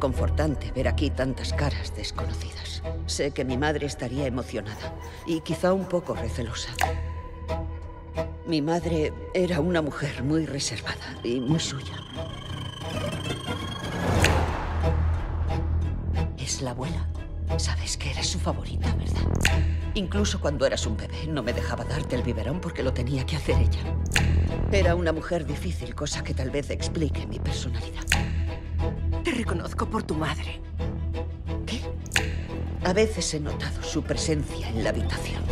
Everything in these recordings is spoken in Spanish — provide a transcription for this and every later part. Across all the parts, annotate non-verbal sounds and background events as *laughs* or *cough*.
Reconfortante ver aquí tantas caras desconocidas. Sé que mi madre estaría emocionada y quizá un poco recelosa. Mi madre era una mujer muy reservada y muy suya. Es la abuela. Sabes que eres su favorita, ¿verdad? Incluso cuando eras un bebé no me dejaba darte el biberón porque lo tenía que hacer ella. Era una mujer difícil, cosa que tal vez explique mi personalidad. Te reconozco por tu madre. ¿Qué? A veces he notado su presencia en la habitación.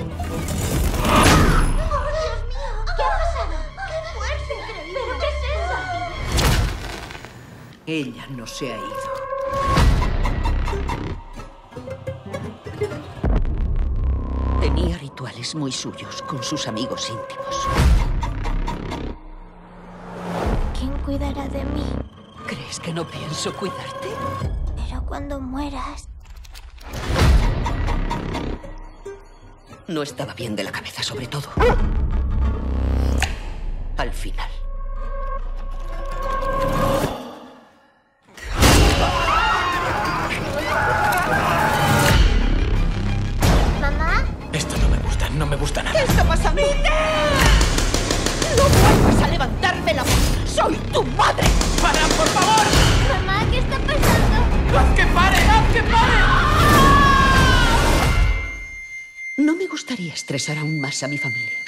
Ella no se ha ido. Tenía rituales muy suyos con sus amigos íntimos. ¿Quién cuidará de mí? ¿Crees que no pienso cuidarte? Pero cuando mueras, No estaba bien de la cabeza, sobre todo. Al final. Estresar aún más a mi familia.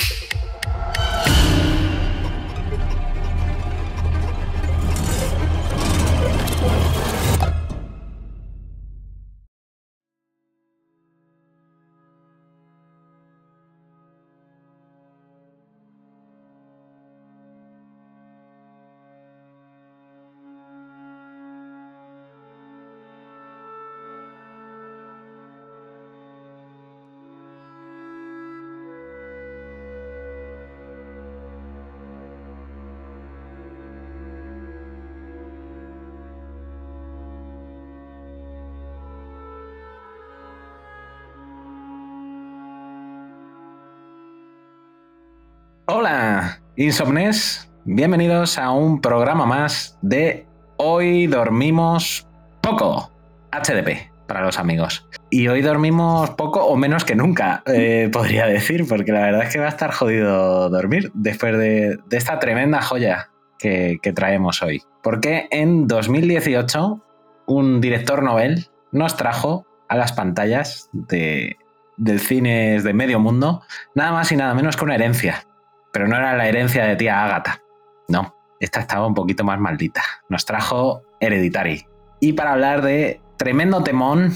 Hola, Insomnes. Bienvenidos a un programa más de Hoy dormimos poco. HDP para los amigos. Y hoy dormimos poco o menos que nunca, eh, *laughs* podría decir, porque la verdad es que va a estar jodido dormir después de, esta tremenda joya que, traemos hoy. Porque en 2018 un director novel nos trajo a las pantallas de, del cine de medio mundo nada más y nada menos que una herencia. Pero no era la herencia de tía Ágata. No, esta estaba un poquito más maldita. Nos trajo Hereditary. Y para hablar de tremendo temón,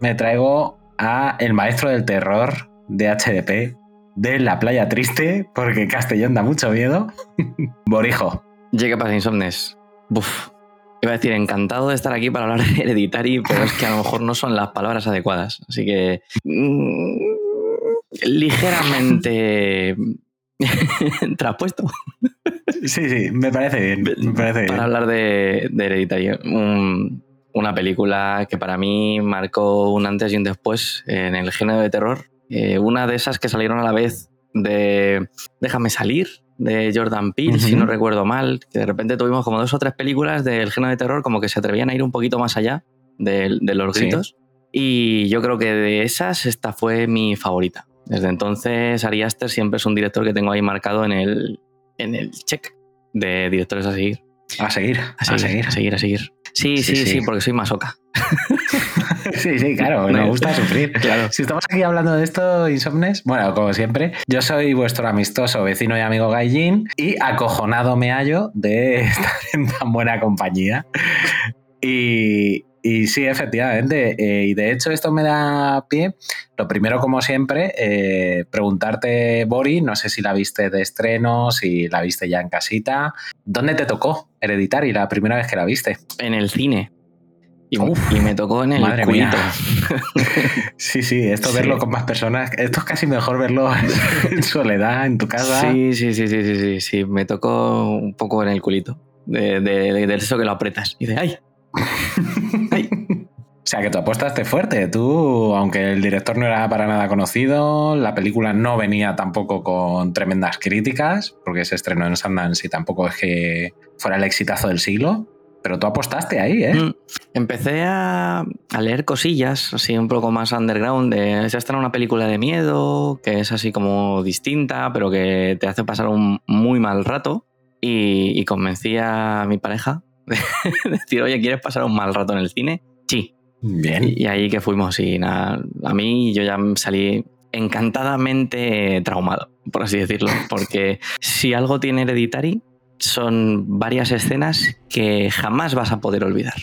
me traigo a el maestro del terror de HDP, de La Playa Triste, porque Castellón da mucho miedo. *laughs* Borijo. Llegué para Insomnes. Buf. Iba a decir, encantado de estar aquí para hablar de Hereditary, pero es que a lo mejor no son las palabras adecuadas. Así que. mm, ligeramente. *laughs* traspuesto. Sí, sí, me parece bien. Me parece bien. Para hablar de, de Hereditary. Un- una película que para mí marcó un antes y un después en el género de terror Eh, una de esas que salieron a la vez de Déjame salir, de Jordan Peele, si no recuerdo mal, que de repente tuvimos como dos o tres películas del género de terror como que se atrevían a ir un poquito más allá de, de los Sí. gritos. Y yo creo que de esas esta fue mi favorita. Desde entonces Ari Aster siempre es un director que tengo ahí marcado en el, en el check de directores a seguir. A seguir, A seguir, a seguir, a seguir. Sí, Sí, sí, sí, sí. porque soy masoca. *laughs* Sí, sí, claro, nos gusta sufrir. Claro. Si estamos aquí hablando de esto, Insomnes, bueno, como siempre, yo soy vuestro amistoso vecino y amigo Gaijin y acojonado me hallo de *laughs* estar en tan buena compañía. Y, y sí, efectivamente, eh, y de hecho esto me da pie, lo primero como siempre, eh, preguntarte, Bori, no sé si la viste de estreno, si la viste ya en casita, ¿dónde te tocó Hereditary la primera vez que la viste? En el cine. Y, Uf, y me tocó en el madre culito. mía. *laughs* Sí, sí, esto Sí. verlo con más personas, esto es casi mejor verlo *laughs* en soledad, en tu casa. Sí, sí, sí, sí, sí, sí, sí. Me tocó un poco en el culito. De, de, de- de eso que lo apretas. Y dices, ¡ay! *laughs* O sea, que tú apostaste fuerte. Tú, aunque el director no era para nada conocido, la película no venía tampoco con tremendas críticas, porque se estrenó en Sundance y tampoco es que fuera el exitazo del siglo. Pero tú apostaste ahí, ¿eh? Mm. Empecé a, leer cosillas, así un poco más underground. De, se estrena una película de miedo, que es así como distinta, pero que te hace pasar un muy mal rato. Y, y convencí a mi pareja *laughs* de decir, oye, ¿quieres pasar un mal rato en el cine? Sí. Bien. Y, y ahí que fuimos y nada, a mí yo ya salí encantadamente traumado, por así decirlo, *laughs* porque si algo tiene Hereditary son varias escenas que jamás vas a poder olvidar.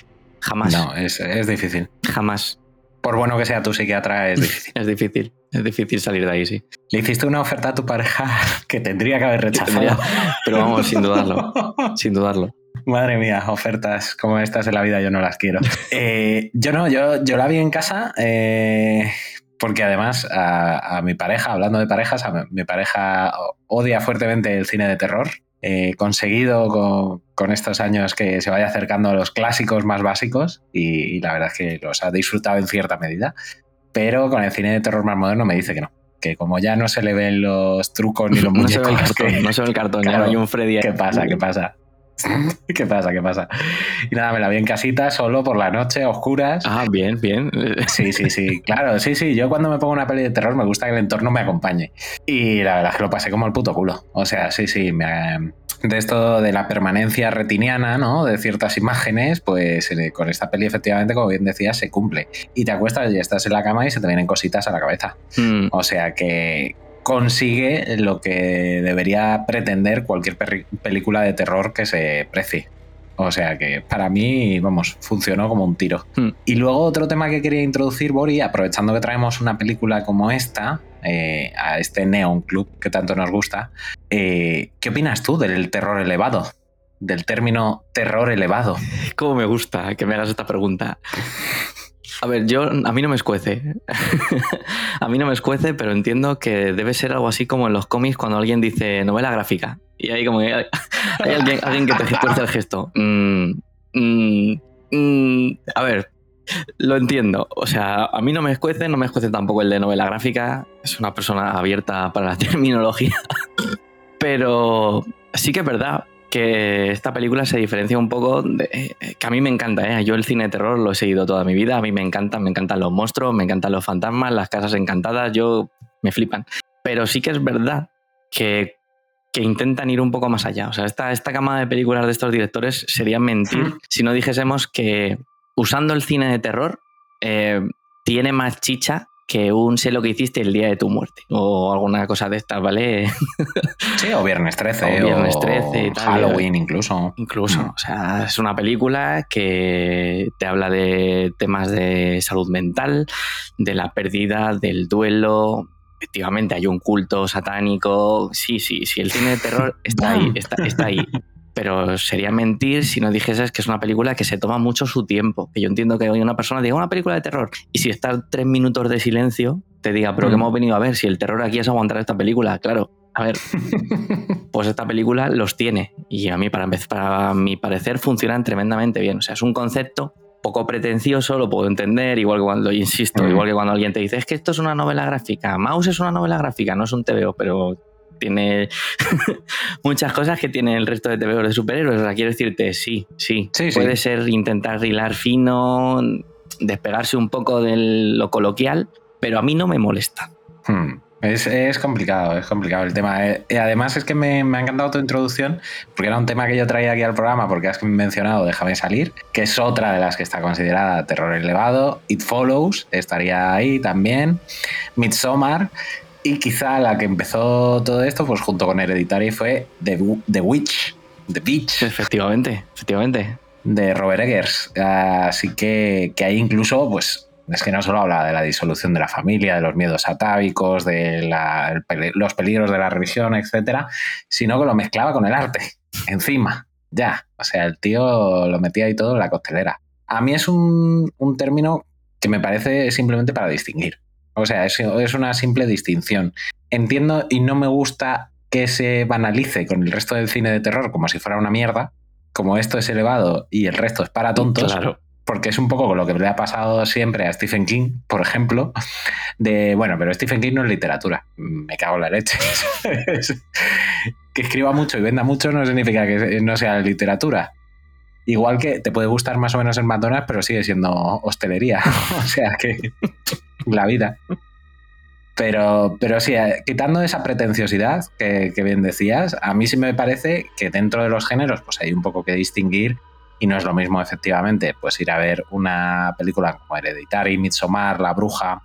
Jamás. No, es, es difícil. Jamás. Por bueno que sea tu psiquiatra, es *laughs* difícil. Es difícil. Es difícil salir de ahí, sí. Le hiciste una oferta a tu pareja *laughs* que tendría que haber rechazado. Pero vamos, sin dudarlo. Sin dudarlo. Madre mía, ofertas como estas en la vida yo no las quiero. *laughs* Eh, yo no, yo, yo la vi en casa eh, porque además a, a mi pareja, hablando de parejas, a mi, pareja odia fuertemente el cine de terror. He conseguido con, con estos años que se vaya acercando a los clásicos más básicos y, y la verdad es que los ha disfrutado en cierta medida. Pero con el cine de terror más moderno me dice que no. Que como ya no se le ven los trucos ni *laughs* los No se ve el muñecos. cartón, que- no se ve el cartón, ya no hay un Freddy. ¿Qué pasa? ¿Qué pasa? *laughs* ¿Qué pasa? ¿Qué pasa? Y nada, me la vi en casita, solo por la noche, a oscuras. Ah, bien, bien. *laughs* Sí, sí, sí, claro, sí, sí. Yo cuando me pongo una peli de terror me gusta que el entorno me acompañe. Y la verdad es que lo pasé como el puto culo. O sea, sí, sí, me- de esto de la permanencia retiniana, ¿no? De ciertas imágenes, pues eh, con esta peli efectivamente, como bien decías, se cumple. Y te acuestas y estás en la cama y se te vienen cositas a la cabeza. Mm, O sea que consigue lo que debería pretender cualquier película de terror que se precie. O sea que para mí, vamos, funcionó como un tiro. Hmm. Y luego otro tema que quería introducir, Bori, aprovechando que traemos una película como esta, eh, a este Neon Club que tanto nos gusta, eh, ¿qué opinas tú del terror elevado? Del término terror elevado. *laughs* ¿Cómo me gusta que me hagas esta pregunta? A ver, yo a mí no me escuece. *laughs* a mí no me escuece, pero entiendo que debe ser algo así como en los cómics cuando alguien dice novela gráfica. Y ahí como que hay, *laughs* alguien, que te tuerce el gesto. Mm, mm, mm, a ver, lo entiendo. O sea, a mí no me escuece, no me escuece tampoco el de novela gráfica. Es una persona abierta para la *laughs* terminología. Pero sí que es verdad que esta película se diferencia un poco de, eh, que a mí me encanta, ¿eh? yo el cine de terror lo he seguido toda mi vida, a mí me encantan, me encantan los monstruos, me encantan los fantasmas, las casas encantadas, yo me flipan. Pero sí que es verdad que, que intentan ir un poco más allá. O sea, esta, esta cama de películas de estos directores sería mentir si no dijésemos que usando el cine de terror eh, tiene más chicha que un sé lo que hiciste el día de tu muerte o alguna cosa de estas, ¿vale? *laughs* Sí, o Viernes 13, O Viernes 13 y tal. Halloween incluso. Incluso, o sea, es una película que te habla de temas de salud mental, de la pérdida, del duelo. Efectivamente, hay un culto satánico. Sí, sí, sí, el cine de terror *laughs* está ahí, está, está ahí. Pero sería mentir si no dijeses que es una película que se toma mucho su tiempo. Que yo entiendo que hoy una persona diga una película de terror y si estás tres minutos de silencio, te diga, pero ¿qué Mm. hemos venido a ver? Si el terror aquí es aguantar esta película, claro. A ver, *laughs* pues esta película los tiene. Y a mí, para, para mi parecer, funcionan tremendamente bien. O sea, es un concepto poco pretencioso, lo puedo entender, igual que cuando, insisto, Mm. igual que cuando alguien te dice, es que esto es una novela gráfica, Mouse es una novela gráfica, no es un TVO, pero tiene *laughs* muchas cosas que tiene el resto de TVO de superhéroes. O sea, quiero decirte, sí, sí, Sí, sí. puede ser intentar hilar fino, despegarse un poco de lo coloquial, pero a mí no me molesta. Hmm. Es, es complicado, es complicado el tema. Eh, y además es que me, me ha encantado tu introducción, porque era un tema que yo traía aquí al programa, porque has mencionado Déjame salir, que es otra de las que está considerada terror elevado. It Follows estaría ahí también. Midsommar. Y quizá la que empezó todo esto, pues junto con Hereditary, fue The, The Witch. The Witch Efectivamente, efectivamente. de Robert Eggers. Así que, que ahí incluso, pues, es que no solo habla de la disolución de la familia, de los miedos atávicos, de la- los peligros de la religión, etcétera, sino que lo mezclaba con el arte, encima, ya. O sea, el tío lo metía ahí todo en la costelera. A mí es un, un término que me parece simplemente para distinguir. O sea, es, es una simple distinción. Entiendo y no me gusta que se banalice con el resto del cine de terror como si fuera una mierda, como esto es elevado y el resto es para tontos, Claro. porque es un poco lo que le ha pasado siempre a Stephen King, por ejemplo, de, bueno, pero Stephen King no es literatura, me cago en la leche. *laughs* Que escriba mucho y venda mucho no significa que no sea literatura. Igual que te puede gustar más o menos el McDonald's, pero sigue siendo hostelería. *laughs* o sea que la vida. Pero, pero sí, eh, quitando esa pretenciosidad que, que bien decías, a mí sí me parece que dentro de los géneros pues hay un poco que distinguir y no es lo mismo efectivamente pues ir a ver una película como Hereditary, Midsommar, La Bruja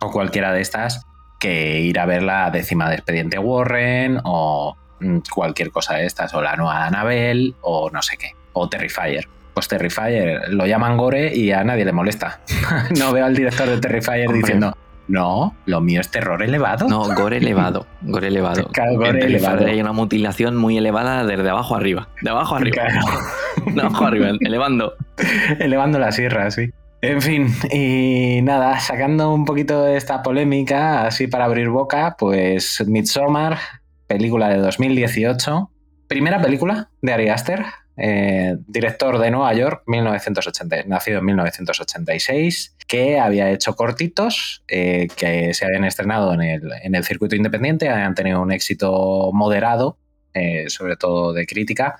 o cualquiera de estas que ir a ver la décima de Expediente Warren o mm, cualquier cosa de estas o la nueva Annabelle o no sé qué o Terrifier. Pues Terrifier lo llaman gore y a nadie le molesta. *laughs* no veo al director de Terrifier Hombre. diciendo no, lo mío es terror elevado. No, gore elevado. Gore elevado. *laughs* Claro, gore En elevado. Hay una mutilación muy elevada desde abajo arriba. De abajo arriba. Claro. *laughs* De abajo arriba, elevando. Elevando la sierra, sí. En fin, y nada, sacando un poquito de esta polémica, así para abrir boca, pues Midsommar, película de 2018, primera película de Ari Aster, eh, director de Nueva York, 1980, nacido en 1986, que había hecho cortitos eh, que se habían estrenado en el, en el circuito independiente, habían tenido un éxito moderado, eh, sobre todo de crítica,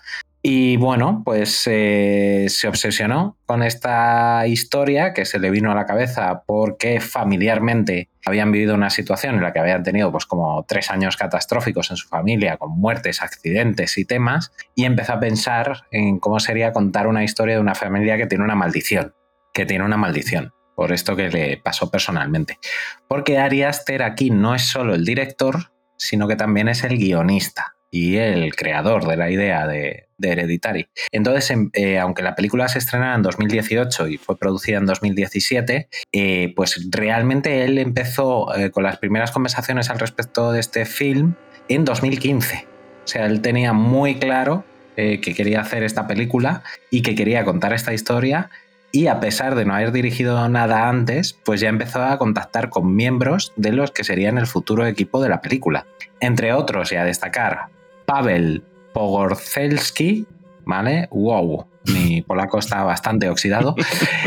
y bueno, pues eh, se obsesionó con esta historia que se le vino a la cabeza porque familiarmente habían vivido una situación en la que habían tenido pues como tres años catastróficos en su familia, con muertes, accidentes y temas, y empezó a pensar en cómo sería contar una historia de una familia que tiene una maldición, que tiene una maldición por esto que le pasó personalmente. Porque Ari Aster aquí no es solo el director, sino que también es el guionista y el creador de la idea de, de Hereditary. Entonces, em, eh, aunque la película se estrenara en 2018 y fue producida en 2017, eh, pues realmente él empezó eh, con las primeras conversaciones al respecto de este film en 2015. O sea, él tenía muy claro que quería hacer esta película y que quería contar esta historia y a pesar de no haber dirigido nada antes, pues ya empezó a contactar con miembros de los que serían el futuro equipo de la película. Entre otros, y a destacar, Pavel Pogorzelski, ¿vale? Wow, mi polaco está bastante oxidado,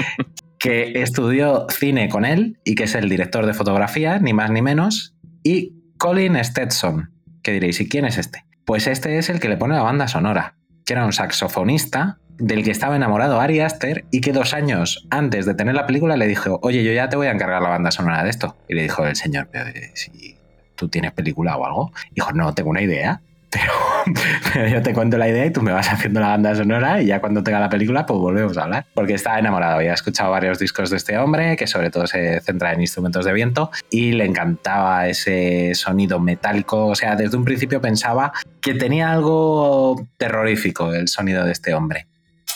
*laughs* que estudió cine con él y que es el director de fotografía, ni más ni menos, y Colin Stetson, que diréis, ¿y quién es este? Pues este es el que le pone la banda sonora, que era un saxofonista del que estaba enamorado Ari Aster y que dos años antes de tener la película le dijo, oye, yo ya te voy a encargar la banda sonora de esto. Y le dijo el señor, pero eh, si tú tienes película o algo. Dijo, no, tengo una idea, pero, *laughs* pero yo te cuento la idea y tú me vas haciendo la banda sonora y ya cuando tenga la película pues volvemos a hablar. Porque estaba enamorado, había escuchado varios discos de este hombre que sobre todo se centra en instrumentos de viento y le encantaba ese sonido metálico. O sea, desde un principio pensaba que tenía algo terrorífico el sonido de este hombre.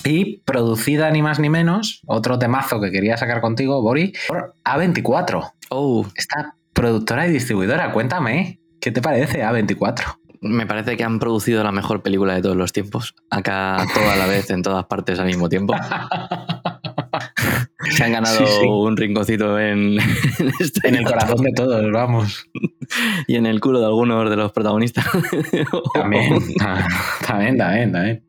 Y producida ni más ni menos, otro temazo que quería sacar contigo, Bori, por A24. Oh, Esta productora y distribuidora, cuéntame, ¿qué te parece A24? Me parece que han producido la mejor película de todos los tiempos. Acá toda la vez, en todas partes al mismo tiempo. Se han ganado Sí, sí. un rinconcito en, *laughs* en este En el corazón de todos, vamos. y en el culo de algunos de los protagonistas. *laughs* También, también, también, también.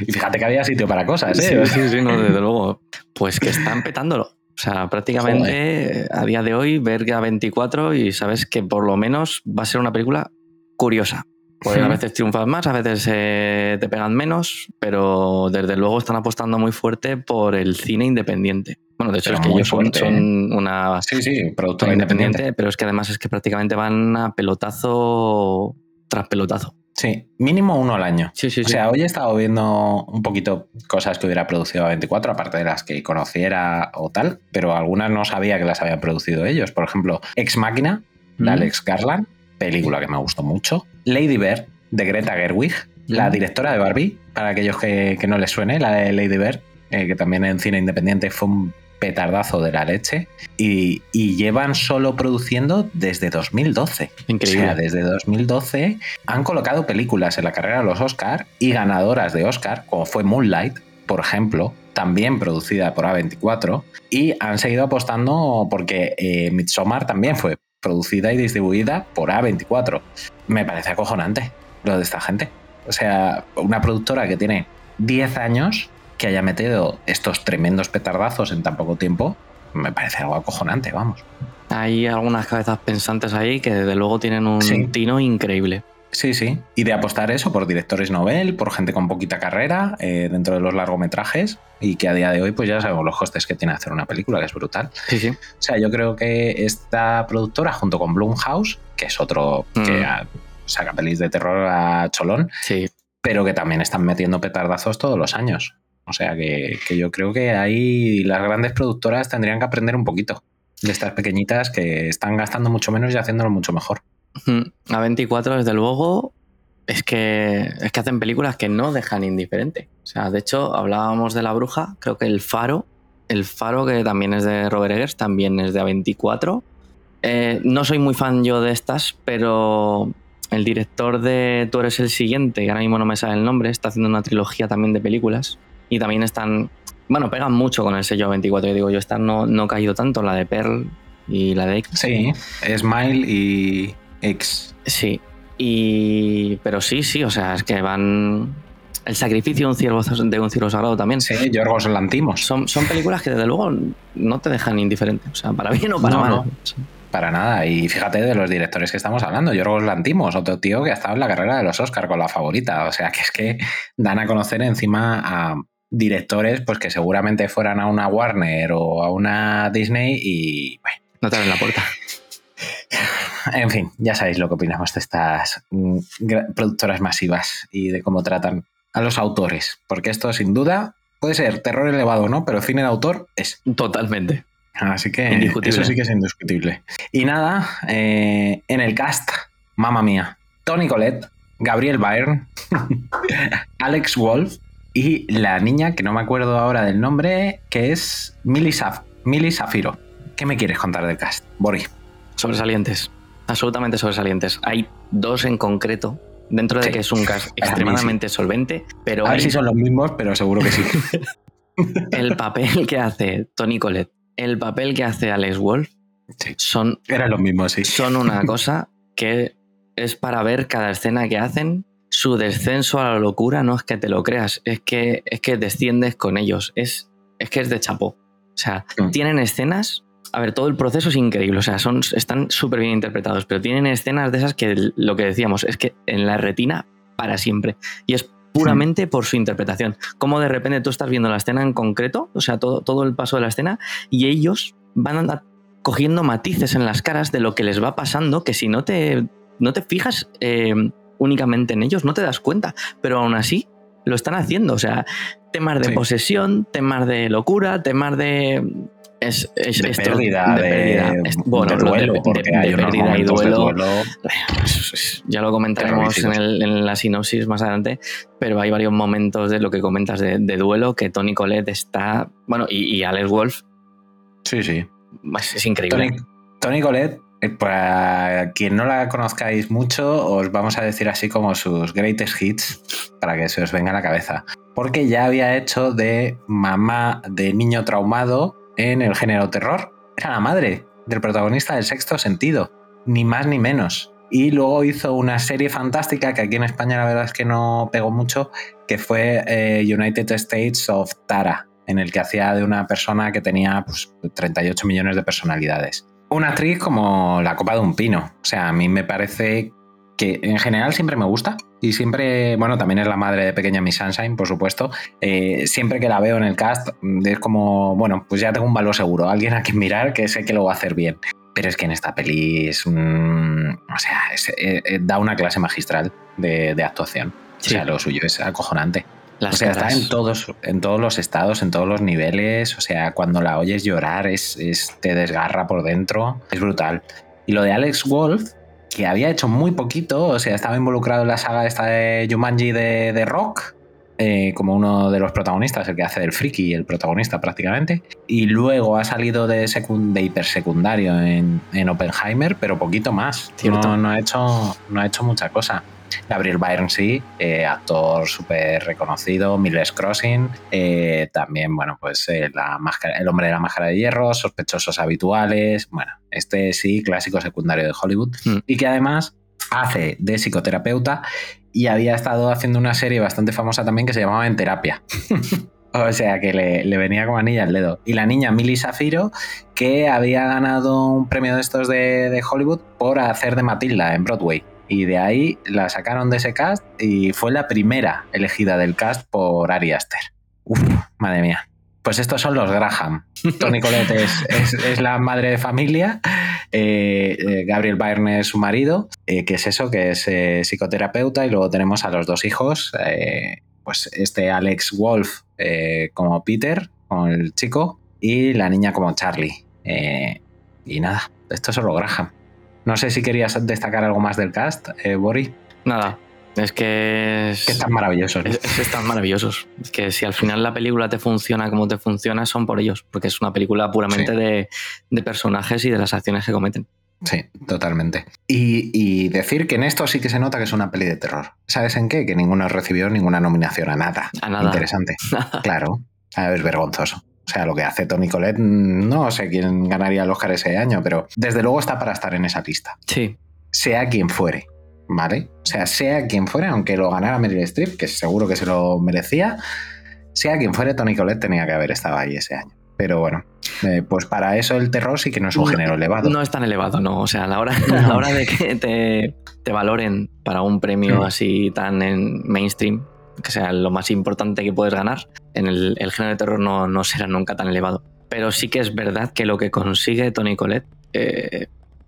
Y fíjate que había sitio para cosas, ¿eh? Sí, sí, sí, no, desde luego. Pues que están petándolo. O sea, prácticamente a día de hoy ver a 24 y sabes que por lo menos va a ser una película curiosa. Pues a veces triunfas más, a veces eh, te pegan menos, pero desde luego están apostando muy fuerte por el cine independiente. Bueno, de hecho Pero es que ellos son, ¿eh? son una Sí, sí, productora independiente, independiente. pero es que además es que prácticamente van a pelotazo tras pelotazo. Sí, mínimo uno al año. Sí, sí, O sí. sea, hoy he estado viendo un poquito cosas que hubiera producido A24, aparte de las que conociera o tal, pero algunas no sabía que las habían producido ellos. Por ejemplo, Ex Máquina, de Mm. Alex Garland, película que me gustó mucho. Lady Bird, de Greta Gerwig, la directora de Barbie, para aquellos que, que no les suene, la de Lady Bird, eh, que también en cine independiente fue un petardazo de la leche. Y, y llevan solo produciendo desde 2012. Increíble. O sea, desde 2012 han colocado películas en la carrera de los Oscar y ganadoras de Oscar, como fue Moonlight, por ejemplo, también producida por A24, y han seguido apostando porque eh, Midsommar también fue producida y distribuida por A24. Me parece acojonante lo de esta gente. O sea, una productora que tiene 10 años que haya metido estos tremendos petardazos en tan poco tiempo, me parece algo acojonante, vamos. Hay algunas cabezas pensantes ahí que desde luego tienen un Sí. tino increíble. Sí, sí. Y de apostar eso por directores novel, por gente con poquita carrera eh, dentro de los largometrajes y que a día de hoy pues ya sabemos los costes que tiene hacer una película, que es brutal. Sí, sí. O sea, yo creo que esta productora junto con Blumhouse, que es otro que Mm. saca pelis de terror a cholón, Sí. pero que también están metiendo petardazos todos los años. O sea que, que yo creo que ahí las grandes productoras tendrían que aprender un poquito de estas pequeñitas que están gastando mucho menos y haciéndolo mucho mejor. Mm, A24, desde luego, es que, es que hacen películas que no dejan indiferente. O sea, de hecho, hablábamos de La Bruja, creo que El Faro, El Faro, que también es de Robert Eggers, también es de A24. Eh, no soy muy fan yo de estas, pero el director de Tú eres el siguiente, que ahora mismo no me sale el nombre, está haciendo una trilogía también de películas y también están, bueno, pegan mucho con el sello A24. Yo digo, yo esta no, no he caído tanto, la de Pearl y la de X. Sí, Smile y X. Sí. Y. Pero sí, sí, o sea, es que van. El sacrificio de un ciervo, de un ciervo sagrado también. Sí, Yorgos Lantimos. Son, son películas que desde luego no te dejan indiferente. O sea, para bien o para No, mal. no. Para nada. Y fíjate de los directores que estamos hablando. Yorgos Lantimos, otro tío que ha estado en la carrera de los Oscar con la favorita. O sea, que es que dan a conocer encima a directores pues que seguramente fueran a una Warner o a una Disney y bueno, No te abren la puerta. En fin, ya sabéis lo que opinamos de estas mm, productoras masivas y de cómo tratan a los autores. Porque esto sin duda puede ser terror elevado, ¿no? Pero cine de autor es. Totalmente. Así que eso sí que es indiscutible. Y nada, eh, en el cast, mamma mía, Tony Collette, Gabriel Byrne, *laughs* Alex Wolf y la niña, que no me acuerdo ahora del nombre, que es Millie, Saf Millie Safiro. ¿Qué me quieres contar del cast, Boris? Sobresalientes. Absolutamente sobresalientes. Hay dos en concreto. Dentro de Sí. que es un *laughs* mí extremadamente solvente, pero A ver hay si son los mismos, pero seguro que sí. *laughs* el papel que hace Tony Collette, el papel que hace Alex Wolf, Sí. son Eran los mismos, sí. son una *laughs* cosa que es para ver cada escena que hacen. Su descenso a la locura no es que te lo creas, es que, es que desciendes con ellos. Es, es que es de chapó. O sea, Mm. tienen escenas. A ver, todo el proceso es increíble. O sea, son, están súper bien interpretados, pero tienen escenas de esas que lo que decíamos es que en la retina para siempre. Y es puramente por su interpretación. Como de repente tú estás viendo la escena en concreto, o sea, todo, todo el paso de la escena, y ellos van a andar cogiendo matices en las caras de lo que les va pasando, que si no te, no te fijas eh, únicamente en ellos, no te das cuenta, pero aún así lo están haciendo. O sea, temas de Sí. posesión, temas de locura, temas de... Es, es De esto- pérdida, de, pérdida. Bueno, de duelo, de- porque hay pérdida y duelo. duelo. *sighs* Ya lo comentaremos en, el- en la sinopsis más adelante, pero hay varios momentos de lo que comentas de, duelo que Tony Collette está. Bueno, y, y Alex Wolf Sí, sí. es, es increíble. Tony, Tony Collette, eh, para quien no la conozcáis mucho, os vamos a decir así como sus greatest hits para que se os venga a la cabeza. Porque ya había hecho de mamá de niño traumado en el género terror. Era la madre del protagonista del sexto sentido. Ni más ni menos. Y luego hizo una serie fantástica que aquí en España la verdad es que no pegó mucho, que fue eh, United States of Tara, en el que hacía de una persona que tenía pues, 38 millones de personalidades. Una actriz como la copa de un pino. O sea, a mí me parece que en general siempre me gusta y siempre, bueno, también es la madre de pequeña Miss Sunshine, por supuesto. Eh, siempre que la veo en el cast es como, bueno, pues ya tengo un valor seguro, alguien a quien mirar que sé que lo va a hacer bien. Pero es que en esta peli es, un, o sea, eh, eh, da una clase magistral de, actuación. O sea, lo suyo es acojonante. o sea, está en todos, en todos los estados, en todos los niveles. O sea, cuando la oyes llorar es, te desgarra por dentro. Es brutal. Y lo de Alex Wolf, que había hecho muy poquito, o sea, estaba involucrado en la saga esta de Jumanji de, Rock, eh, como uno de los protagonistas, el que hace del friki, el protagonista prácticamente. Y luego ha salido de, de hipersecundario en, en Oppenheimer, pero poquito más. No, no, ha hecho, no ha hecho mucha cosa. Gabriel Byrne sí, eh, actor súper reconocido, Miller's Crossing, eh, también, bueno, pues eh, la máscara, el hombre de la máscara de hierro, sospechosos habituales, bueno, este sí, clásico secundario de Hollywood, mm. y que además hace de psicoterapeuta y había estado haciendo una serie bastante famosa también que se llamaba En Terapia. *laughs* O sea que le, venía como anilla al dedo. Y la niña Millie Safiro, que había ganado un premio de estos de, de Hollywood por hacer de Matilda en Broadway y de ahí la sacaron de ese cast y fue la primera elegida del cast por Ari Aster. Uf, madre mía. Pues estos son los Graham. *laughs* Tony Collette es, la madre de familia, eh, eh, Gabriel Byrne es su marido, eh, que es eso, que es psicoterapeuta, y luego tenemos a los dos hijos, pues este Alex Wolf como Peter, como el chico, y la niña como Charlie. y nada, estos son los Graham. No sé si querías destacar algo más del cast, eh, Bori. Nada. Es que. Es, que están maravillosos. Es, están maravillosos. Es que si al final la película te funciona como te funciona, son por ellos. Porque es una película puramente de, personajes y de las acciones que cometen. Sí, totalmente. Y, decir que en esto sí que se nota que es una peli de terror. ¿Sabes en qué? Que ninguno recibió ninguna nominación a nada. A nada. Interesante. *laughs* Claro. Es vergonzoso. O sea, lo que hace Tony Colette, no sé quién ganaría el Oscar ese año, pero desde luego está para estar en esa lista. Sí. Sea quien fuere, ¿vale? O sea, sea quien fuere, aunque lo ganara Meryl Streep, que seguro que se lo merecía, sea quien fuere, Tony Colette tenía que haber estado ahí ese año. Pero bueno, eh, pues para eso el terror sí que no es un género elevado. No es tan elevado, no. O sea, a la hora, *laughs* a la hora de que te, valoren para un premio mm. así tan en mainstream, que sea lo más importante que puedes ganar, en el, género de terror no, será nunca tan elevado. Pero sí que es verdad que lo que consigue Tony Collette eh,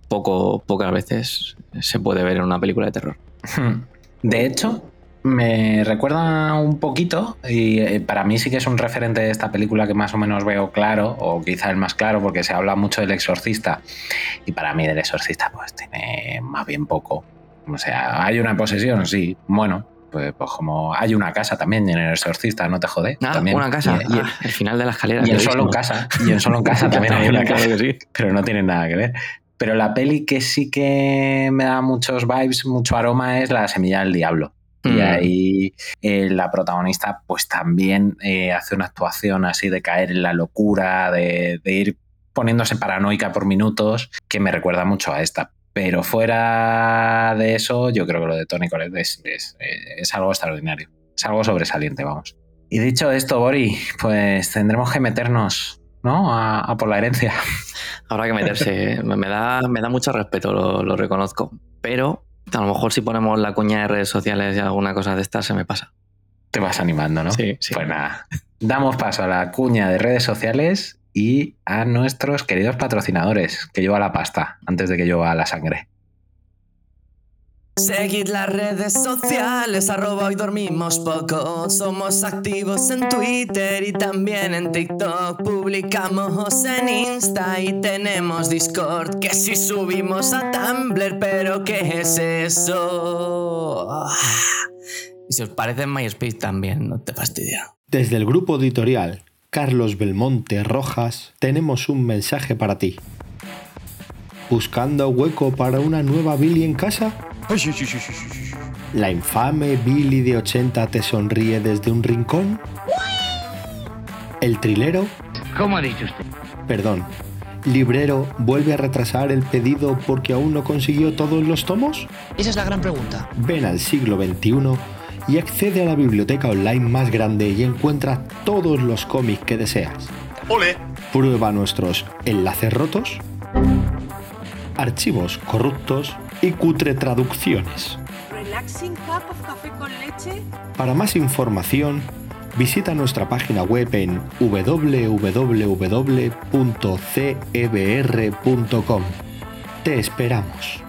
poco, pocas veces se puede ver en una película de terror. Hmm. De hecho, me recuerda un poquito, y eh, para mí sí que es un referente de esta película que más o menos veo claro, o quizá el más claro, porque se habla mucho del exorcista, y para mí del exorcista pues tiene más bien poco. O sea, hay una posesión, sí, bueno, pues, pues, como hay una casa también en el exorcista, no te jode. Ah, también. una casa, y, ah, el final de la escalera. Y en solo en casa, y en solo en casa *laughs* también hay una casa, pero no tiene nada que ver. Pero la peli que sí que me da muchos vibes, mucho aroma es La semilla del diablo. Y mm. ahí eh, la protagonista pues también eh, hace una actuación así de caer en la locura, de, de ir poniéndose paranoica por minutos, que me recuerda mucho a esta. Pero fuera de eso, yo creo que lo de Tony Colette es, algo extraordinario. Es algo sobresaliente, vamos. Y dicho esto, Bori, pues tendremos que meternos, ¿no? A, por la herencia. *laughs* Habrá que meterse. me, da, me da mucho respeto, lo, reconozco. Pero a lo mejor si ponemos la cuña de redes sociales y alguna cosa de estas se me pasa. Te vas animando, ¿no? Sí, sí. Pues nada. Damos paso a la cuña de redes sociales y a nuestros queridos patrocinadores, que lleva la pasta antes de que lleva la sangre. Seguid las redes sociales, arroba hoy dormimos poco. Somos activos en Twitter y también en TikTok. Publicamos en Insta y tenemos Discord. Que si subimos a Tumblr, pero ¿qué es eso? Y si os parece en MySpace también, no te fastidia. Desde el grupo editorial Carlos Belmonte Rojas, tenemos un mensaje para ti. ¿Buscando hueco para una nueva Billy en casa? ¿La infame Billy de 80 te sonríe desde un rincón? ¿El trilero? ¿Cómo ha dicho usted? Perdón, librero vuelve a retrasar el pedido porque aún no consiguió todos los tomos? Esa es la gran pregunta. Ven al siglo XXI y accede a la biblioteca online más grande y encuentra todos los cómics que deseas. ¡Ole! Prueba nuestros enlaces rotos, archivos corruptos y cutre traducciones. Relaxing cup of café con leche. Para más información, visita nuestra página web en www.cebr.com. Te esperamos.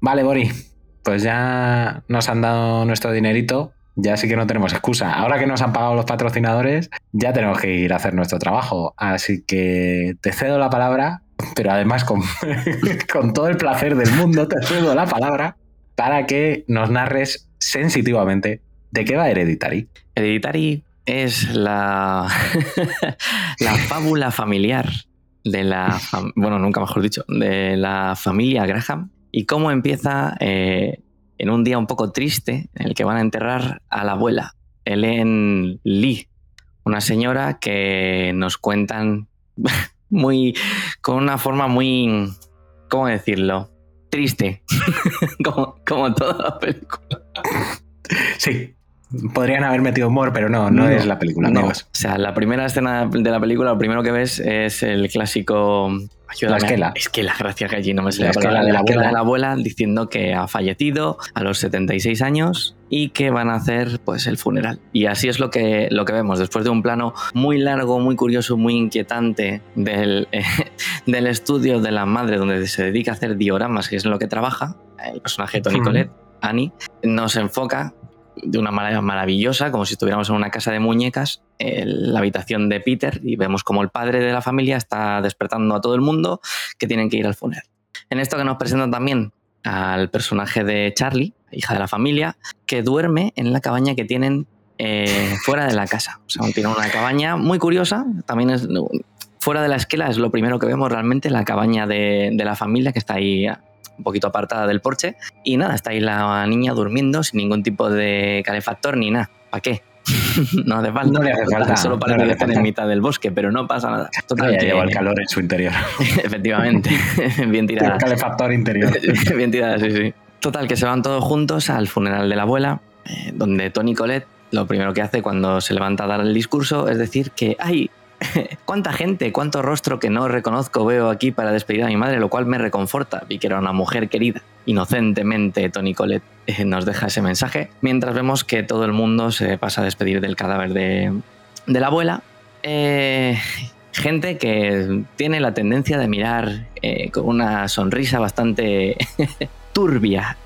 Vale, Bori. Pues ya nos han dado nuestro dinerito. Ya sí que no tenemos excusa. Ahora que nos han pagado los patrocinadores, ya tenemos que ir a hacer nuestro trabajo. Así que te cedo la palabra, pero además con, *laughs* con todo el placer del mundo te cedo la palabra para que nos narres sensitivamente de qué va Hereditary. Hereditary es la, *laughs* la fábula familiar de la, bueno, nunca mejor dicho, de la familia Graham y cómo empieza eh, en un día un poco triste en el que van a enterrar a la abuela, Ellen Lee, una señora que nos cuentan *laughs* muy, con una forma muy, ¿cómo decirlo? Triste, *laughs* como, como toda la película. Sí, podrían haber metido humor, pero no, no, es la película, no. O sea, la primera escena de la película, lo primero que ves es el clásico. La esquela. Esquela, gracias que allí no me La sale la esquela palabra. de la La esquela abuela. de la abuela diciendo que ha fallecido a los 76 años y que van a hacer pues el funeral. Y así es lo que, lo que vemos, después de un plano muy largo, muy curioso, muy inquietante del, eh, *laughs* del estudio de la madre donde se dedica a hacer dioramas, que es en lo que trabaja, el personaje de Tony Hmm. Collette, Annie, nos enfoca de una manera maravillosa, como si estuviéramos en una casa de muñecas, en la habitación de Peter y vemos como el padre de la familia está despertando a todo el mundo que tienen que ir al funeral. En esto que nos presentan también al personaje de Charlie, hija de la familia, que duerme en la cabaña que tienen eh, fuera de la casa. O sea, tienen una cabaña muy curiosa, también es fuera de la esquela, es lo primero que vemos realmente, la cabaña de, de la familia que está ahí un poquito apartada del porche. Y nada, está ahí la niña durmiendo sin ningún tipo de calefactor ni nada. ¿Para qué? *laughs* no hace falta. No le hace falta, Solo para no que estén en mitad del bosque, pero no pasa nada. Total, Ya que- lleva el calor en su interior. *laughs* Efectivamente. *laughs* Bien tirada. El calefactor interior. Bien tirada, sí, sí. Total, que se van todos juntos al funeral de la abuela, eh, donde Tony Colette lo primero que hace cuando se levanta a dar el discurso es decir que, ay, *laughs* cuánta gente, cuánto rostro que no reconozco veo aquí para despedir a mi madre, lo cual me reconforta. Vi que era una mujer querida. Inocentemente, Tony Colette eh, nos deja ese mensaje, mientras vemos que todo el mundo se pasa a despedir del cadáver de, de la abuela. Eh, gente que tiene la tendencia de mirar eh, con una sonrisa bastante *laughs* turbia,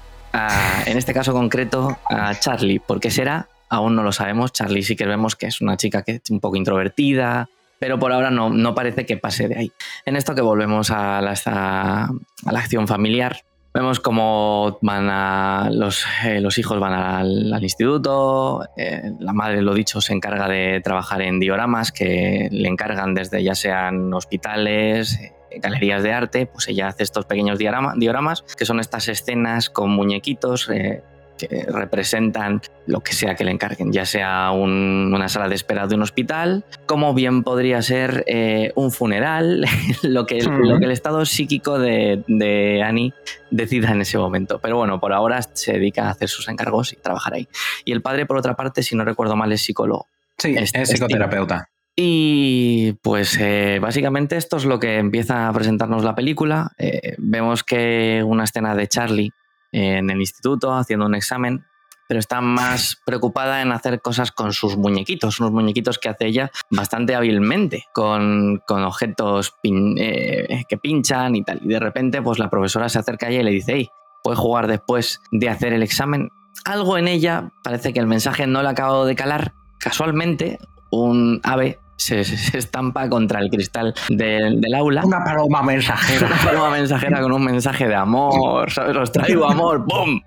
en este caso concreto, a Charlie. ¿Por qué será? Aún no lo sabemos. Charlie sí que vemos que es una chica que es un poco introvertida, pero por ahora no, no parece que pase de ahí. En esto que volvemos a la, a la acción familiar, vemos cómo van a los, eh, los hijos van al, al instituto, eh, la madre, lo dicho, se encarga de trabajar en dioramas que le encargan desde ya sean hospitales, eh, galerías de arte, pues ella hace estos pequeños diorama- dioramas, que son estas escenas con muñequitos eh, que representan lo que sea que le encarguen, ya sea un- una sala de espera de un hospital, como bien podría ser eh, un funeral, *laughs* lo, que, lo que el estado psíquico de, de Annie decida en ese momento. Pero bueno, por ahora se dedica a hacer sus encargos y trabajar ahí. Y el padre, por otra parte, si no recuerdo mal, es psicólogo. Sí, Es- es psicoterapeuta. Y pues eh, básicamente esto es lo que empieza a presentarnos la película. Eh, vemos que una escena de Charlie en el instituto haciendo un examen, pero está más preocupada en hacer cosas con sus muñequitos, unos muñequitos que hace ella bastante hábilmente, con, con objetos eh, que pinchan y tal. Y de repente pues la profesora se acerca a ella y le dice, hey, ¿puedes jugar después de hacer el examen? Algo en ella parece que el mensaje no le ha acabado de calar. Casualmente, un ave se, se estampa contra el cristal del, del aula. Una paloma mensajera. Una paloma mensajera con un mensaje de amor, ¿sabes? Os traigo amor, ¡pum!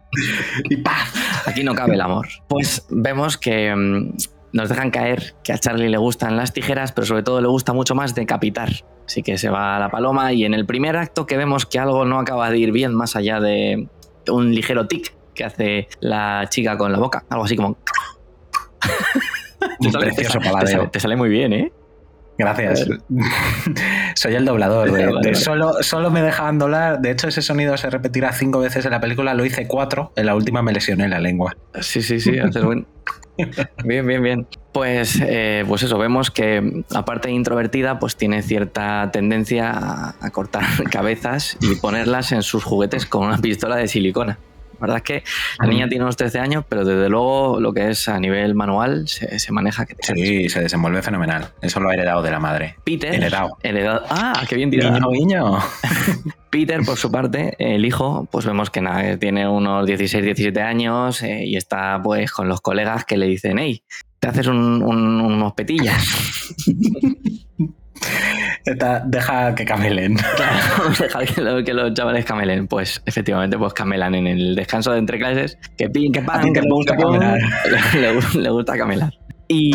Y paz. Aquí no cabe el amor. Pues vemos que mm, nos dejan caer que a Charlie le gustan las tijeras, pero sobre todo le gusta mucho más decapitar. Así que se va a la paloma y en el primer acto que vemos que algo no acaba de ir bien más allá de un ligero tic que hace la chica con la boca, algo así como... *laughs* Te sale- precioso te sale- te sale muy bien, ¿eh? Gracias. *laughs* Soy el doblador. *laughs* de- solo, solo me dejaban doblar. De hecho, ese sonido se repetirá cinco veces en la película. Lo hice cuatro. En la última me lesioné la lengua. Sí, sí, sí, haces buen. Bien, bien, bien. Pues, eh, pues eso, vemos que aparte de introvertida, pues tiene cierta tendencia a, a cortar cabezas y ponerlas en sus juguetes con una pistola de silicona. La verdad es que la niña tiene unos 13 años, pero desde luego lo que es a nivel manual se, se maneja que. Sí, se desenvuelve fenomenal. Eso lo ha heredado de la madre. Peter. Heredado. heredado- Ah, qué bien tirado. Guiño, guiño. *laughs* Peter, por su parte, el hijo, pues vemos que nada, tiene unos 16, 17 años eh, y está pues con los colegas que le dicen, hey, te haces un- un- unos petillas. *laughs* Deja que camelen. *laughs* Claro, deja que, lo- que los chavales camelen. Pues efectivamente, pues camelan en el descanso de entre clases. Que pin, que pan, que pum, gusta camelar. Le, *laughs* le- le gusta camelar. Y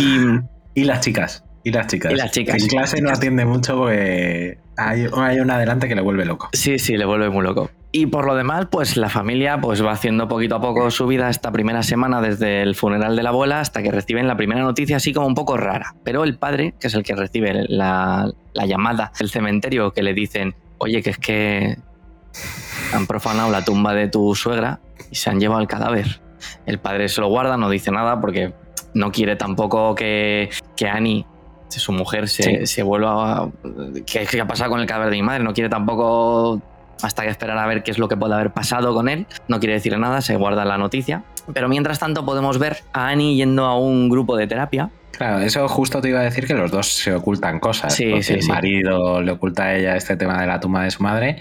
Y las chicas. Y las chicas. Y las chicas. En clase no atiende mucho porque hay, hay una adelante que le vuelve loco. Sí, sí, le vuelve muy loco. Y por lo demás, pues la familia pues va haciendo poquito a poco su vida esta primera semana desde el funeral de la abuela hasta que reciben la primera noticia así como un poco rara. Pero el padre, que es el que recibe la, la llamada del cementerio que le dicen, oye, que es que han profanado la tumba de tu suegra y se han llevado el cadáver. El padre se lo guarda, no dice nada porque no quiere tampoco que, que Annie, su mujer, se, Sí. se vuelva a... ¿Qué, ¿Qué ha pasado con el cadáver de mi madre? No quiere tampoco hasta que esperar a ver qué es lo que puede haber pasado con él. No quiere decir nada, se guarda la noticia. Pero mientras tanto podemos ver a Annie yendo a un grupo de terapia. Claro, eso justo te iba a decir que los dos se ocultan cosas. Sí, sí, el sí. marido le oculta a ella este tema de la tumba de su madre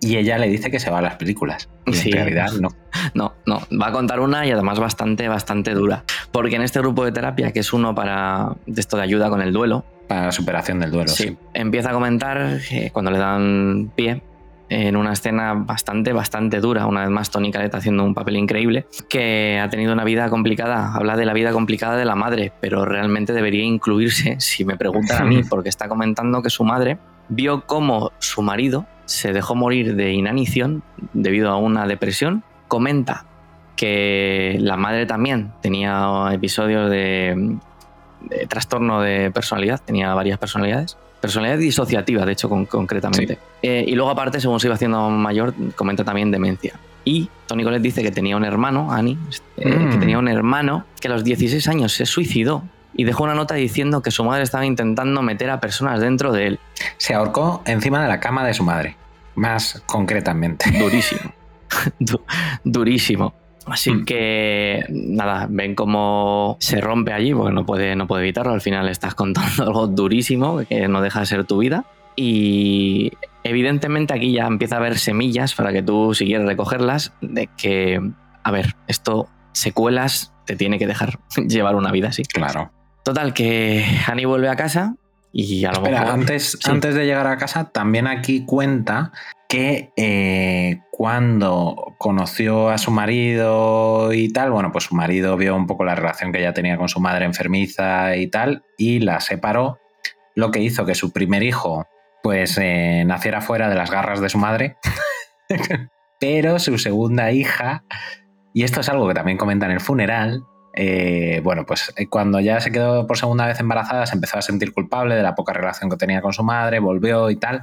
y ella le dice que se va a las películas. Y Sí. en realidad no. No, no, va a contar una y además bastante, bastante dura. Porque en este grupo de terapia, que es uno para de esto de ayuda con el duelo, Para la superación del duelo, Sí, sí. empieza a comentar cuando le dan pie en una escena bastante, bastante dura, una vez más Tony Caleta haciendo un papel increíble, que ha tenido una vida complicada, habla de la vida complicada de la madre, pero realmente debería incluirse, si me preguntan a mí, *laughs* porque está comentando que su madre vio cómo su marido se dejó morir de inanición debido a una depresión, comenta que la madre también tenía episodios de, de trastorno de personalidad, tenía varias personalidades. Personalidad disociativa, de hecho, con- concretamente. Eh, y luego, aparte, según se iba haciendo mayor, comenta también demencia. Y Tony Colette dice que tenía un hermano, Annie, eh, Mm. que tenía un hermano que a los 16 años se suicidó y dejó una nota diciendo que su madre estaba intentando meter a personas dentro de él. Se ahorcó encima de la cama de su madre. Más concretamente. *laughs* Durísimo. Du- durísimo. Así Mm. que nada, ven cómo se rompe allí, porque no puede, no puede evitarlo. Al final estás contando *laughs* algo durísimo que no deja de ser tu vida. Y evidentemente aquí ya empieza a haber semillas para que tú, si quieres recogerlas, de que, a ver, esto, secuelas, te tiene que dejar *laughs* llevar una vida así. Claro. Total, que Annie vuelve a casa y a lo Espera, mejor. antes, Sí. antes de llegar a casa, también aquí cuenta que eh, cuando conoció a su marido y tal, bueno, pues su marido vio un poco la relación que ella tenía con su madre enfermiza y tal, y la separó, lo que hizo que su primer hijo, pues, eh, naciera fuera de las garras de su madre, *laughs* pero su segunda hija, y esto es algo que también comenta en el funeral, eh, bueno, pues eh, cuando ya se quedó por segunda vez embarazada se empezó a sentir culpable de la poca relación que tenía con su madre, volvió y tal.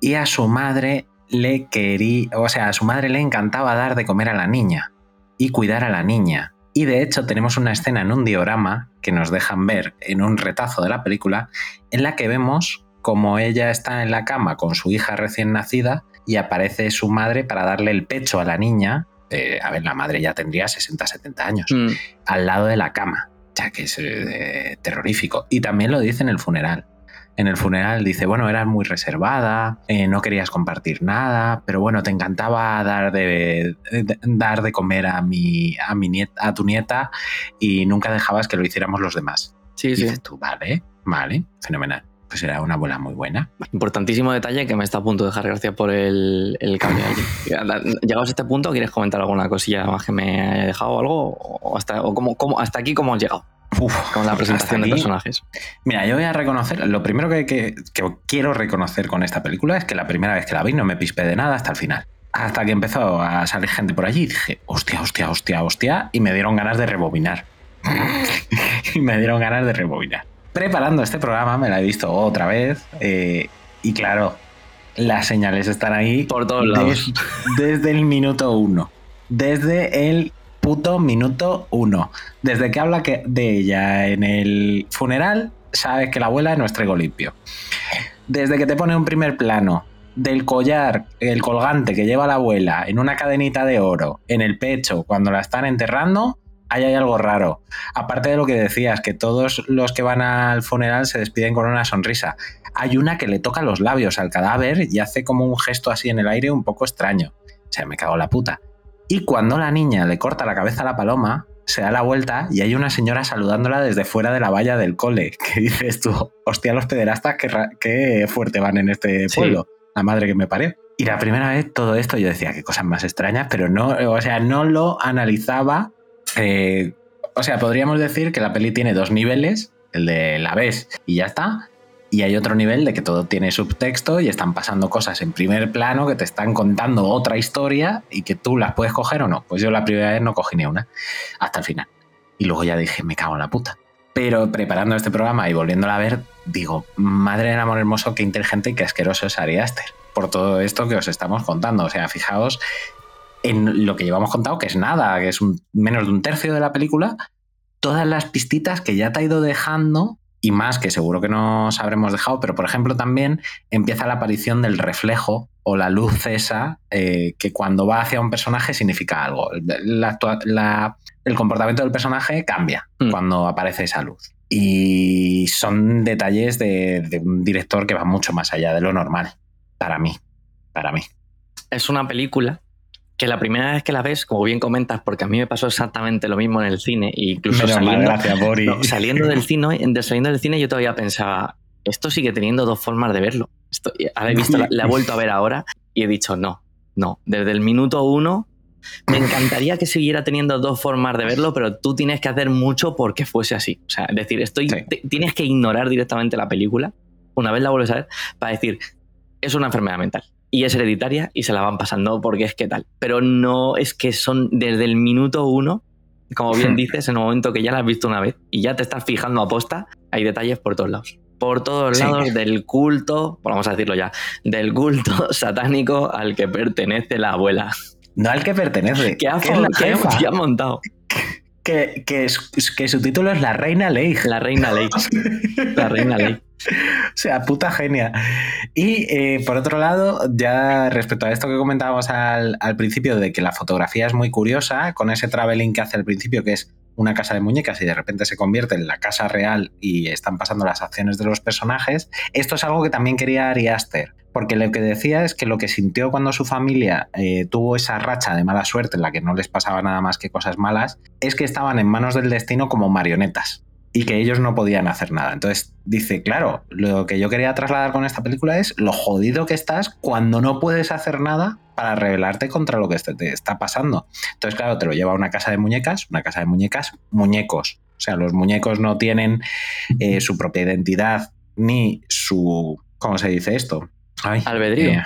Y a su madre le quería, o sea, a su madre le encantaba dar de comer a la niña y cuidar a la niña. Y de hecho tenemos una escena en un diorama que nos dejan ver en un retazo de la película en la que vemos como ella está en la cama con su hija recién nacida y aparece su madre para darle el pecho a la niña. Eh, a ver, la madre ya tendría 60, 70 años Mm, al lado de la cama. O sea, que es eh, terrorífico. Y también lo dice en el funeral. En el funeral dice, bueno, eras muy reservada, eh, no querías compartir nada, pero bueno, te encantaba dar de, de- dar de comer a, mi, a, mi nieta, a tu nieta y nunca dejabas que lo hiciéramos los demás. sí, Y sí. dices tú, vale, vale, fenomenal. Pues era una abuela muy buena. Importantísimo detalle que me está a punto de dejar gracias por el, el cambio. *laughs* Llegados a este punto, ¿quieres comentar alguna cosilla más que me haya dejado algo? ¿O hasta, o cómo, cómo- hasta aquí cómo has llegado? Uf, Con la presentación de personajes. Mira, yo voy a reconocer, lo primero que, que- que quiero reconocer con esta película es que la primera vez que la vi no me pispé de nada hasta el final. Hasta que empezó a salir gente por allí y dije, hostia, hostia, hostia, hostia, y me dieron ganas de rebobinar. *laughs* y me dieron ganas de rebobinar. Preparando este programa, me la he visto otra vez, eh, y claro, las señales están ahí por todos lados. desde el minuto uno. Desde el puto minuto uno. Desde que habla que de ella en el funeral, sabes que la abuela es trego limpio. Desde que te pone un primer plano del collar, el colgante que lleva la abuela en una cadenita de oro en el pecho cuando la están enterrando, ahí hay algo raro. Aparte de lo que decías, que todos los que van al funeral se despiden con una sonrisa. Hay una que le toca los labios al cadáver y hace como un gesto así en el aire un poco extraño. O sea, me cago en la puta. Y cuando la niña le corta la cabeza a la paloma, se da la vuelta y hay una señora saludándola desde fuera de la valla del cole. *laughs* Que dices tú, hostia, los pederastas, qué, fuerte van en este pueblo. La madre que me parió. Y la primera vez todo esto yo decía, qué cosas más extrañas, pero no, o sea, no lo analizaba. Eh, o sea, podríamos decir que la peli tiene dos niveles, el de la ves y ya está, y hay otro nivel de que todo tiene subtexto y están pasando cosas en primer plano que te están contando otra historia y que tú las puedes coger o no. Pues yo la primera vez no cogí ni una, hasta el final. Y luego ya dije, me cago en la puta. Pero preparando este programa y volviéndola a ver, digo, madre del amor hermoso, qué inteligente y qué asqueroso es Ari Aster. Por todo esto que os estamos contando. O sea, fijaos en lo que llevamos contado, que es nada, que es un, menos de un tercio de la película, todas las pistitas que ya te ha ido dejando y más que seguro que nos habremos dejado, pero por ejemplo también empieza la aparición del reflejo o la luz esa eh, que cuando va hacia un personaje significa algo. el comportamiento del personaje cambia mm. cuando aparece esa luz. Y son detalles de un director que va mucho más allá de lo normal, para mí, para mí. Es una película que la primera vez que la ves, como bien comentas, porque a mí me pasó exactamente lo mismo en el cine, e incluso saliendo, *laughs* saliendo, del cine, saliendo del cine yo todavía pensaba, esto sigue teniendo dos formas de verlo. Esto, visto, la, he vuelto a ver ahora y he dicho, no, no, desde el minuto uno me encantaría que siguiera teniendo dos formas de verlo, pero tú tienes que hacer mucho porque fuese así. O sea, es decir, estoy, tienes que ignorar directamente la película, una vez la vuelves a ver, para decir, es una enfermedad mental y es hereditaria y se la van pasando porque es que tal. Pero no es que son desde el minuto uno, como bien dices, en el momento que ya la has visto una vez y ya te estás fijando a posta, hay detalles por todos lados. Por todos lados del culto, vamos a decirlo ya, del culto *laughs* satánico al que pertenece la abuela. No al que pertenece. *laughs* Que ha, que ha montado. Que, que, que, su título es La Reina Ley. La Reina Ley. *laughs* La Reina Ley. O sea, puta genia. Y eh, por otro lado, ya respecto a esto que comentábamos al, al, principio, de que la fotografía es muy curiosa, con ese traveling que hace al principio, que es una casa de muñecas y de repente se convierte en la casa real y están pasando las acciones de los personajes, esto es algo que también quería Ari Aster. Porque lo que decía es que lo que sintió cuando su familia eh, tuvo esa racha de mala suerte en la que no les pasaba nada más que cosas malas, es que estaban en manos del destino como marionetas y que ellos no podían hacer nada. Entonces dice, claro, lo que yo quería trasladar con esta película es lo jodido que estás cuando no puedes hacer nada para rebelarte contra lo que te está pasando. Entonces, claro, te lo lleva a una casa de muñecas, una casa de muñecas, muñecos. O sea, los muñecos no tienen eh, su propia identidad ni su... ¿Cómo se dice esto? albedrío. Eh,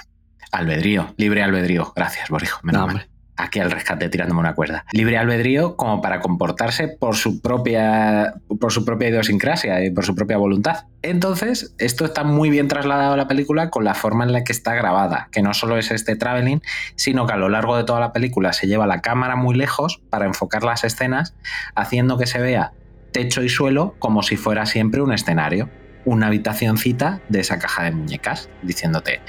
albedrío, libre albedrío. Gracias, Borijo. Menos mal aquí al rescate tirándome una cuerda. Libre albedrío como para comportarse por su propia, por su propia idiosincrasia y por su propia voluntad. Entonces, esto está muy bien trasladado a la película con la forma en la que está grabada, que no solo es este traveling, sino que a lo largo de toda la película se lleva la cámara muy lejos para enfocar las escenas, haciendo que se vea techo y suelo como si fuera siempre un escenario, una habitacioncita de esa caja de muñecas, diciéndote,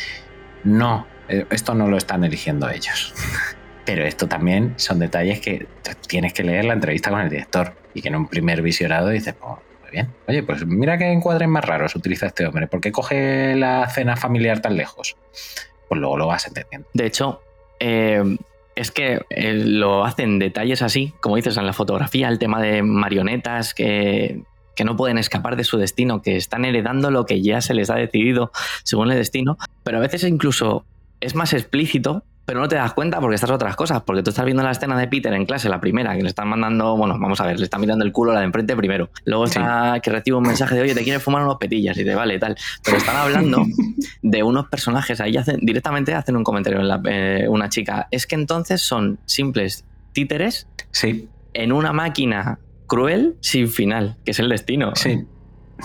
no, eh, esto no lo están eligiendo ellos. *laughs* Pero esto también son detalles que tienes que leer la entrevista con el director y que en un primer visionado dices, pues muy bien, oye, pues mira qué encuadres más raros utiliza este hombre, ¿por qué coge la cena familiar tan lejos? Pues luego lo vas entendiendo. De hecho, eh, es que eh, lo hacen detalles así, como dices en la fotografía, el tema de marionetas que, que no pueden escapar de su destino, que están heredando lo que ya se les ha decidido según el destino, pero a veces incluso es más explícito pero no te das cuenta porque estás otras cosas, porque tú estás viendo la escena de Peter en clase, la primera, que le están mandando, bueno, vamos a ver, le están mirando el culo a la de enfrente primero. Luego está que recibe un mensaje de, oye, te quieres fumar unos petillas y te vale, tal. Pero están hablando *laughs* de unos personajes, ahí hacen, directamente hacen un comentario en la, eh, una chica. Es que entonces son simples títeres sí. en una máquina cruel sin final, que es el destino. Sí.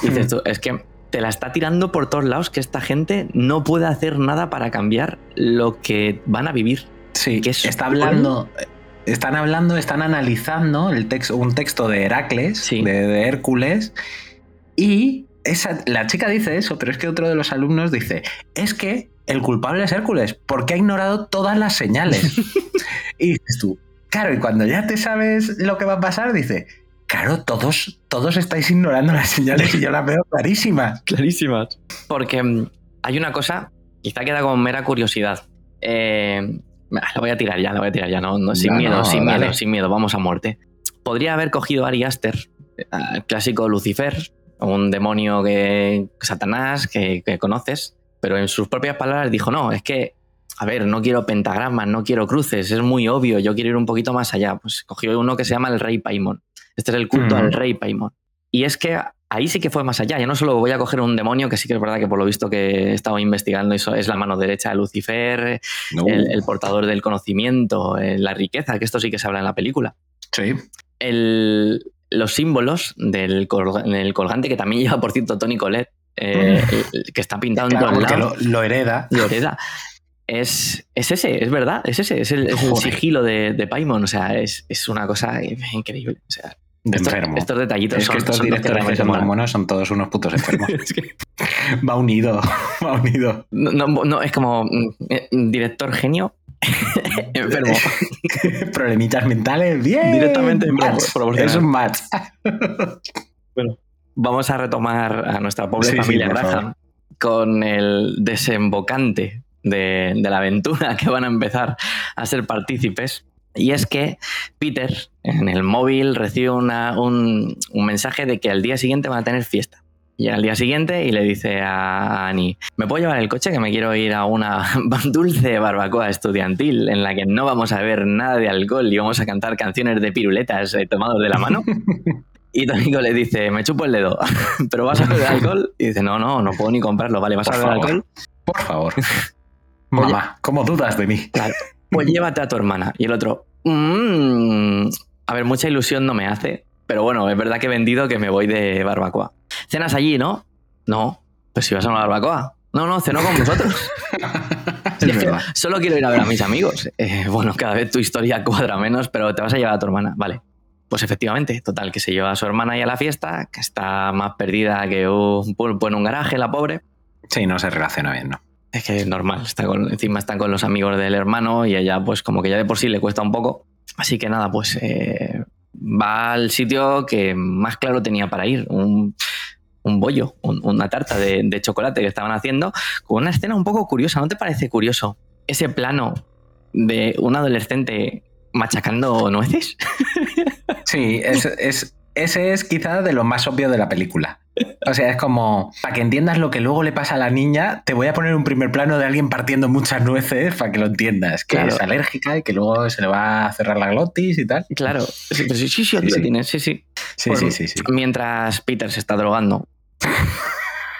Y dices tú, es que te la está tirando por todos lados que esta gente no puede hacer nada para cambiar lo que van a vivir. Sí, que está hablando. Están hablando, están analizando el texto, un texto de Heracles, de, de, Hércules, y esa, la chica dice eso, pero es que otro de los alumnos dice, es que el culpable es Hércules, porque ha ignorado todas las señales. *laughs* y dices tú, claro, y cuando ya te sabes lo que va a pasar, dice, Claro, todos, todos estáis ignorando las señales y yo las veo clarísimas. *laughs* Clarísimas. Porque mm, hay una cosa, quizá queda como mera curiosidad. Eh, la voy a tirar ya, la voy a tirar ya, no, sin miedo, sin miedo, sin miedo, vamos a muerte. Podría haber cogido a Ari Aster, el clásico Lucifer, un demonio que Satanás que, que conoces, pero en sus propias palabras dijo, no, es que a ver, no quiero pentagramas, no quiero cruces, es muy obvio, yo quiero ir un poquito más allá. Pues cogió uno que se llama el Rey Paimon. Este es el culto al Rey Paimon. Y es que ahí sí que fue más allá. Ya no solo voy a coger un demonio, que sí que es verdad que por lo visto que he estado investigando, eso es la mano derecha de Lucifer, el, portador del conocimiento, eh, la riqueza, que esto sí que se habla en la película. Sí. los símbolos del, colgante, que también *laughs* lleva, por cierto, Tony Colette, eh, que está pintado en lados. Lo, lo hereda. Lo hereda es, es ese, es verdad, es ese, es el, sigilo de, de, Paimon, o sea, es, es una cosa increíble. O sea, de estos, enfermo. Estos detallitos es que estos directores de mormonos son todos unos putos enfermos. *laughs* *laughs* Va unido, va unido. No, no, es como mm, eh, director genio, *laughs* enfermo. Problemitas mentales, bien. Directamente match. Es un match. bueno, vamos a retomar a nuestra pobre familia Graham con el desembocante de, la aventura que van a empezar a ser partícipes. Y es que Peter en el móvil recibe una, un, mensaje de que al día siguiente van a tener fiesta. Y al día siguiente y le dice a Annie, ¿me puedo llevar el coche que me quiero ir a una *laughs* dulce barbacoa estudiantil en la que no vamos a ver nada de alcohol y vamos a cantar canciones de piruletas eh, tomados de la mano? *laughs* Y Tónico le dice, me chupo el dedo, *laughs* pero vas a beber alcohol. Y dice, no, no, no puedo ni comprarlo, vale, vas a beber alcohol. Por favor. Mamá, ¿cómo dudas de mí? Claro. Pues llévate a tu hermana. Y el otro, mmm, a ver, mucha ilusión no me hace. Pero bueno, es verdad que he vendido que me voy de barbacoa. ¿Cenas allí, no? No. Pues si vas a una barbacoa. No, no, ceno con vosotros. *laughs* solo quiero ir a ver a mis amigos. Eh, bueno, cada vez tu historia cuadra menos, pero te vas a llevar a tu hermana. Vale. Pues efectivamente, total, que se lleva a su hermana ahí a la fiesta, que está más perdida que un pulpo en un garaje, la pobre. Sí, no se relaciona bien, ¿no? Es que es normal, está encima están con los amigos del hermano y ella pues como que ya de por sí le cuesta un poco. Así que nada, pues eh, va al sitio que más claro tenía para ir, un, bollo, una tarta de, chocolate que estaban haciendo, con una escena un poco curiosa, ¿no te parece curioso? Ese plano de un adolescente machacando nueces. Sí, es, ese es quizá de lo más obvio de la película. O sea, es como, para que entiendas lo que luego le pasa a la niña, te voy a poner un primer plano de alguien partiendo muchas nueces para que lo entiendas, que es alérgica y que luego se le va a cerrar la glotis y tal. Claro, sí, sí, sí, sí, sí. sí, sí. Sí, sí, sí, Mientras Peter se está drogando. *laughs*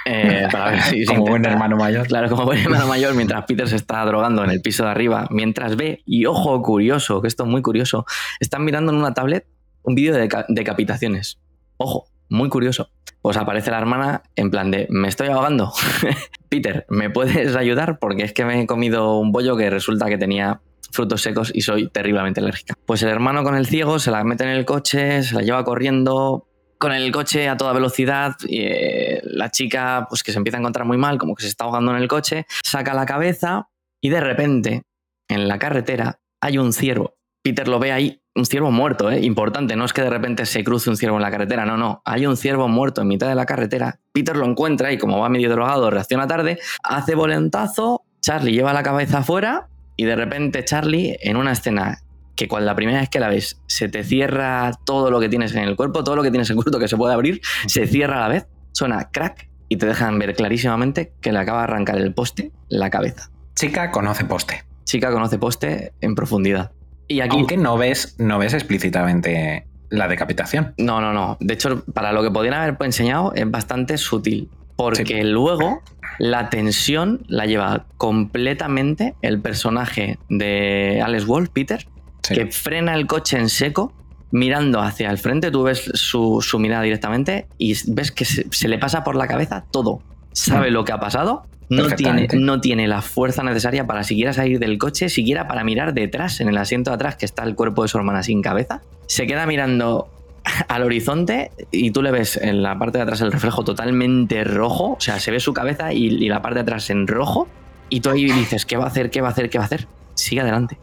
Eh, para ver si como buen hermano mayor. Claro, como buen hermano mayor, mientras Peter se está drogando en el piso de arriba, mientras ve, y ojo, curioso, que esto es muy curioso, están mirando en una tablet un vídeo de decapitaciones. Ojo, muy curioso. Pues aparece la hermana en plan de, me estoy ahogando. *laughs* Peter, ¿me puedes ayudar? Porque es que me he comido un bollo que resulta que tenía frutos secos y soy terriblemente alérgica. Pues el hermano con el ciego se la mete en el coche, se la lleva corriendo con el coche a toda velocidad y eh, la chica pues que se empieza a encontrar muy mal, como que se está ahogando en el coche, saca la cabeza y de repente en la carretera hay un ciervo. Peter lo ve ahí un ciervo muerto, ¿eh? importante, no es que de repente se cruce un ciervo en la carretera, no, no, hay un ciervo muerto en mitad de la carretera, Peter lo encuentra y como va medio drogado, reacciona tarde, hace volentazo, Charlie lleva la cabeza afuera y de repente Charlie en una escena que cuando la primera vez que la ves se te cierra todo lo que tienes en el cuerpo, todo lo que tienes en el cuerpo que se puede abrir, se cierra a la vez, suena crack y te dejan ver clarísimamente que le acaba de arrancar el poste la cabeza. Chica conoce poste. chica conoce poste en profundidad. Y aquí. Aunque no ves, no ves explícitamente la decapitación. No, no, no. De hecho, para lo que podrían haber enseñado es bastante sutil. Porque luego la tensión la lleva completamente el personaje de Alex Wolf, Peter, que frena el coche en seco, mirando hacia el frente. Tú ves su, su mirada directamente y ves que se, se, le pasa por la cabeza todo. Sabe lo que ha pasado. No tiene, no tiene la fuerza necesaria para siquiera salir del coche, siquiera para mirar detrás, en el asiento de atrás, que está el cuerpo de su hermana sin cabeza. Se queda mirando *laughs* al horizonte y tú le ves en la parte de atrás el reflejo totalmente rojo, o sea, se ve su cabeza y, y, la parte de atrás en rojo, y tú ahí dices, ¿qué va a hacer? ¿Qué va a hacer? ¿Qué va a hacer? Sigue adelante,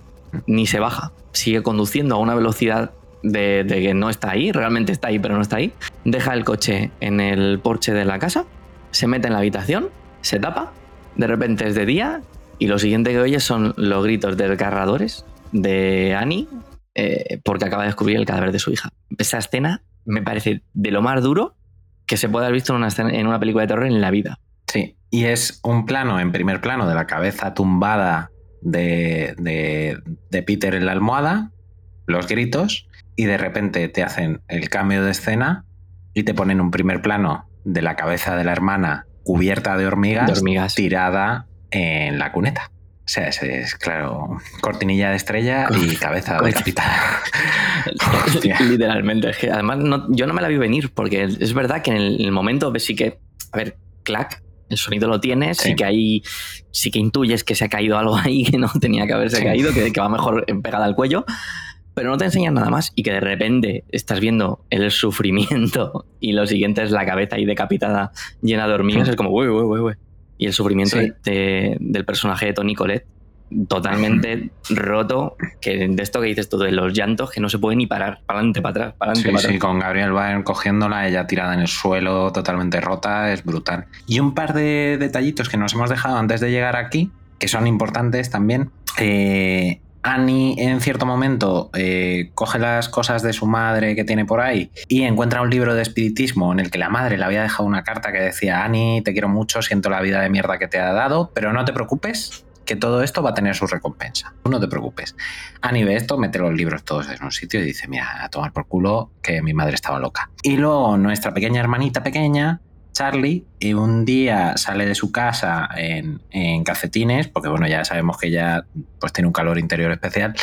ni se baja, sigue conduciendo a una velocidad de, de que no está ahí, realmente está ahí, pero no está ahí, deja el coche en el porche de la casa, se mete en la habitación, se tapa, de repente es de día y lo siguiente que oyes son los gritos desgarradores de Annie eh, porque acaba de descubrir el cadáver de su hija. Esa escena me parece de lo más duro que se puede haber visto en una, en una película de terror en la vida. Sí, y es un plano en primer plano de la cabeza tumbada de, de, de Peter en la almohada, los gritos, y de repente te hacen el cambio de escena y te ponen un primer plano de la cabeza de la hermana cubierta de hormigas, de hormigas. tirada en la cuneta. O sea, es, es claro, cortinilla de estrella y cabeza decapitada. *laughs* Literalmente. Es que además no, yo no me la vi venir porque es verdad que en el, en el momento sí que, a ver, clac, el sonido lo tienes, sí. sí. que hay, sí que intuyes que se ha caído algo ahí *laughs* que no tenía que haberse sí. caído, que, que, va mejor pegada al cuello, pero no te enseñan nada más y que de repente estás viendo el sufrimiento y lo siguiente es la cabeza ahí decapitada llena de hormigas, es como, uy, uy, uy, uy. Y el sufrimiento sí. de, del personaje de Tony Colette totalmente roto, que de esto que dices tú, de los llantos que no se puede ni parar, para adelante, para atrás, para adelante, sí, para atrás. Sí, con Gabriel Byrne cogiéndola, ella tirada en el suelo, totalmente rota, es brutal. Y un par de detallitos que nos hemos dejado antes de llegar aquí, que son importantes también. Eh, Annie en cierto momento eh, coge las cosas de su madre que tiene por ahí y encuentra un libro de espiritismo en el que la madre le había dejado una carta que decía Annie, te quiero mucho, siento la vida de mierda que te ha dado, pero no te preocupes, que todo esto va a tener su recompensa. No te preocupes. Annie ve esto, mete los libros todos en un sitio y dice, mira, a tomar por culo que mi madre estaba loca. Y luego nuestra pequeña hermanita pequeña Charlie y un día sale de su casa en, en, calcetines, porque bueno, ya sabemos que ella pues tiene un calor interior especial,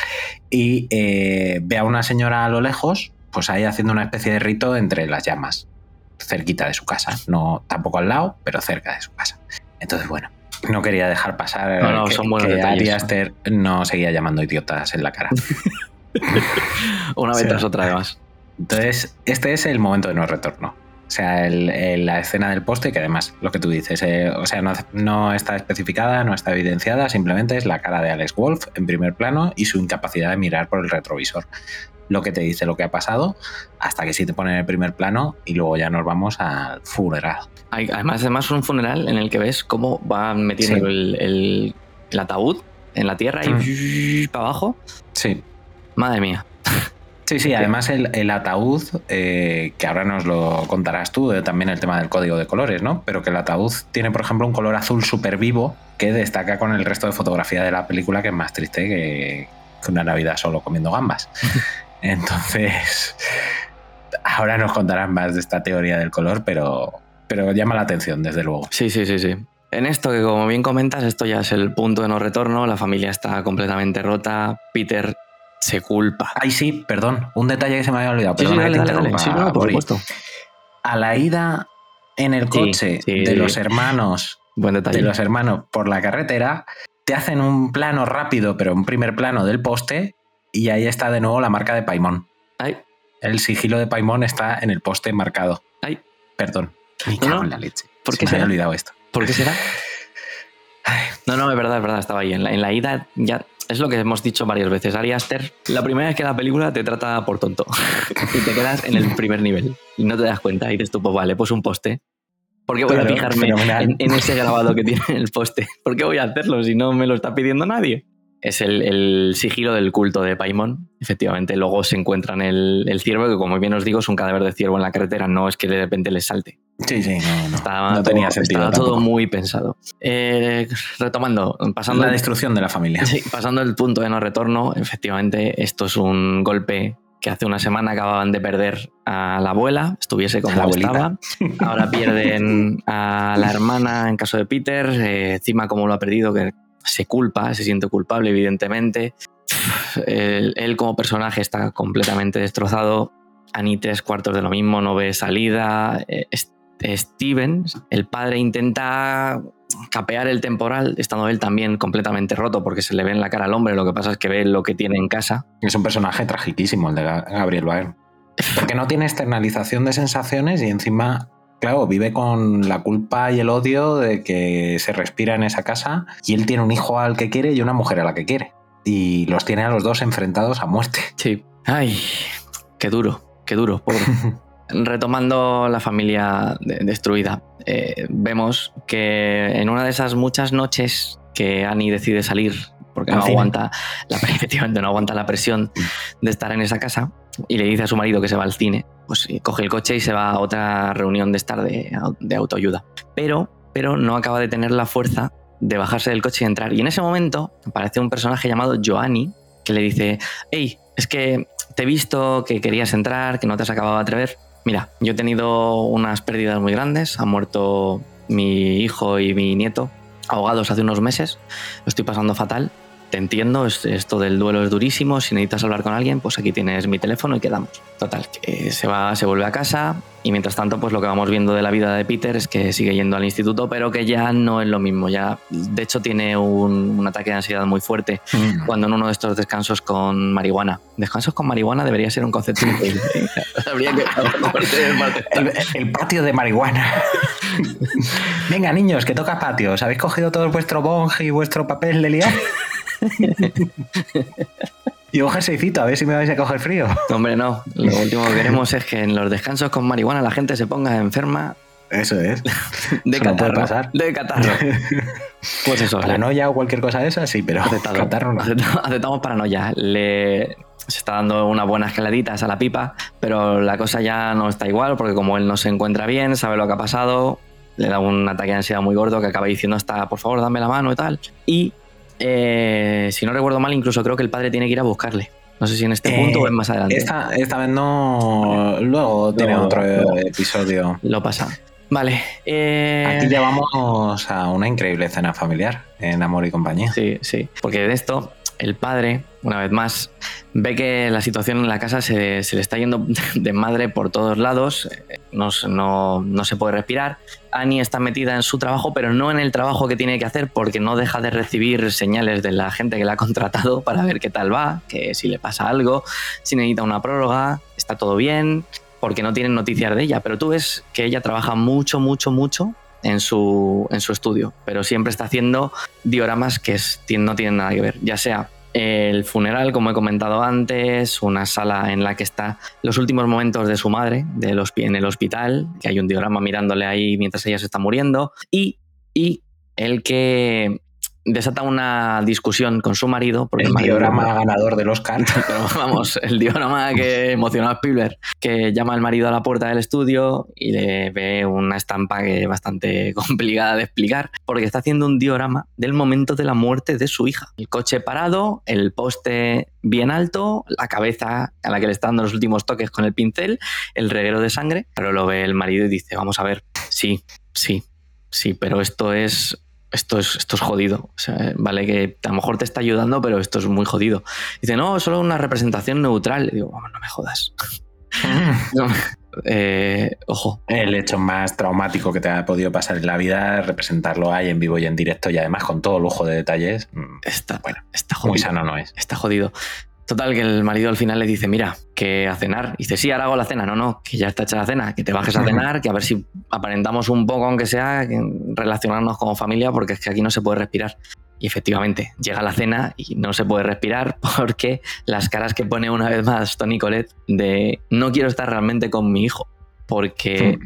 y eh, ve a una señora a lo lejos, pues ahí haciendo una especie de rito entre las llamas, cerquita de su casa, no tampoco al lado, pero cerca de su casa. Entonces, bueno, no quería dejar pasar no, no, que, son buenos que detalles, Aster no seguía llamando idiotas en la cara. *laughs* una vez tras otra además. Entonces, este es el momento de no retorno. O sea, el, el, la escena del poste, que además, lo que tú dices, eh, o sea, no, no, está especificada, no está evidenciada, simplemente es la cara de Alex Wolf en primer plano y su incapacidad de mirar por el retrovisor. Lo que te dice lo que ha pasado, hasta que sí te ponen en el primer plano y luego ya nos vamos al funeral. Hay, además, además es un funeral en el que ves cómo va metiendo sí. el, el, el, ataúd en la tierra y mm. *laughs* para abajo. Sí. Madre mía. *laughs* Sí, sí, además el, el ataúd, eh, que ahora nos lo contarás tú, eh, también el tema del código de colores, ¿no? Pero que el ataúd tiene, por ejemplo, un color azul súper vivo que destaca con el resto de fotografía de la película, que es más triste que, que una Navidad solo comiendo gambas. *laughs* Entonces, ahora nos contarás más de esta teoría del color, pero, pero llama la atención, desde luego. Sí, sí, sí, sí. En esto que como bien comentas, esto ya es el punto de no retorno, la familia está completamente rota, Peter se culpa. Ay, sí, perdón. Un detalle que se me había olvidado. Sí, Perdona sí, dale, dale, interrumpa, sí, no, por supuesto. A la ida en el coche de los hermanos, Buen detalle. de los hermanos por la carretera, te hacen un plano rápido, pero un primer plano del poste, y ahí está de nuevo la marca de Paimón. Ay, El sigilo de Paimón está en el poste marcado. ay, Perdón. Me No, cago no. en la leche. ¿Por Se qué me había olvidado esto. ¿por qué será? No, no, es verdad, es verdad, estaba ahí. En la, en la ida ya es lo que hemos dicho varias veces. Ari Aster, la primera vez que la película te trata por tonto *laughs* y te quedas en el primer nivel y no te das cuenta y dices tú, pues vale, pues un poste. ¿Por qué voy Claro, a fijarme en, en ese grabado que tiene en el poste? ¿Por qué voy a hacerlo si no me lo está pidiendo nadie? Es el, el sigilo del culto de Paimon. Efectivamente, luego se encuentran el, el ciervo, que como bien os digo, es un cadáver de ciervo en la carretera, no es que de repente les salte. Sí, sí, no, no. Estaba, no tenía sentido. estaba todo muy pensado. Eh, retomando, pasando La destrucción de la familia. Sí, pasando el punto de no retorno, efectivamente, esto es un golpe que hace una semana acababan de perder a la abuela, estuviese como la estaba. Ahora pierden *laughs* a la hermana en caso de Peter, eh, encima como lo ha perdido, que se culpa, se siente culpable, evidentemente. Él, como personaje está completamente destrozado. Annie tres cuartos de lo mismo, no ve salida. Eh, Steven, el padre, intenta capear el temporal, estando él también completamente roto porque se le ve en la cara al hombre, lo que pasa es que ve lo que tiene en casa. Es un personaje tragiquísimo el de Ga- Gabriel Byrne. Porque no tiene externalización de sensaciones y encima, claro, vive con la culpa y el odio de que se respira en esa casa y él tiene un hijo al que quiere y una mujer a la que quiere. Y los tiene a los dos enfrentados a muerte. Sí. Ay, qué duro, qué duro, pobre. *laughs* Retomando la familia de- destruida, eh, vemos que en una de esas muchas noches que Annie decide salir porque no aguanta, la, efectivamente no aguanta la presión de estar en esa casa y le dice a su marido que se va al cine, pues coge el coche y se va a otra reunión de estar de, au- de autoayuda. Pero, pero no acaba de tener la fuerza de bajarse del coche y entrar. Y en ese momento aparece un personaje llamado Joanny que le dice, hey, es que te he visto que querías entrar, que no te has acabado de atrever. Mira, yo he tenido unas pérdidas muy grandes, ha muerto mi hijo y mi nieto ahogados hace unos meses, lo estoy pasando fatal. Te entiendo, es- esto del duelo es durísimo. Si necesitas hablar con alguien, pues aquí tienes mi teléfono y quedamos. Total, que se va, se vuelve a casa y mientras tanto, pues lo que vamos viendo de la vida de Peter es que sigue yendo al instituto, pero que ya no es lo mismo. Ya, de hecho, tiene un, un ataque de ansiedad muy fuerte cuando en uno de estos descansos con marihuana. Descansos con marihuana debería ser un concepto increíble. *laughs* Habría que El, el patio de marihuana. *laughs* Venga, niños, que toca patio. ¿Os habéis cogido todo vuestro bong y vuestro papel de liar? *laughs* *laughs* y un jerseycito, a ver si me vais a coger frío. Hombre, no. Lo último que queremos es que en los descansos con marihuana la gente se ponga enferma Eso es. de Eso no puede catarro. pasar. De catarro. Pues eso. *laughs* Paranoia o cualquier cosa de esa, sí, pero aceptado. catarro no. Aceptamos- Aceptamos paranoia. Le se está dando unas buenas geladitas a la pipa, pero la cosa ya no está igual porque como él no se encuentra bien, sabe lo que ha pasado, le da un ataque de ansiedad muy gordo que acaba diciendo hasta, por favor, dame la mano y tal. Y eh, si no recuerdo mal, incluso creo que el padre tiene que ir a buscarle. No sé si en este punto Eh, o en más adelante. Esta, esta vez no. Luego tiene Luego, otro luego. episodio. Lo pasa. Vale. eh, Aquí llevamos a una increíble cena familiar en Amor y Compañía. Sí, sí. Porque de esto, el padre, una vez más, ve que la situación en la casa se, le está yendo *laughs* de madre por todos lados, no- no se puede respirar. Annie está metida en su trabajo, pero no en el trabajo que tiene que hacer porque no deja de recibir señales de la gente que la ha contratado *laughs* para ver qué tal va, que si le pasa algo, si necesita una prórroga, está todo bien, porque no tienen noticias de ella. Pero tú ves que ella trabaja mucho, mucho, mucho en su, en su estudio, pero siempre está haciendo dioramas que es- no tienen nada que ver, ya sea el funeral, como he comentado antes, una sala en la que está los últimos momentos de su madre del hospi- en el hospital, que hay un diorama mirándole ahí mientras ella se está muriendo, y, y el que desata una discusión con su marido. Porque El diorama ganador del Oscar. *laughs* pero vamos, el diorama que emocionó a Spielberg, que llama al marido a la puerta del estudio y le ve una estampa que es bastante *laughs* complicada de explicar, porque está haciendo un diorama del momento de la muerte de su hija. El coche parado, el poste bien alto, la cabeza a la que le está dando los últimos toques con el pincel, el reguero de sangre, pero lo ve el marido y dice, vamos a ver, sí, sí, sí, pero esto es... Esto es, esto es jodido. O sea, vale que a lo mejor te está ayudando, pero esto es muy jodido. Dice, no, solo una representación neutral. Le digo, "Vamos, no me jodas. *laughs* No, eh, ojo. El hecho más traumático que te ha podido pasar en la vida, representarlo ahí en vivo y en directo y además con todo lujo de detalles, mm, Está, bueno, está jodido. muy sano no es. Está jodido. Total, que el marido al final le dice, mira, que a cenar. Y dice, sí, ahora hago la cena. No, no, que ya está hecha la cena, que te bajes a cenar, que a ver si aparentamos un poco, aunque sea, relacionarnos como familia, porque es que aquí no se puede respirar. Y efectivamente, llega la cena y no se puede respirar *laughs* porque las caras que pone una vez más Tony Colette de no quiero estar realmente con mi hijo. Porque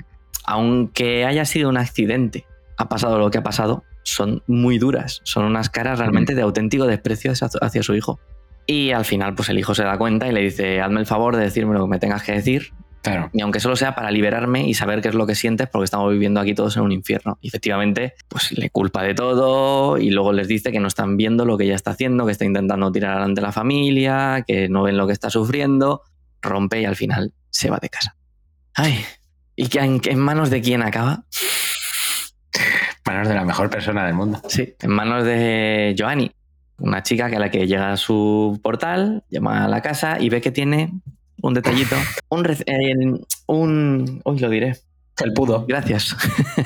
aunque haya sido un accidente, ha pasado lo que ha pasado, son muy duras. Son unas caras realmente de auténtico desprecio hacia su hijo. Y al final, pues el hijo se da cuenta y le dice, hazme el favor de decirme lo que me tengas que decir. Claro. Ni aunque solo sea para liberarme y saber qué es lo que sientes, porque estamos viviendo aquí todos en un infierno. Y efectivamente, pues le culpa de todo y luego les dice que no están viendo lo que ella está haciendo, que está intentando tirar adelante la familia, que no ven lo que está sufriendo. Rompe y al final se va de casa. Ay, ¿y que en, en manos de quién acaba? Manos de la mejor persona del mundo. Sí, en manos de Joanny, una chica que a la que llega a su portal, llama a la casa y ve que tiene un detallito, *laughs* un, un hoy lo diré, Felpudo. gracias,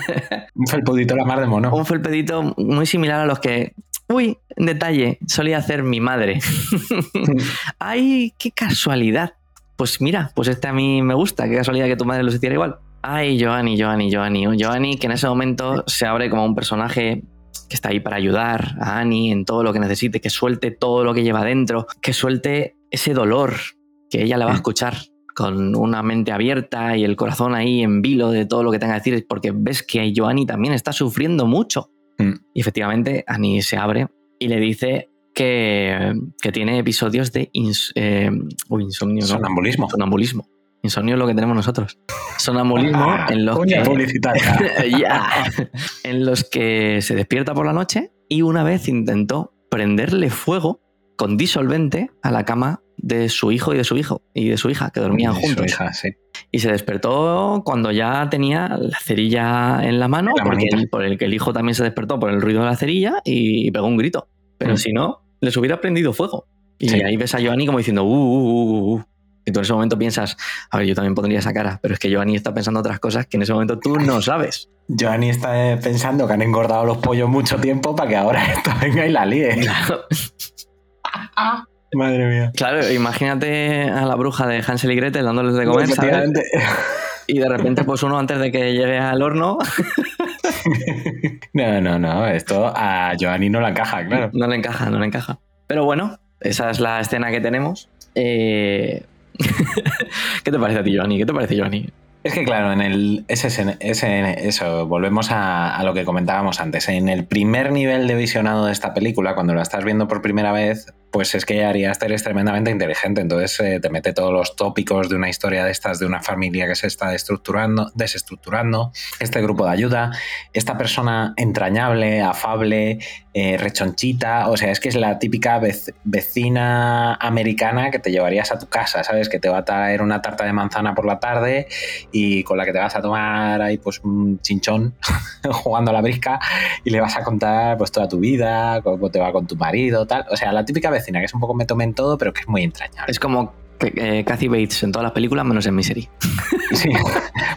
*laughs* Un felpudito la mar de mono. un felpedito muy similar a los que, uy, detalle, solía hacer mi madre. *laughs* Ay, qué casualidad. Pues mira, pues este a mí me gusta, qué casualidad que tu madre lo hiciera igual. Ay, Joanny, Joanny, Joanny. Joanny, que en ese momento se abre como un personaje que está ahí para ayudar a Annie en todo lo que necesite, que suelte todo lo que lleva dentro, que suelte ese dolor que ella le va a escuchar con una mente abierta y el corazón ahí en vilo de todo lo que tenga que decir, porque ves que Joanny también está sufriendo mucho. Mm. Y efectivamente, Annie se abre y le dice que, que tiene episodios de ins- eh, uy, insomnio, ¿no? Sonambulismo. Sonambulismo. Insomnio es lo que tenemos nosotros. Sonambulismo Ah, en los que. *laughs* Ya. en los que se despierta por la noche y una vez intentó prenderle fuego con disolvente a la cama de su hijo y de su hijo y de su hija que dormían Y su juntos. hija, sí. Y se despertó cuando ya tenía la cerilla en la mano, la porque el- por el que el hijo también se despertó por el ruido de la cerilla y pegó un grito. Pero Mm. si no, les hubiera prendido fuego. Y Sí. ahí ves a Joanny como diciendo, uh, uh, uh, uh". Y tú en ese momento piensas, a ver, yo también pondría esa cara, pero es que Joanny está pensando otras cosas que en ese momento tú no sabes. Joanny está eh, pensando que han engordado los pollos mucho tiempo para que ahora *laughs* esto venga y la líe. Claro, Madre mía. claro, imagínate a la bruja de Hansel y Gretel dándoles de comer. Y de repente, pues uno antes de que llegue al horno, *laughs* No, no, no. Esto a Joanny no la encaja, claro. no le encaja, no le encaja. Pero bueno, esa es la escena que tenemos. Eh, *laughs* ¿Qué te parece a ti, Joanny? ¿Qué te parece, Joanny? Es que claro, en el ese- eso, volvemos a, a lo que comentábamos antes. En el primer nivel de visionado de esta película, cuando la estás viendo por primera vez, pues es que Ari Aster es tremendamente inteligente. Entonces eh, te mete todos los tópicos de una historia de estas, de una familia que se está desestructurando, desestructurando, este grupo de ayuda, esta persona entrañable, afable, eh, rechonchita. O sea, es que es la típica vec- vecina americana que te llevarías a tu casa, ¿sabes? Que te va a traer una tarta de manzana por la tarde y con la que te vas a tomar ahí pues un chinchón *laughs* jugando a la brisca y le vas a contar pues toda tu vida, cómo te va con tu marido, tal. O sea, la típica vecina que es un poco me tome en todo, pero que es muy entrañable. Es como eh, Kathy Bates en todas las películas, menos en Misery. *laughs* Sí,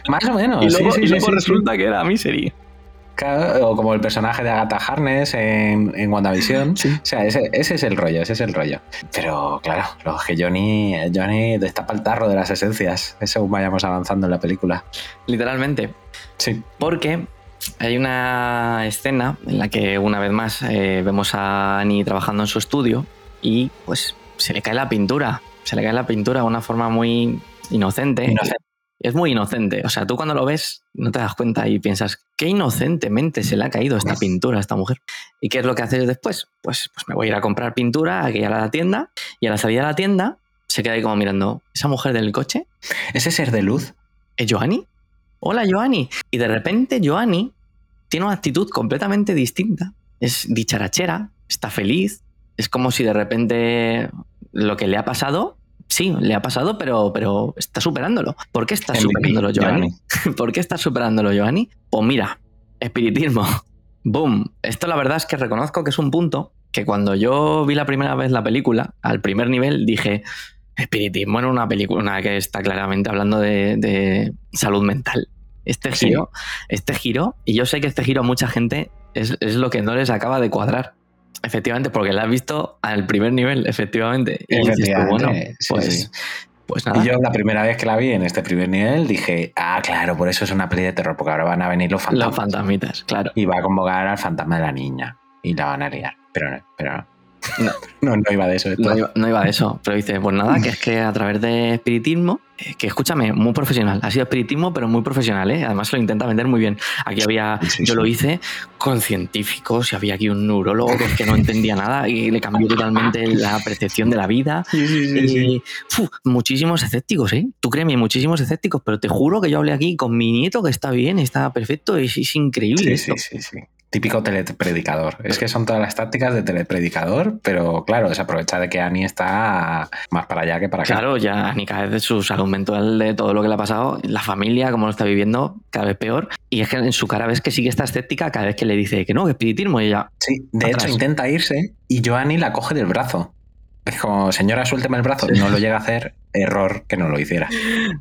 más o menos. *laughs* y luego, sí, y sí, luego sí, sí. resulta que era Misery. Claro, o como el personaje de Agatha Harness en, en WandaVision. O sea, ese, ese es el rollo, ese es el rollo. Pero claro, lo que Johnny, Johnny destapa el tarro de las esencias, según vayamos avanzando en la película. Literalmente. Sí. Porque hay una escena en la que una vez más eh, vemos a Annie trabajando en su estudio y pues se le cae la pintura. Se le cae la pintura de una forma muy inocente. Inocente. Es muy inocente. O sea, tú cuando lo ves no te das cuenta y piensas, qué inocentemente se le ha caído esta pintura a esta mujer. ¿Y qué es lo que haces después? Pues, pues me voy a ir a comprar pintura, aquí a la tienda y a la salida de la tienda se queda ahí como mirando, ¿esa mujer del coche? ¿Ese ser de luz? ¿Es Joanny? Hola, Joanny. Y de repente Joanny tiene una actitud completamente distinta. Es dicharachera, está feliz. Es como si de repente lo que le ha pasado, sí, le ha pasado, pero, pero está superándolo. ¿Por qué estás MVP, superándolo, Joanny? *laughs* ¿Por qué estás superándolo, Joanny? Pues mira, espiritismo. *laughs* Boom. Esto la verdad es que reconozco que es un punto que cuando yo vi la primera vez la película, al primer nivel, dije, espiritismo en una película que está claramente hablando de, de salud mental. Este Sí. giro, este giro, y yo sé que este giro a mucha gente es, es lo que no les acaba de cuadrar. Efectivamente, porque la has visto al primer nivel, efectivamente. Y dices Efectivamente, bueno, sí, pues, sí. pues nada. Y yo la primera vez que la vi en este primer nivel dije, ah, claro, por eso es una peli de terror, porque ahora van a venir los fantasmas. Los fantasmitas, claro. Y va a convocar al fantasma de la niña. Y la van a liar. Pero no, pero no. No. No, no iba de eso. No iba, no iba de eso, pero dice, pues nada, que es que a través de espiritismo, eh, que escúchame, muy profesional, ha sido espiritismo, pero muy profesional, ¿eh? además lo intenta vender muy bien. Aquí había, Sí, yo sí. lo hice con científicos y había aquí un neurólogo que es que no entendía nada y le cambió totalmente la percepción de la vida. Y, muchísimos escépticos, ¿eh? Tú créeme, muchísimos escépticos, pero te juro que yo hablé aquí con mi nieto que está bien, está perfecto, es, es increíble. Sí, esto. sí, sí, sí. Típico telepredicador. Es que son todas las tácticas de telepredicador, pero claro, se aprovecha de que Annie está más para allá que para acá. Claro, ya ni cada vez de su salud mental, de todo lo que le ha pasado, la familia, como lo está viviendo, cada vez peor. Y es que en su cara ves que sigue esta escéptica cada vez que le dice que no, que espiritismo, y ella. Sí, de Atrás. hecho intenta irse y Joanny la coge del brazo. Es como, señora, suélteme el brazo. No lo llega a hacer, error que no lo hiciera.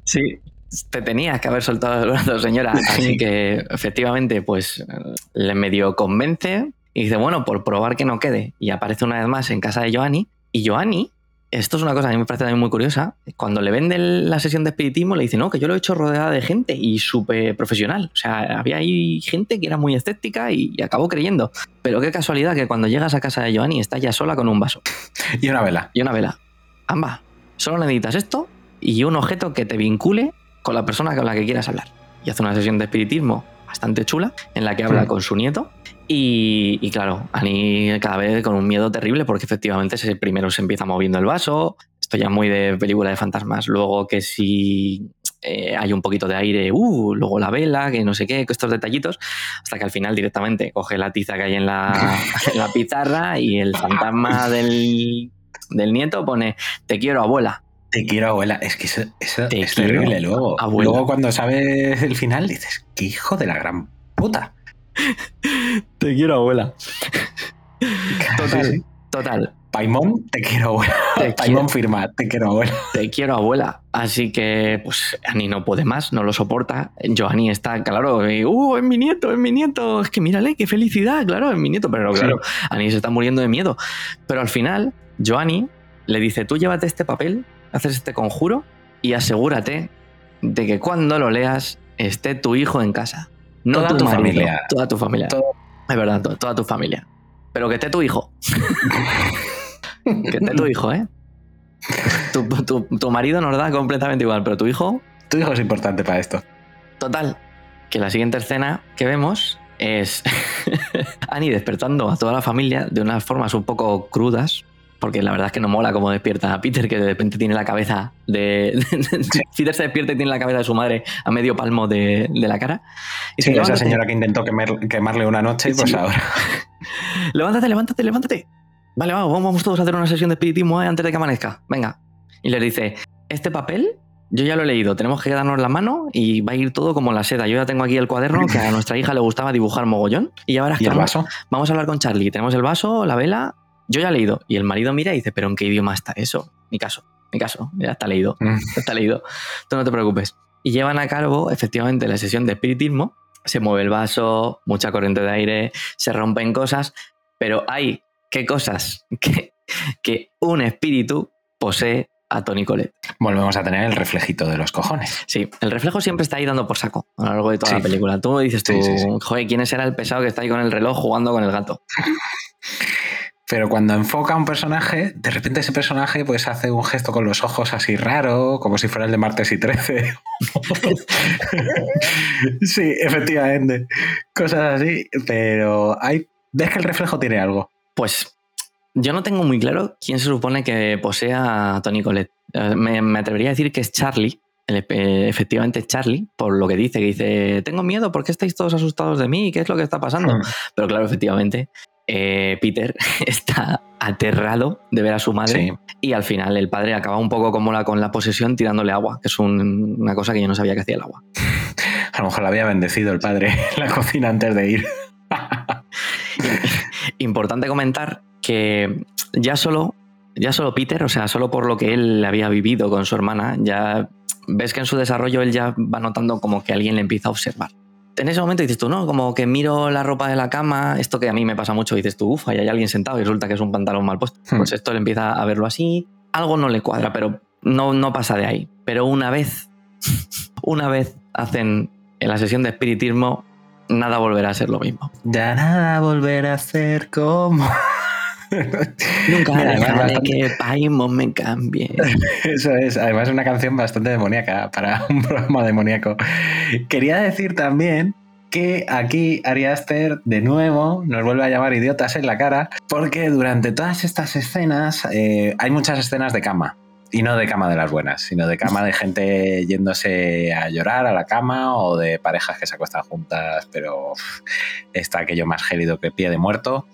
Sí. Te tenías que haber soltado el brazo, señora. *laughs* Así que, efectivamente, pues le medio convence y dice, bueno, por probar que no quede. Y aparece una vez más en casa de Joanny. Y Joanny, esto es una cosa que a mí me parece también muy curiosa, cuando le vende la sesión de espiritismo, le dice, no, que yo lo he hecho rodeada de gente y súper profesional. O sea, había ahí gente que era muy escéptica y, y acabó creyendo. Pero qué casualidad que cuando llegas a casa de Joanny está ya sola con un vaso *laughs* Y una vela. y una vela. Ambas. Solo necesitas esto y un objeto que te vincule con la persona con la que quieras hablar. Y hace una sesión de espiritismo bastante chula en la que habla Mm. con su nieto. Y, y claro, Annie cada vez con un miedo terrible porque efectivamente se, primero se empieza moviendo el vaso. Esto ya muy de película de fantasmas. Luego que si eh, hay un poquito de aire, uh, luego la vela, que no sé qué, estos detallitos, hasta que al final directamente coge la tiza que hay en la, *laughs* en la pizarra y el fantasma del, del nieto pone, te quiero abuela. Te quiero, abuela. Es que eso, eso Te es quiero, terrible luego. abuela. Luego cuando sabes el final dices, qué hijo de la gran puta. Te quiero abuela. Total, Sí, sí. total. Paimón, te quiero, abuela. Te Paimón quiero. firma, te quiero, abuela. Te quiero, abuela. Así que, pues, Annie no puede más, no lo soporta. Joanny está, claro, y, ¡uh, es mi nieto, es mi nieto! Es que mírale, qué felicidad, claro, es mi nieto. Pero claro, Annie se está muriendo de miedo. Pero al final, Joanny le dice, tú llévate este papel, haces este conjuro y asegúrate de que cuando lo leas esté tu hijo en casa. No Toda tu, tu marido, familia. Toda tu familia. Todo- Es verdad, to- toda tu familia. Pero que esté tu hijo. que esté tu hijo, ¿eh? Tu, tu- tu marido nos da completamente igual, pero tu hijo, Tu hijo es importante para esto. total. Que la siguiente escena que vemos es *laughs* Annie despertando a toda la familia de unas formas un poco crudas. Porque la verdad es que no mola cómo despierta a Peter, que de repente tiene la cabeza de. *laughs* Peter se despierta y tiene la cabeza de su madre a medio palmo de, de la cara. Y Sí, dice, esa señora que intentó quemar- quemarle una noche, pues Sí. ahora. *laughs* levántate, levántate, levántate. Vale, vamos, vamos todos a hacer una sesión de espiritismo ¿eh? antes de que amanezca. Venga. Y le dice, este papel yo ya lo he leído, tenemos que darnos la mano y va a ir todo como la seda. Yo ya tengo aquí el cuaderno que a nuestra hija le gustaba dibujar mogollón. Y verás ¿Y que el vamos, vaso? vamos a hablar con Charlie. Tenemos el vaso, la vela. Yo ya he leído. Y el marido mira y dice, pero ¿en qué idioma está eso? Mi caso, mi caso, ya está leído. Mm. Está leído. Tú no te preocupes. Y llevan a cabo efectivamente la sesión de espiritismo. Se mueve el vaso, mucha corriente de aire, se rompen cosas, pero hay qué cosas *laughs* que, que un espíritu posee a Tony Colette. Volvemos a tener el reflejito de los cojones. Sí, el reflejo siempre está ahí dando por saco a lo largo de toda Sí. la película. Tú dices tú, Sí, sí, sí. joder, ¿quién será el pesado que está ahí con el reloj jugando con el gato? *laughs* Pero cuando enfoca a un personaje, de repente ese personaje pues hace un gesto con los ojos así raro, como si fuera el de martes y 13. *laughs* sí, efectivamente. Cosas así, pero hay ves que el reflejo tiene algo. Pues yo no tengo muy claro quién se supone que posea a Tony Colette. Eh, Me, me atrevería a decir que es Charlie. el- eh, efectivamente Charlie, por lo que dice, que dice, tengo miedo, ¿por qué estáis todos asustados de mí? ¿Qué es lo que está pasando? Hmm. Pero claro, efectivamente, eh, Peter *laughs* está aterrado de ver a su madre Sí. y al final el padre acaba un poco como la, con la posesión tirándole agua, que es un- una cosa que yo no sabía que hacía el agua. *laughs* A lo mejor le había bendecido el padre en la cocina antes de ir. *laughs* Importante comentar que ya solo, ya solo Peter, o sea, solo por lo que él había vivido con su hermana, ya ves que en su desarrollo él ya va notando como que alguien le empieza a observar. En ese momento dices tú, no, como que miro la ropa de la cama, esto que a mí me pasa mucho, dices tú, uff, ahí hay alguien sentado y resulta que es un pantalón mal puesto. Hmm. Pues esto le empieza a verlo así, algo no le cuadra, pero no, no pasa de ahí. Pero una vez, *laughs* una vez hacen en la sesión de espiritismo, nada volverá a ser lo mismo. Ya nada volverá a ser como. Nunca dejaré bastante- que Paimon me cambie. *laughs* Eso es, además es una canción bastante demoníaca para *laughs* un programa demoníaco. Quería decir también que aquí Ari Aster de nuevo nos vuelve a llamar idiotas en la cara porque durante todas estas escenas eh, hay muchas escenas de cama. Y no de cama de las buenas, sino de cama de gente yéndose a llorar a la cama o de parejas que se acuestan juntas, pero está aquello más gélido que pie de muerto.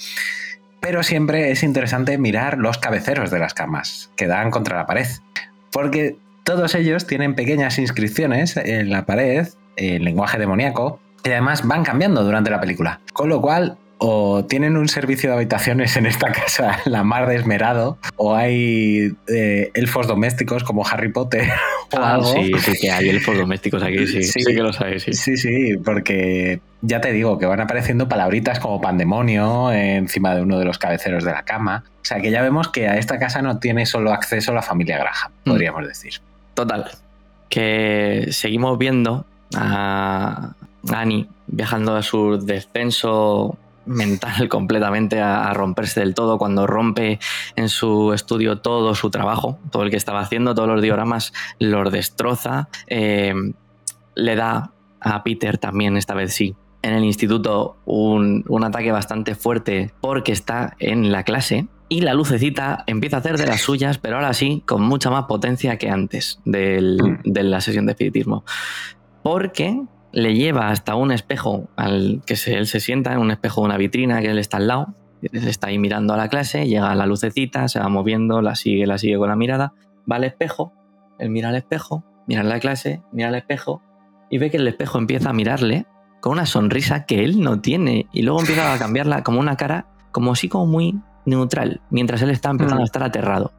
Pero siempre es interesante mirar los cabeceros de las camas que dan contra la pared, porque todos ellos tienen pequeñas inscripciones en la pared, en lenguaje demoníaco, y además van cambiando durante la película. Con lo cual, o tienen un servicio de habitaciones en esta casa *laughs* la mar de esmerado, o hay eh, elfos domésticos como Harry Potter *laughs* o Ah, algo. sí, sí que hay *laughs* elfos domésticos aquí, sí, sí, que los hay, sí. Sí, sí, porque ya te digo que van apareciendo palabritas como pandemonio encima de uno de los cabeceros de la cama. O sea que ya vemos que a esta casa no tiene solo acceso la familia Graham, Mm. podríamos decir. Total. Que seguimos viendo a Annie viajando a su descenso mental *laughs* completamente a, a romperse del todo cuando rompe en su estudio todo su trabajo, todo el que estaba haciendo, todos los dioramas los destroza, eh, le da a Peter también esta vez sí en el instituto un, un ataque bastante fuerte porque está en la clase y la lucecita empieza a hacer de las suyas, pero ahora sí con mucha más potencia que antes del- de la sesión de espiritismo. Porque le lleva hasta un espejo al que se- él se sienta, en un espejo de una vitrina que él está al lado. Él está ahí mirando a la clase, llega la lucecita, se va moviendo, la sigue, la sigue con la mirada, va al espejo, él mira al espejo, mira la clase, mira al espejo y ve que el espejo empieza a mirarle con una sonrisa que él no tiene y luego empieza a cambiarla como una cara como así como muy neutral, mientras él está empezando Mm. a estar aterrado.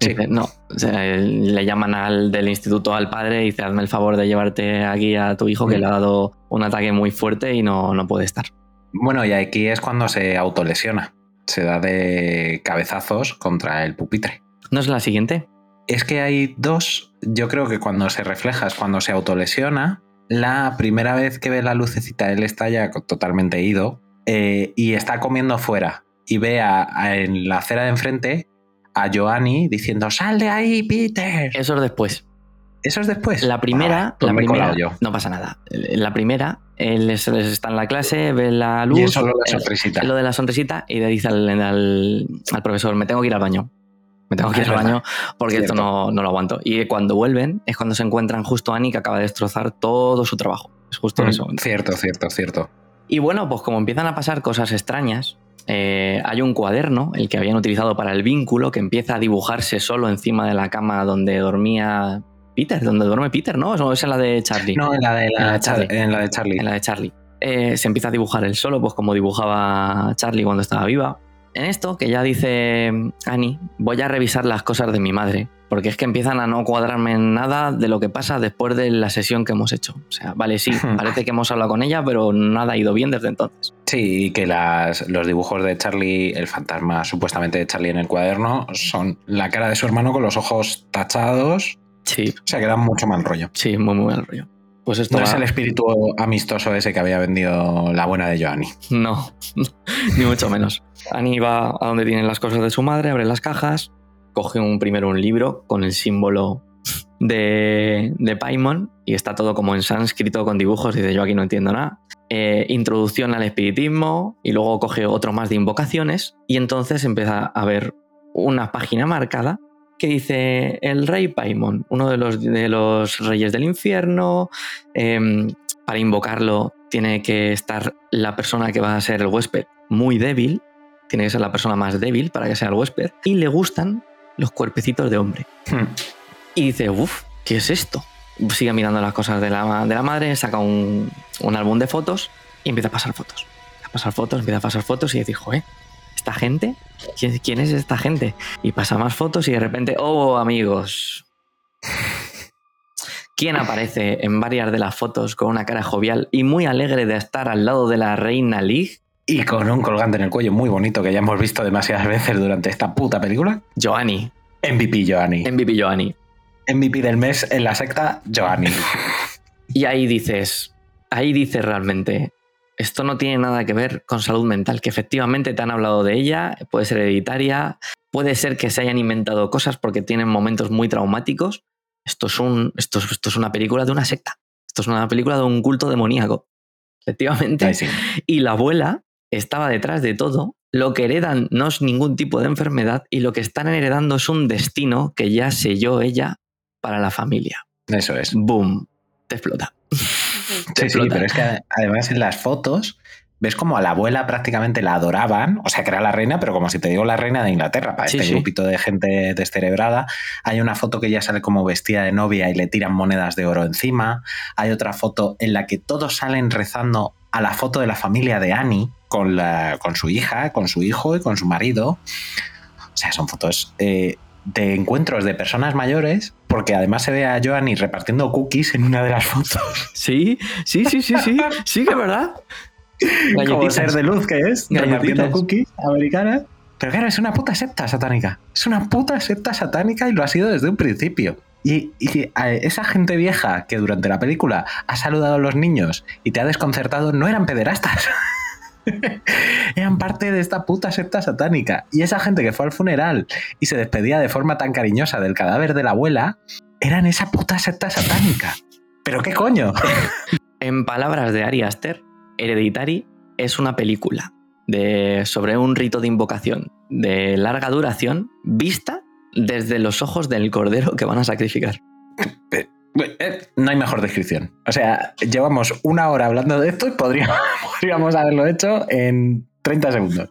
Dice, no, o sea, él- le llaman al del instituto al padre y dice, hazme el favor de llevarte aquí a tu hijo que Mm. le ha dado un ataque muy fuerte y no, no puede estar. Bueno, y aquí es cuando se autolesiona. Se da de cabezazos contra el pupitre. ¿No es la siguiente? Es que hay dos. Yo creo que cuando se refleja es cuando se autolesiona. La primera vez que ve la lucecita, él está ya totalmente ido eh, y está comiendo fuera. Y ve a- a- en la acera de enfrente a Joanny diciendo: ¡Sal de ahí, Peter! Eso es después. ¿Eso es después? La primera, Ah, pues la he primera, yo. no pasa nada. La primera, él es- él está en la clase, ve la luz, Y es solo la eh, sonrisita. lo de la sonrisita y le dice al, al- al profesor, me tengo que ir al baño. Me tengo que Ah, ir al baño porque esto no, no lo aguanto. Y cuando vuelven es cuando se encuentran justo a Annie que acaba de destrozar todo su trabajo. Es justo Mm, momento. Cierto, cierto, cierto. Y bueno, pues como empiezan a pasar cosas extrañas, eh, hay un cuaderno, el que habían utilizado para el vínculo, que empieza a dibujarse solo encima de la cama donde dormía Peter, donde duerme Peter, ¿no? Es en la de Charlie. No, en la de, la En la de Char- Charlie. en la de Charlie. En la de Charlie. Eh, se empieza a dibujar él solo, pues como dibujaba Charlie cuando estaba viva. En esto, que ya dice Annie, voy a revisar las cosas de mi madre, porque es que empiezan a no cuadrarme en nada de lo que pasa después de la sesión que hemos hecho. O sea, vale, sí, *laughs* parece que hemos hablado con ella, pero nada ha ido bien desde entonces. Sí, y que las, los dibujos de Charlie, el fantasma supuestamente de Charlie en el cuaderno, son la cara de su hermano con los ojos tachados. Sí. O sea, que mucho mal rollo. Sí, muy, muy mal rollo. Pues esto No es el espíritu amistoso ese que había vendido la buena de Joanny. No, *laughs* ni mucho menos. Annie va a donde tienen las cosas de su madre, abre las cajas, coge un, primero un libro con el símbolo de, de Paimon y está todo como en sánscrito con dibujos. Dice, yo aquí no entiendo nada. Eh, introducción al espiritismo y luego coge otro más de invocaciones y entonces empieza a ver una página marcada que dice el rey Paimon, uno de los, de los reyes del infierno. em, para invocarlo tiene que estar la persona que va a ser el huésped muy débil, tiene que ser la persona más débil para que sea el huésped, y le gustan los cuerpecitos de hombre. Y dice, uff, ¿qué es esto? Sigue mirando las cosas de la, de la madre, saca un, un álbum de fotos y empieza a pasar fotos. A pasar fotos, empieza a pasar fotos y dice, joder, ¿esta gente? ¿Quién, quién es esta gente? Y pasa más fotos y de repente, oh, amigos. ¿Quién aparece en varias de las fotos con una cara jovial y muy alegre de estar al lado de la reina Lig? Y con un colgante en el cuello muy bonito que ya hemos visto demasiadas veces durante esta puta película. Joanny. MVP Joanny. MVP Joanny. MVP del mes en la secta Joanny. *laughs* Y ahí dices, ahí dices realmente, esto no tiene nada que ver con salud mental, que efectivamente te han hablado de ella, puede ser hereditaria, puede ser que se hayan inventado cosas porque tienen momentos muy traumáticos. Esto es, un, esto, es- esto es una película de una secta. Esto es una película de un culto demoníaco. Efectivamente. Sí. Y la abuela estaba detrás de todo. Lo que heredan no es ningún tipo de enfermedad y lo que están heredando es un destino que ya selló ella para la familia. Eso es. Boom. Te explota. Te Sí, sí, explota. pero es que además en las fotos ves como a la abuela prácticamente la adoraban, o sea que era la reina, pero como si te digo la reina de Inglaterra, para Sí, este sí. grupito de gente descerebrada. Hay una foto que ella sale como vestida de novia y le tiran monedas de oro encima. Hay otra foto en la que todos salen rezando a la foto de la familia de Annie con, la, con su hija, con su hijo y con su marido. O sea, son fotos eh, de encuentros de personas mayores, porque además se ve a Joanny repartiendo cookies en una de las fotos. *laughs* Sí, sí, sí, sí, sí. Sí que verdad. Como ser de luz que es, repartiendo cookies americanas. Pero claro, es una puta secta satánica. Es una puta secta satánica y lo ha sido desde un principio. Y, esa gente vieja que durante la película ha saludado a los niños y te ha desconcertado no eran pederastas. *laughs* *laughs* eran parte de esta puta secta satánica. Y esa gente que fue al funeral y se despedía de forma tan cariñosa del cadáver de la abuela, eran esa puta secta satánica. ¿Pero qué coño? *laughs* En palabras de Ari Aster, Hereditary es una película de, sobre un rito de invocación de larga duración vista desde los ojos del cordero que van a sacrificar. Eh, No hay mejor descripción. O sea, llevamos una hora hablando de esto y podríamos, *laughs* podríamos haberlo hecho en 30 segundos.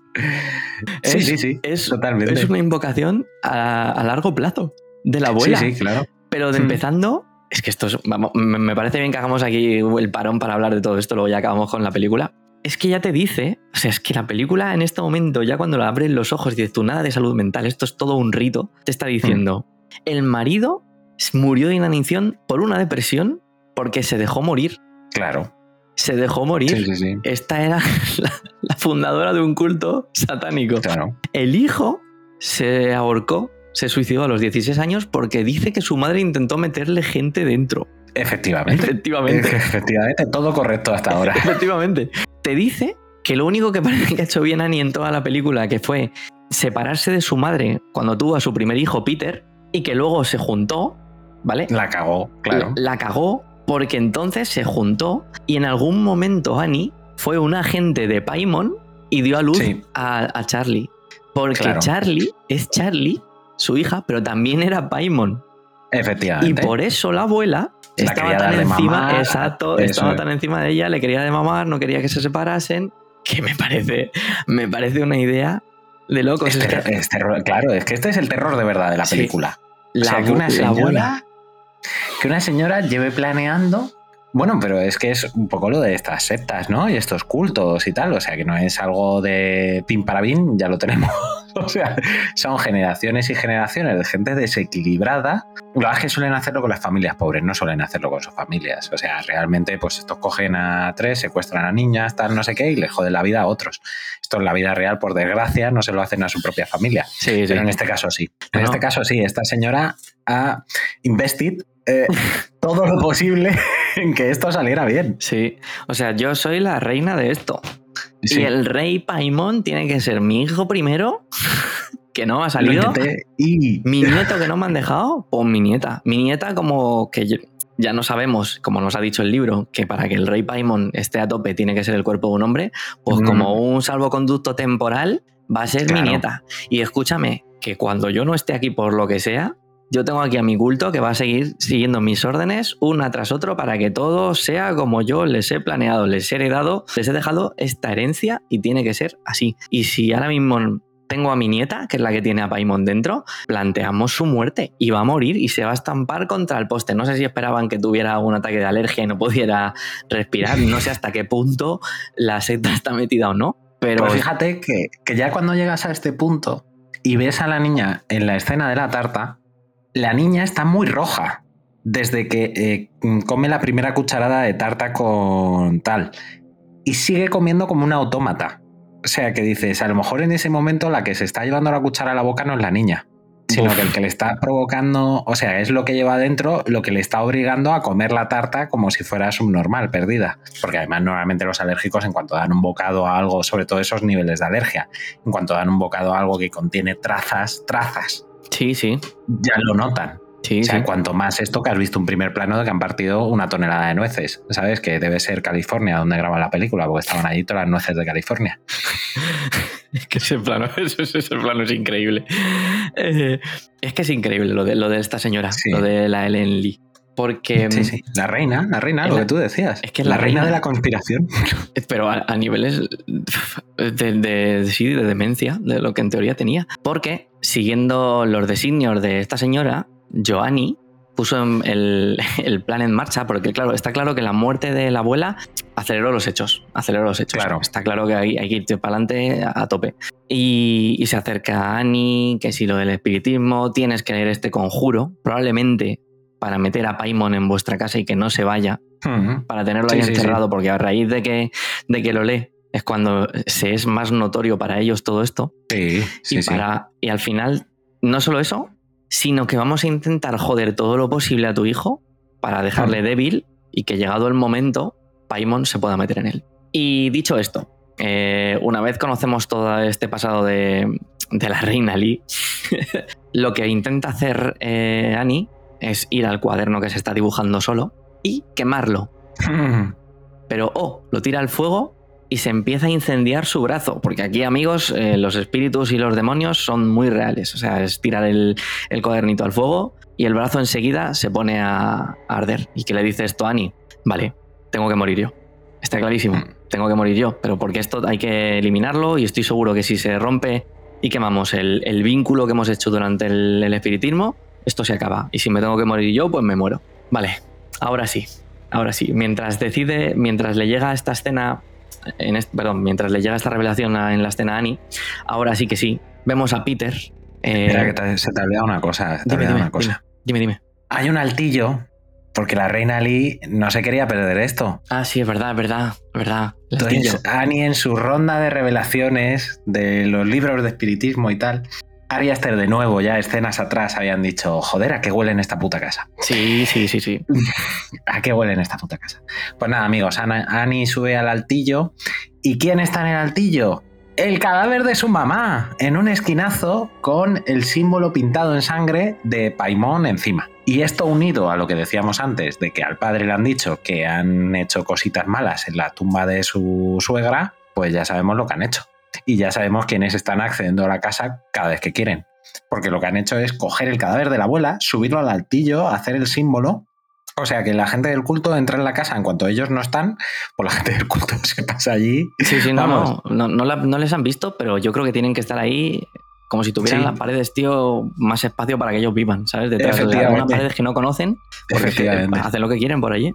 Sí, Es- sí, sí. Es, totalmente. es una invocación a, a largo plazo de la abuela. Sí, sí, claro. Pero de Hmm. empezando, es que esto es, vamos, me parece bien que hagamos aquí el parón para hablar de todo esto, luego ya acabamos con la película. Es que ya te dice, o sea, es que la película en este momento, ya cuando la abres los ojos y dices tú nada de salud mental, esto es todo un rito, te está diciendo, el marido murió de inanición por una depresión porque se dejó morir. Claro. Se dejó morir. Sí, sí, sí. Esta era *laughs* la, la fundadora de un culto satánico. Claro. El hijo se ahorcó, se suicidó a los 16 años porque dice que su madre intentó meterle gente dentro. Efectivamente. Efectivamente. Efectivamente, todo correcto hasta ahora. *laughs* Efectivamente. Te dice que lo único que parece que ha hecho bien Annie en toda la película, que fue separarse de su madre cuando tuvo a su primer hijo, Peter, y que luego se juntó, ¿vale? La cagó, claro. La, la cagó porque entonces se juntó y en algún momento Annie fue un agente de Paimon y dio a luz Sí. a, a Charlie. Porque Claro. Charlie es Charlie, su hija, pero también era Paimon. Y Efectivamente. por eso la abuela La estaba tan encima, mamar, exacto, estaba es. tan encima de ella, le quería de mamar, no quería que se separasen, que me parece, me parece una idea de locos. Es Es que terror- es terror- claro, es que este es el terror de verdad de la Sí. película. la, o sea, que abu- una la señora, abuela, que una señora lleve planeando. Bueno, pero es que es un poco lo de estas sectas, ¿no? Y estos cultos y tal. O sea, que no es algo de pin para bin, ya lo tenemos. *laughs* O sea, son generaciones y generaciones de gente desequilibrada. Lo que pasa es que suelen hacerlo con las familias pobres, no suelen hacerlo con sus familias. O sea, realmente, pues estos cogen a tres, secuestran a niñas, tal, no sé qué, y le joden la vida a otros. Esto en la vida real, por desgracia, no se lo hacen a su propia familia. sí, sí. Pero en este caso sí. En No. este caso sí, esta señora ha invested eh, todo lo posible *laughs* en que esto saliera bien. Sí, o sea, yo soy la reina de esto. Sí. Y el rey Paimon tiene que ser mi hijo primero, *laughs* que no ha salido. Y Mi nieto que no me han dejado, pues mi nieta. Mi nieta como que yo- ya no sabemos, como nos ha dicho el libro, que para que el rey Paimon esté a tope tiene que ser el cuerpo de un hombre, pues Mm. como un salvoconducto temporal va a ser Claro. mi nieta. Y escúchame, que cuando yo no esté aquí por lo que sea, yo tengo aquí a mi culto que va a seguir siguiendo mis órdenes una tras otro para que todo sea como yo les he planeado, les he heredado, les he dejado esta herencia y tiene que ser así. Y si ahora mismo tengo a mi nieta, que es la que tiene a Paimon dentro, planteamos su muerte y va a morir y se va a estampar contra el poste. No sé si esperaban que tuviera algún ataque de alergia y no pudiera respirar. No sé hasta qué punto la secta está metida o no. Pero Pues fíjate que, que ya cuando llegas a este punto y ves a la niña en la escena de la tarta, la niña está muy roja desde que eh, come la primera cucharada de tarta con tal y sigue comiendo como una autómata. O sea que dices, a lo mejor en ese momento la que se está llevando la cuchara a la boca no es la niña. Sino Uf. que el que le está provocando, o sea, es lo que lleva adentro lo que le está obligando a comer la tarta como si fuera subnormal, perdida. Porque además normalmente los alérgicos en cuanto dan un bocado a algo, sobre todo esos niveles de alergia, en cuanto dan un bocado a algo que contiene trazas, trazas, Sí, sí. ya lo notan. Sí, O sea, sí. cuanto más esto que has visto un primer plano de que han partido una tonelada de nueces, ¿sabes? Que debe ser California donde graban la película, porque estaban allí todas las nueces de California. *laughs* Es que ese plano, *laughs* ese, ese plano es increíble. Eh, es que es increíble lo de, lo de esta señora, Sí. lo de la Ellen Lee. Porque. Sí, sí. La reina, la reina, lo la- que tú decías. es que es la, la reina, reina. de la conspiración. *laughs* Pero a, a niveles *laughs* de, de- sí, de demencia, de lo que en teoría tenía. Porque, siguiendo los designios de esta señora, Joanny puso el, *laughs* el plan en marcha, porque claro, está claro que la muerte de la abuela aceleró los hechos. Aceleró los hechos. Claro. Está claro que hay, hay que irte para adelante a tope. Y, y se acerca a Annie, que si lo del espiritismo, tienes que leer este conjuro, probablemente para meter a Paimon en vuestra casa y que no se vaya, para tenerlo Sí, ahí sí, sí. encerrado, porque a raíz de que, de que lo lee es cuando se es más notorio para ellos todo esto. Sí, y, para, y al final, no solo eso, sino que vamos a intentar joder todo lo posible a tu hijo para dejarle débil y que llegado el momento, Paimon se pueda meter en él. Y dicho esto, eh, una vez conocemos todo este pasado de, de la reina Lee, *laughs* lo que intenta hacer eh, Annie es ir al cuaderno que se está dibujando solo y quemarlo. *laughs* Pero, oh, lo tira al fuego y se empieza a incendiar su brazo. Porque aquí, amigos, eh, los espíritus y los demonios son muy reales. O sea, es tirar el, el cuadernito al fuego y el brazo enseguida se pone a, a arder. Y que le dice esto a Annie, vale, tengo que morir yo. Está clarísimo, tengo que morir yo. Pero porque esto hay que eliminarlo y estoy seguro que si se rompe y quemamos el, el vínculo que hemos hecho durante el, el espiritismo, esto se acaba. Y si me tengo que morir yo, pues me muero. Vale, ahora sí. Ahora sí, mientras decide, mientras le llega esta escena, en est- perdón, mientras le llega esta revelación a- en la escena a Annie, ahora sí que sí, vemos a Peter. eh, Espera, que te- se te ha olvidado una cosa. Se te ha dime, olvidado dime, una cosa. dime, dime. Hay un altillo, porque la reina Lee no se quería perder esto. Ah, sí, es verdad, es verdad, es verdad. Entonces. Annie en su ronda de revelaciones de los libros de espiritismo y tal, Ari Aster de nuevo, ya escenas atrás, habían dicho, joder, ¿a qué huele en esta puta casa? Sí, sí, sí, sí. *laughs* ¿A qué huele en esta puta casa? Pues nada, amigos, Ana- Annie sube al altillo. ¿Y quién está en el altillo? El cadáver de su mamá, en un esquinazo con el símbolo pintado en sangre de Paimón encima. Y esto unido a lo que decíamos antes, de que al padre le han dicho que han hecho cositas malas en la tumba de su suegra, pues ya sabemos lo que han hecho. Y ya sabemos quiénes están accediendo a la casa cada vez que quieren. Porque lo que han hecho es coger el cadáver de la abuela, subirlo al altillo, hacer el símbolo o sea que la gente del culto entra en la casa en cuanto ellos no están, pues la gente del culto *laughs* se pasa allí. Sí, sí, no, Vamos. no, no, no la- no les han visto, pero yo creo que tienen que estar ahí como si tuvieran Sí. las paredes, tío, más espacio para que ellos vivan, ¿sabes? Detrás de Efectivamente. unas paredes que no conocen, porque hacen lo que quieren por allí,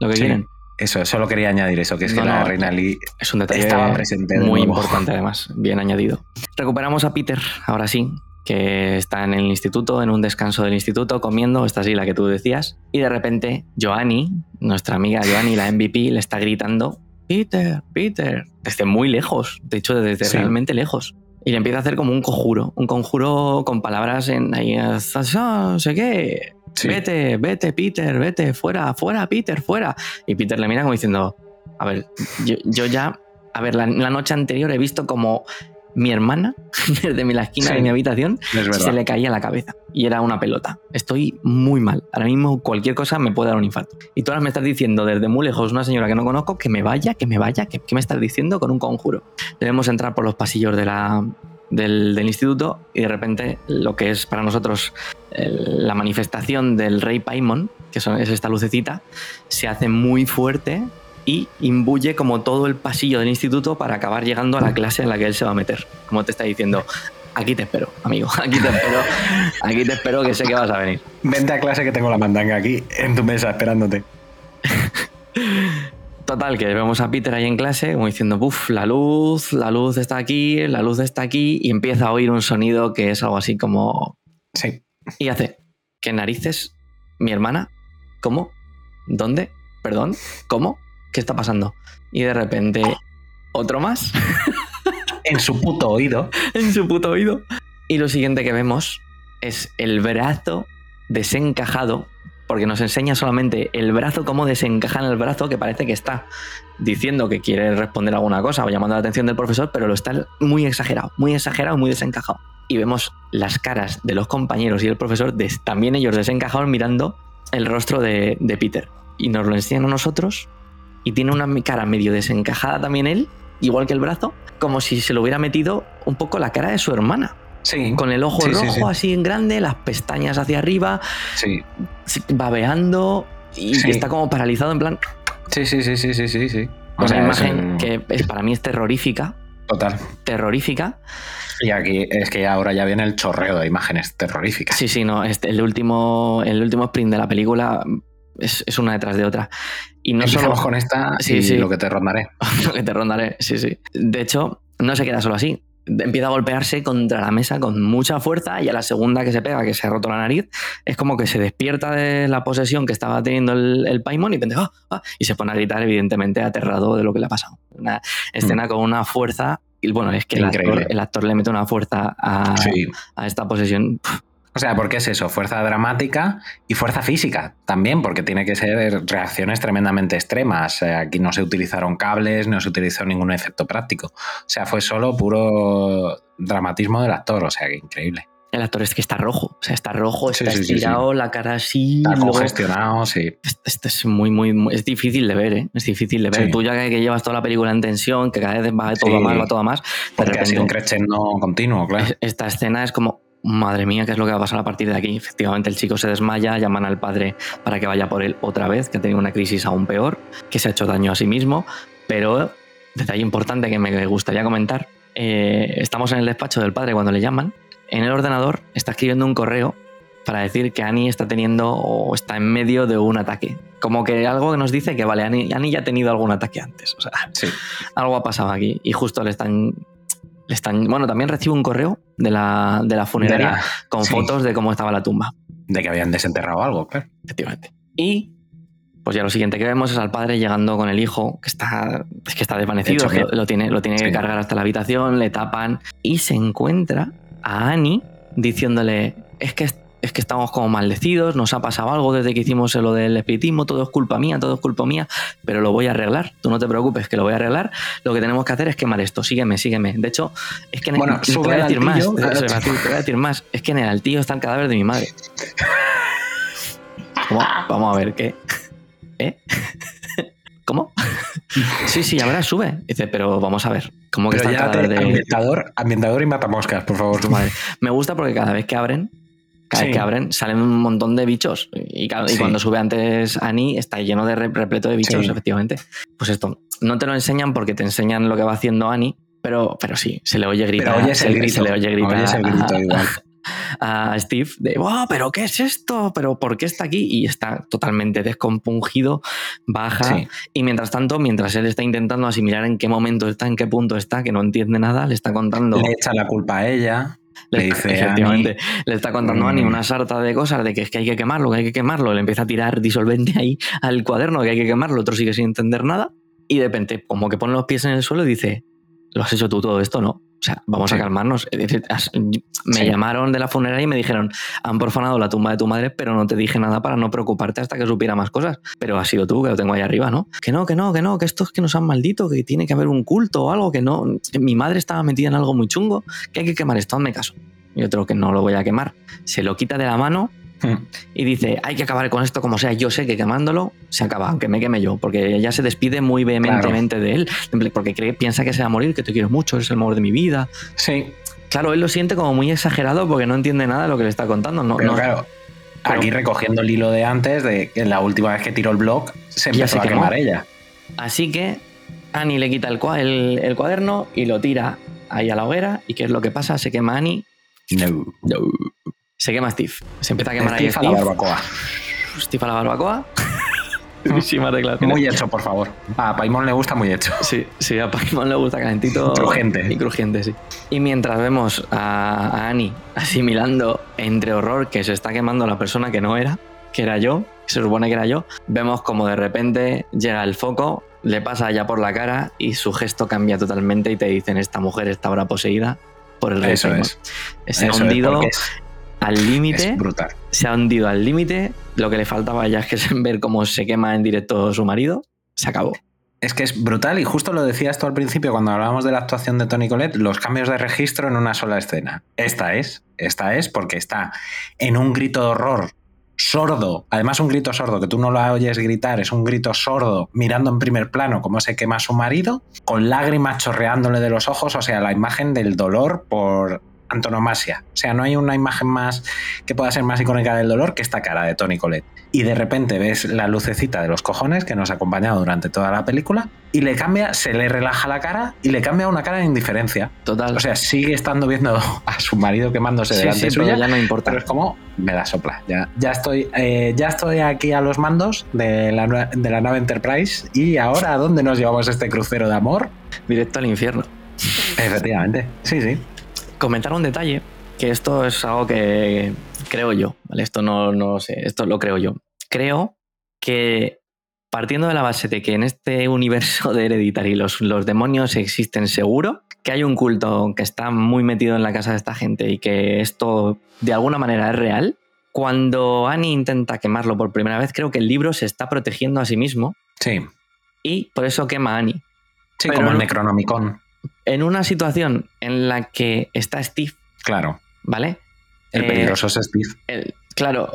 lo que Sí. quieren. Eso, solo quería añadir eso, que es No, que la no, reina Lee Es un detalle estaba presente muy nuevo. importante además, bien añadido. Recuperamos a Peter, ahora sí, que está en el instituto, en un descanso del instituto, comiendo, esta sí la que tú decías, y de repente Joanny, nuestra amiga Joanny, la MVP, le está gritando, Peter, Peter, desde muy lejos, de hecho desde Sí. realmente lejos. Y le empieza a hacer como un conjuro, un conjuro con palabras en ahí, no sé qué, Sí. vete, vete, Peter, vete, fuera, fuera, Peter, fuera. Y Peter le mira como diciendo, a ver, yo, yo ya, a ver, la, la noche anterior he visto como mi hermana, *laughs* desde mi- la esquina Sí. de mi habitación, se le caía la cabeza y era una pelota. Estoy muy mal. Ahora mismo cualquier cosa me puede dar un infarto. Y tú ahora me estás diciendo desde muy lejos, una señora que no conozco, que me vaya, que me vaya, que, que me estás diciendo con un conjuro. Debemos entrar por los pasillos de la, del, del instituto y de repente lo que es para nosotros el- la manifestación del rey Paimon, que son- es esta lucecita, se hace muy fuerte y imbuye como todo el pasillo del instituto para acabar llegando a la clase en la que él se va a meter. Como te está diciendo, aquí te espero, amigo, *laughs* aquí te espero, aquí te espero que sé que vas a venir. Vente a clase que tengo la mandanga aquí en tu mesa esperándote. Total, que vemos a Peter ahí en clase, como diciendo, uff, la luz, la luz está aquí, la luz está aquí, y empieza a oír un sonido que es algo así como... Sí. Y hace, ¿qué narices? ¿Mi hermana? ¿Cómo? ¿Dónde? ¿Perdón? ¿Cómo? ¿Qué está pasando? Y de repente, otro más *laughs* En su puto oído. *laughs* en su puto oído. Y lo siguiente que vemos es el brazo desencajado, porque nos enseña solamente el brazo, cómo desencaja en el brazo, que parece que está diciendo que quiere responder alguna cosa o llamando la atención del profesor, pero lo está muy exagerado, muy exagerado, muy desencajado. Y vemos las caras de los compañeros y el profesor, también ellos desencajados, mirando el rostro de, de Peter. Y nos lo enseñan a nosotros, y tiene una cara medio desencajada también él, igual que el brazo, como si se lo hubiera metido un poco la cara de su hermana. Sí. Con el ojo Sí, rojo sí. así en grande, las pestañas hacia arriba, babeando y está como paralizado en plan. Sí, sí, sí, sí, sí, sí, sí. Una sea, imagen un- que es, para mí es terrorífica. Total. Terrorífica. Y aquí es que ahora ya viene el chorreo de imágenes terroríficas. Sí, sí, no. Este, el, último, el último sprint de la película es, es una detrás de otra. Y no Empezamos solo. con esta Sí, y sí. lo que te rondaré. *laughs* lo que te rondaré, sí, sí. De hecho, no se queda solo así. Empieza a golpearse contra la mesa con mucha fuerza y a la segunda que se pega, que se ha roto la nariz, es como que se despierta de la posesión que estaba teniendo el, el Paimon y, pendejo, "Ah, ah", y se pone a gritar, evidentemente, aterrado de lo que le ha pasado. Una escena con una fuerza. Y bueno, es que el actor, Increíble. el actor le mete una fuerza a, Sí. a esta posesión. O sea, porque es eso, fuerza dramática y fuerza física también, porque tiene que ser reacciones tremendamente extremas. Eh, Aquí no se utilizaron cables, no se utilizó ningún efecto práctico. O sea, fue solo puro dramatismo del actor, o sea, que increíble. El actor es que está rojo, o sea, está rojo, está sí, sí, sí. estirado, la cara así. Está luego- congestionado, sí. Esto es muy, muy, muy- Es difícil de ver, ¿eh? Es difícil de ver. Tú ya que, que llevas toda la película en tensión, que cada vez va todo a más, va todo a más. Porque ha sido un crescendo continuo, claro. es- esta escena es como. Madre mía, ¿qué es lo que va a pasar a partir de aquí? Efectivamente, el chico se desmaya, llaman al padre para que vaya por él otra vez, que ha tenido una crisis aún peor, que se ha hecho daño a sí mismo. Pero, detalle importante que me gustaría comentar: eh, estamos en el despacho del padre cuando le llaman. En el ordenador está escribiendo un correo para decir que Annie está teniendo o está en medio de un ataque. Como que algo que nos dice que, vale, Annie, Annie ya ha tenido algún ataque antes. O sea, Sí. algo ha pasado aquí. Y justo le están. Le están bueno, también recibo un correo de la, de la funeraria De la- con sí. fotos de cómo estaba la tumba. De que habían desenterrado algo, claro. Efectivamente. Y. Pues ya lo siguiente que vemos es al padre llegando con el hijo, que está, es que está desvanecido, que- lo, lo tiene, lo tiene que cargar hasta la habitación, le tapan y se encuentra a Annie diciéndole, es que, es que estamos como maldecidos, nos ha pasado algo desde que hicimos lo del espiritismo, todo es culpa mía, todo es culpa mía, pero lo voy a arreglar, tú no te preocupes que lo voy a arreglar, lo que tenemos que hacer es quemar esto, sígueme, sígueme. De hecho, es que en Bueno, te sube voy a al decir más, te, claro. te voy a decir- te voy a decir más, es que en el altillo está el cadáver de mi madre. ¿Cómo? Vamos a ver, ¿qué? ¿Eh? *laughs* ¿Cómo? Sí, sí, ahora sube. Dice, pero vamos a ver. ¿Cómo que Pero está el ya cadáver de ambientador, ambientador y matamoscas, por favor. tu madre? Me gusta porque cada vez que abren, cada Sí. vez que abren, salen un montón de bichos. Y, cuando sube antes Annie, está lleno de re- repleto de bichos, Sí. efectivamente. Pues esto, no te lo enseñan porque te enseñan lo que va haciendo Annie, pero, pero sí, se le oye gritar. Oyes se, el grito. se le oye gritar. Oyes el grito igual. a Steve de, "Buah, pero ¿qué es esto? ¿Pero por qué está aquí? Y está totalmente descompungido, baja. Sí. Y mientras tanto, mientras él está intentando asimilar en qué momento está, en qué punto está, que no entiende nada, le está contando. Le echa la culpa a ella. Le dice efectivamente, le está contando a Annie Mm. una sarta de cosas de que es que hay que quemarlo, que hay que quemarlo. Le empieza a tirar disolvente ahí al cuaderno, que hay que quemarlo. El otro sigue sin entender nada. Y de repente, como que pone los pies en el suelo y dice: Lo has hecho tú todo esto, ¿no? Sea, vamos a calmarnos. Me Sí. llamaron de la funeraria y me dijeron: Han profanado la tumba de tu madre, pero no te dije nada para no preocuparte hasta que supiera más cosas. Pero has sido tú, que lo tengo ahí arriba, ¿no? Que no, que no, que no, que esto es que nos han maldito, que tiene que haber un culto o algo, que no. que mi madre estaba metida en algo muy chungo, que hay que quemar esto, hazme caso. Y otro que no lo voy a quemar. Se lo quita de la mano. *laughs* y dice, hay que acabar con esto como sea. Yo sé que quemándolo se acaba, aunque me queme yo, porque ella se despide muy vehementemente de él, porque cree, piensa que se va a morir, que te quiero mucho, eres el amor de mi vida. Sí, Claro, él lo siente como muy exagerado porque no entiende nada de lo que le está contando. No, pero no- claro. pero- Aquí recogiendo el hilo de antes, de que la última vez que tiró el blog, se empezó se a quemó. quemar ella. Así que Annie le quita el- el cuaderno y lo tira ahí a la hoguera. ¿Y qué es lo que pasa? Se quema Annie. No. No. Se quema Steve. Se empieza a quemar ahí Steve a la Steve. barbacoa. Steve a la barbacoa. *laughs* Muchísimas declaraciones. Muy hecho, por favor. A Paimon le gusta muy hecho. Sí, sí, a Paimon le gusta calentito. *laughs* Crujiente. Y crujiente, sí. Y mientras vemos a, a Annie asimilando entre horror que se está quemando la persona que no era, que era yo, que se supone que era yo, vemos como de repente llega el foco, le pasa ya por la cara y su gesto cambia totalmente y te dicen, esta mujer está ahora poseída por el rey Eso Paimon". es. Ese Eso es, hundido es- al límite. Es brutal. Se ha hundido al límite. Lo que le faltaba ya es que ver cómo se quema en directo su marido. Se acabó. Es que es brutal y justo lo decías tú al principio cuando hablábamos de la actuación de Tony Colette, los cambios de registro en una sola escena. Esta es, esta es porque está en un grito de horror sordo, además un grito sordo, que tú no lo oyes gritar, es un grito sordo, mirando en primer plano cómo se quema su marido, con lágrimas chorreándole de los ojos, o sea, la imagen del dolor por antonomasia. O sea, no hay una imagen más que pueda ser más icónica del dolor que esta cara de Tony Colette. Y de repente ves la lucecita de los cojones que nos ha acompañado durante toda la película y le cambia, se le relaja la cara y le cambia una cara de indiferencia. Total. O sea, sigue estando viendo a su marido quemándose Sí, delante sí, suya. pero ya no importa. Pero es como me da sopla. Ya, ya, estoy, eh, ya estoy aquí a los mandos de la, de la nave Enterprise. ¿Y ahora a dónde nos llevamos este crucero de amor? Directo al infierno. Efectivamente. Sí, sí. Comentar un detalle, que esto es algo que creo yo, ¿vale? Esto no, no sé, esto lo creo yo. Creo que partiendo de la base de que en este *laughs* universo de Hereditary los, los demonios existen seguro, que hay un culto que está muy metido en la casa de esta gente y que esto de alguna manera es real, cuando Annie intenta quemarlo por primera vez, creo que el libro se está protegiendo a sí mismo Sí. y por eso quema a Annie. Sí, Pero como el no- Necronomicon. En una situación en la que está Steve, Claro. ¿vale? El Eh, peligroso es Steve. el- claro.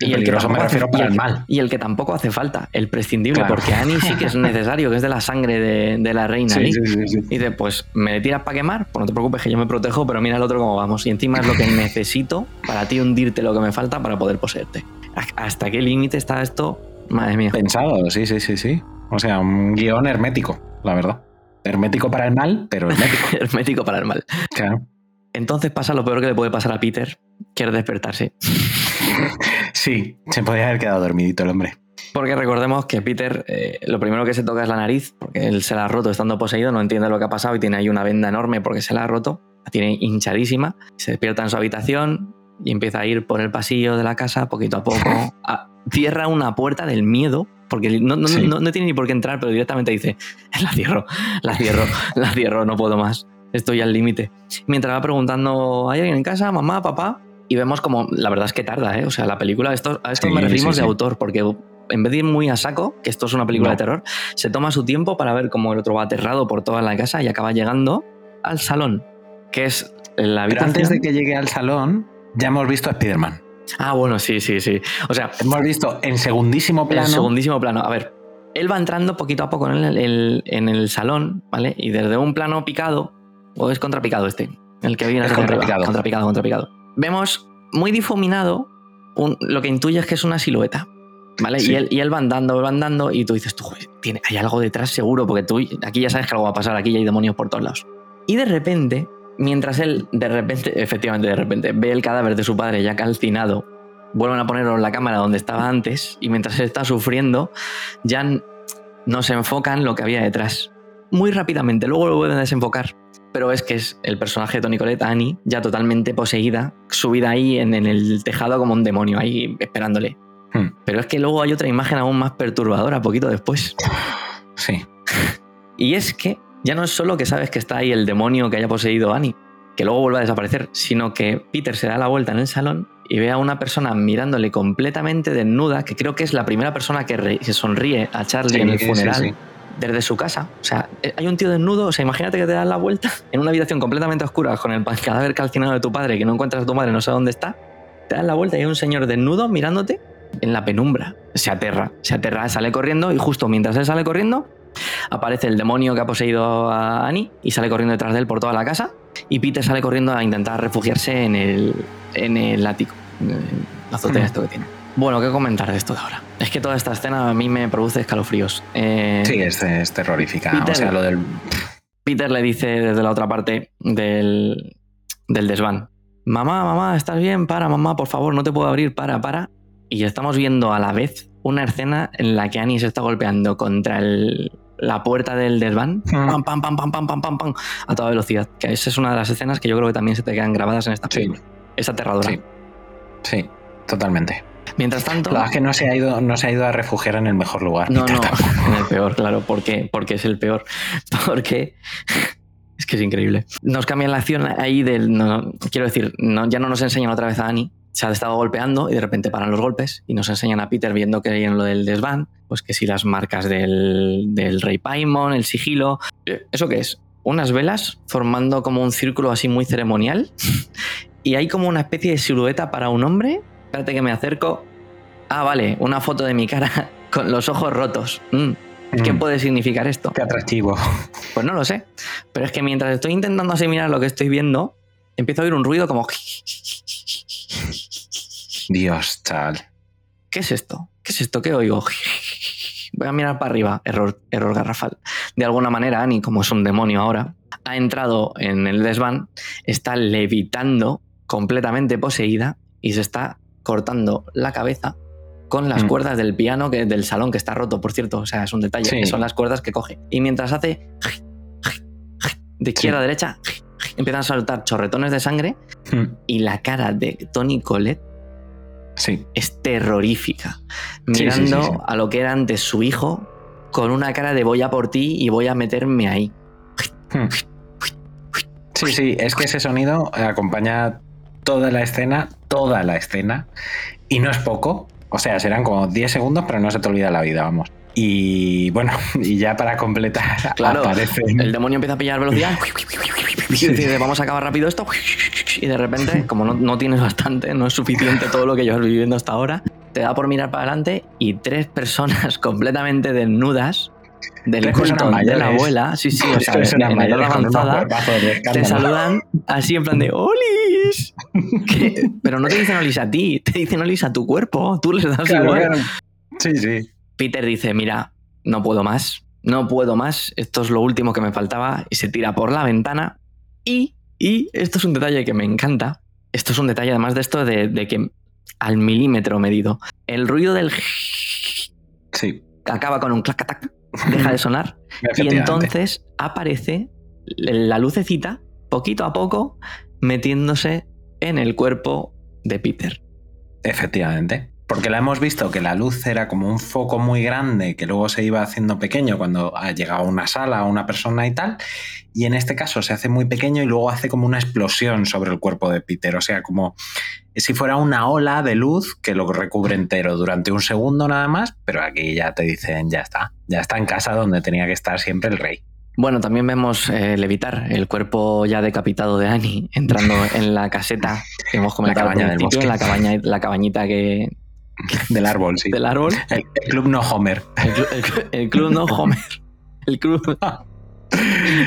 El Y el, que peligroso me hace, refiero para el- mal. y el que tampoco hace falta, el prescindible, Claro. porque Annie sí que es necesario, que es de la sangre de, de la reina. Sí, Lee. sí, sí, sí. Y dice, pues me le tiras para quemar, pues no te preocupes que yo me protejo, pero mira el otro cómo vamos. Y encima es lo que necesito para ti hundirte lo que me falta para poder poseerte. ¿Hasta qué límite está esto? Madre mía. Pensado, sí, sí, sí, sí. O sea, un guion hermético, la verdad. Hermético para el mal, pero hermético. *laughs* Hermético para el mal. Claro. Entonces pasa lo peor que le puede pasar a Peter, que es despertarse. *laughs* Sí, se podría haber quedado dormidito el hombre. Porque recordemos que Peter eh, lo primero que se toca es la nariz, porque él se la ha roto estando poseído, no entiende lo que ha pasado y tiene ahí una venda enorme porque se la ha roto, la tiene hinchadísima, se despierta en su habitación y empieza a ir por el pasillo de la casa poquito a poco, *laughs* a- cierra una puerta del miedo, porque no, no- Sí. no- no tiene ni por qué entrar, pero directamente dice, la cierro, la cierro, *laughs* la cierro, no puedo más, estoy al límite. Mientras va preguntando, ¿hay alguien en casa? ¿Mamá? ¿Papá? Y vemos como, la verdad es que tarda, ¿eh? O sea, la película, esto, a esto Sí, me referimos sí, de autor, porque en vez de ir muy a saco, que esto es una película de terror, se toma su tiempo para ver cómo el otro va aterrado por toda la casa y acaba llegando al salón, que es la Pero habitación. antes de que llegue al salón, ya hemos visto a Spider-Man. Ah, bueno, sí, sí, sí. O sea, Hemos visto en segundísimo plano. en segundísimo plano. A ver, él va entrando poquito a poco en el, el- en el salón, ¿vale? Y desde un plano picado, o es contrapicado este, el que viene Es contrapicado. Contrapicado, contrapicado. Vemos muy difuminado un- lo que intuye es que es una silueta. ¿Vale? Sí. Y, él, y él va andando, va andando, y tú dices, tú, joder, tiene, hay algo detrás seguro, porque tú aquí ya sabes que algo va a pasar, aquí ya hay demonios por todos lados. Y de repente, mientras él, de repente, efectivamente, de repente, ve el cadáver de su padre ya calcinado, vuelven a ponerlo en la cámara donde estaba antes, y mientras él está sufriendo, ya nos enfocan lo que había detrás. Muy rápidamente, luego lo vuelven a desenfocar. Pero es que es el personaje de Tony Colette, Annie, ya totalmente poseída, subida ahí en, en el tejado como un demonio, ahí esperándole. Hmm. Pero es que luego hay otra imagen aún más perturbadora, poquito después. Sí. Y es que ya no es solo que sabes que está ahí el demonio que haya poseído a Annie, que luego vuelve a desaparecer, sino que Peter se da la vuelta en el salón y ve a una persona mirándole completamente desnuda, que creo que es la primera persona que, re- que sonríe a Charlie Sí, en el funeral. sí. Desde su casa. O sea, eh, hay un tío desnudo. O sea, imagínate que te das la vuelta en una habitación completamente oscura con el cadáver calcinado de tu padre, que no encuentras a tu madre, no sé dónde está. Te das la vuelta y hay un señor desnudo mirándote en la penumbra. Se aterra, se aterra, sale corriendo y justo mientras él sale corriendo, aparece el demonio que ha poseído a Annie y sale corriendo detrás de él por toda la casa y Peter sale corriendo a intentar refugiarse en el, en el ático, en la azotea Mm. esto que tiene. Bueno, ¿qué comentar de esto de ahora? Es que toda esta escena a mí me produce escalofríos. Eh, Sí, es, es terrorífica. Peter- O sea, lo del. Peter le dice desde la otra parte del, del desván. Mamá, mamá, ¿estás bien? Para, mamá, por favor, no te puedo abrir, para, para. Y estamos viendo a la vez una escena en la que Annie se está golpeando contra el- la puerta del desván. Pam, pam, pam, pam, pam, pam, pam, pam, a toda velocidad. Que esa es una de las escenas que yo creo que también se te quedan grabadas en esta Sí. película. Es aterradora. Sí. Sí, totalmente. Mientras tanto... La verdad es que no se, ha ido, no se ha ido a refugiar en el mejor lugar. No, *laughs* no, *laughs* en el peor, claro. ¿Por qué? Porque es el peor. *laughs* Porque es que es increíble. Nos cambian la acción ahí del. no, quiero decir, no, ya no nos enseñan otra vez a Annie, se ha estado golpeando y de repente paran los golpes y nos enseñan a Peter viendo que en lo del desván, pues que si las marcas del, del rey Paimon, el sigilo. Eh, ¿Eso qué es? Unas velas formando como un círculo así muy ceremonial *laughs* y hay como una especie de silueta para un hombre. Espérate que me acerco. Ah, vale, una foto de mi cara *laughs* con los ojos rotos. Mm, ¿Qué Mm. puede significar esto? Qué atractivo. *laughs* Pues no lo sé. Pero es que mientras estoy intentando asimilar lo que estoy viendo, empiezo a oír un ruido como... Dios, chal. ¿Qué es esto? ¿Qué es esto? ¿Qué oigo? Voy a mirar para arriba. Error, error garrafal. De alguna manera, Annie, como es un demonio ahora, ha entrado en el desván, está levitando completamente poseída y se está cortando la cabeza con las Mm. cuerdas del piano que, del salón que está roto, por cierto. O sea, es un detalle. Sí. son las cuerdas que coge. Y mientras hace de izquierda a derecha, empiezan a saltar chorretones de sangre Mm, y la cara de Tony Colette Sí. es terrorífica. Mirando sí, sí. a lo que era antes su hijo con una cara de voy a por ti y voy a meterme ahí. Mm. Sí, sí, es que ese sonido acompaña toda la escena, toda la escena, y no es poco. O sea, serán como 10 segundos, pero no se te olvida la vida, vamos. Y bueno, *laughs* y ya para completar, Claro, aparecen. el demonio empieza a pillar velocidad *laughs* y dice, vamos a acabar rápido esto. Y de repente, como no, no tienes bastante, no es suficiente todo lo que llevas viviendo hasta ahora, te da por mirar para adelante y tres personas *laughs* completamente desnudas del culto de la abuela, sí, sí, o sea, en edad con unos avanzada, te saludan así en plan de ¡Olis! Pero no te dicen Olis a ti, te dicen Olis a tu cuerpo, tú les das Claro, igual. claro. Sí, sí. Peter dice, mira, no puedo más, no puedo más, esto es lo último que me faltaba, y se tira por la ventana. Y, y esto es un detalle que me encanta, esto es un detalle además de esto de, de que al milímetro medido, el ruido del Sí. acaba con un clac deja de sonar, *laughs* y entonces aparece la lucecita, poquito a poco, metiéndose en el cuerpo de Peter. Efectivamente. Porque la hemos visto que la luz era como un foco muy grande que luego se iba haciendo pequeño cuando ha llegado a una sala a una persona y tal. Y en este caso se hace muy pequeño y luego hace como una explosión sobre el cuerpo de Peter. O sea, como si fuera una ola de luz que lo recubre entero durante un segundo nada más. Pero aquí ya te dicen, ya está. Ya está en casa donde tenía que estar siempre el rey. Bueno, también vemos eh, levitar el cuerpo ya decapitado de Annie entrando en la caseta que hemos comentado cabaña al del principio, en la, bosque. cabaña, la cabañita que, *laughs* Del árbol, sí. del árbol. El, el club no Homer. El, clu- el clu- el club no Homer. El club,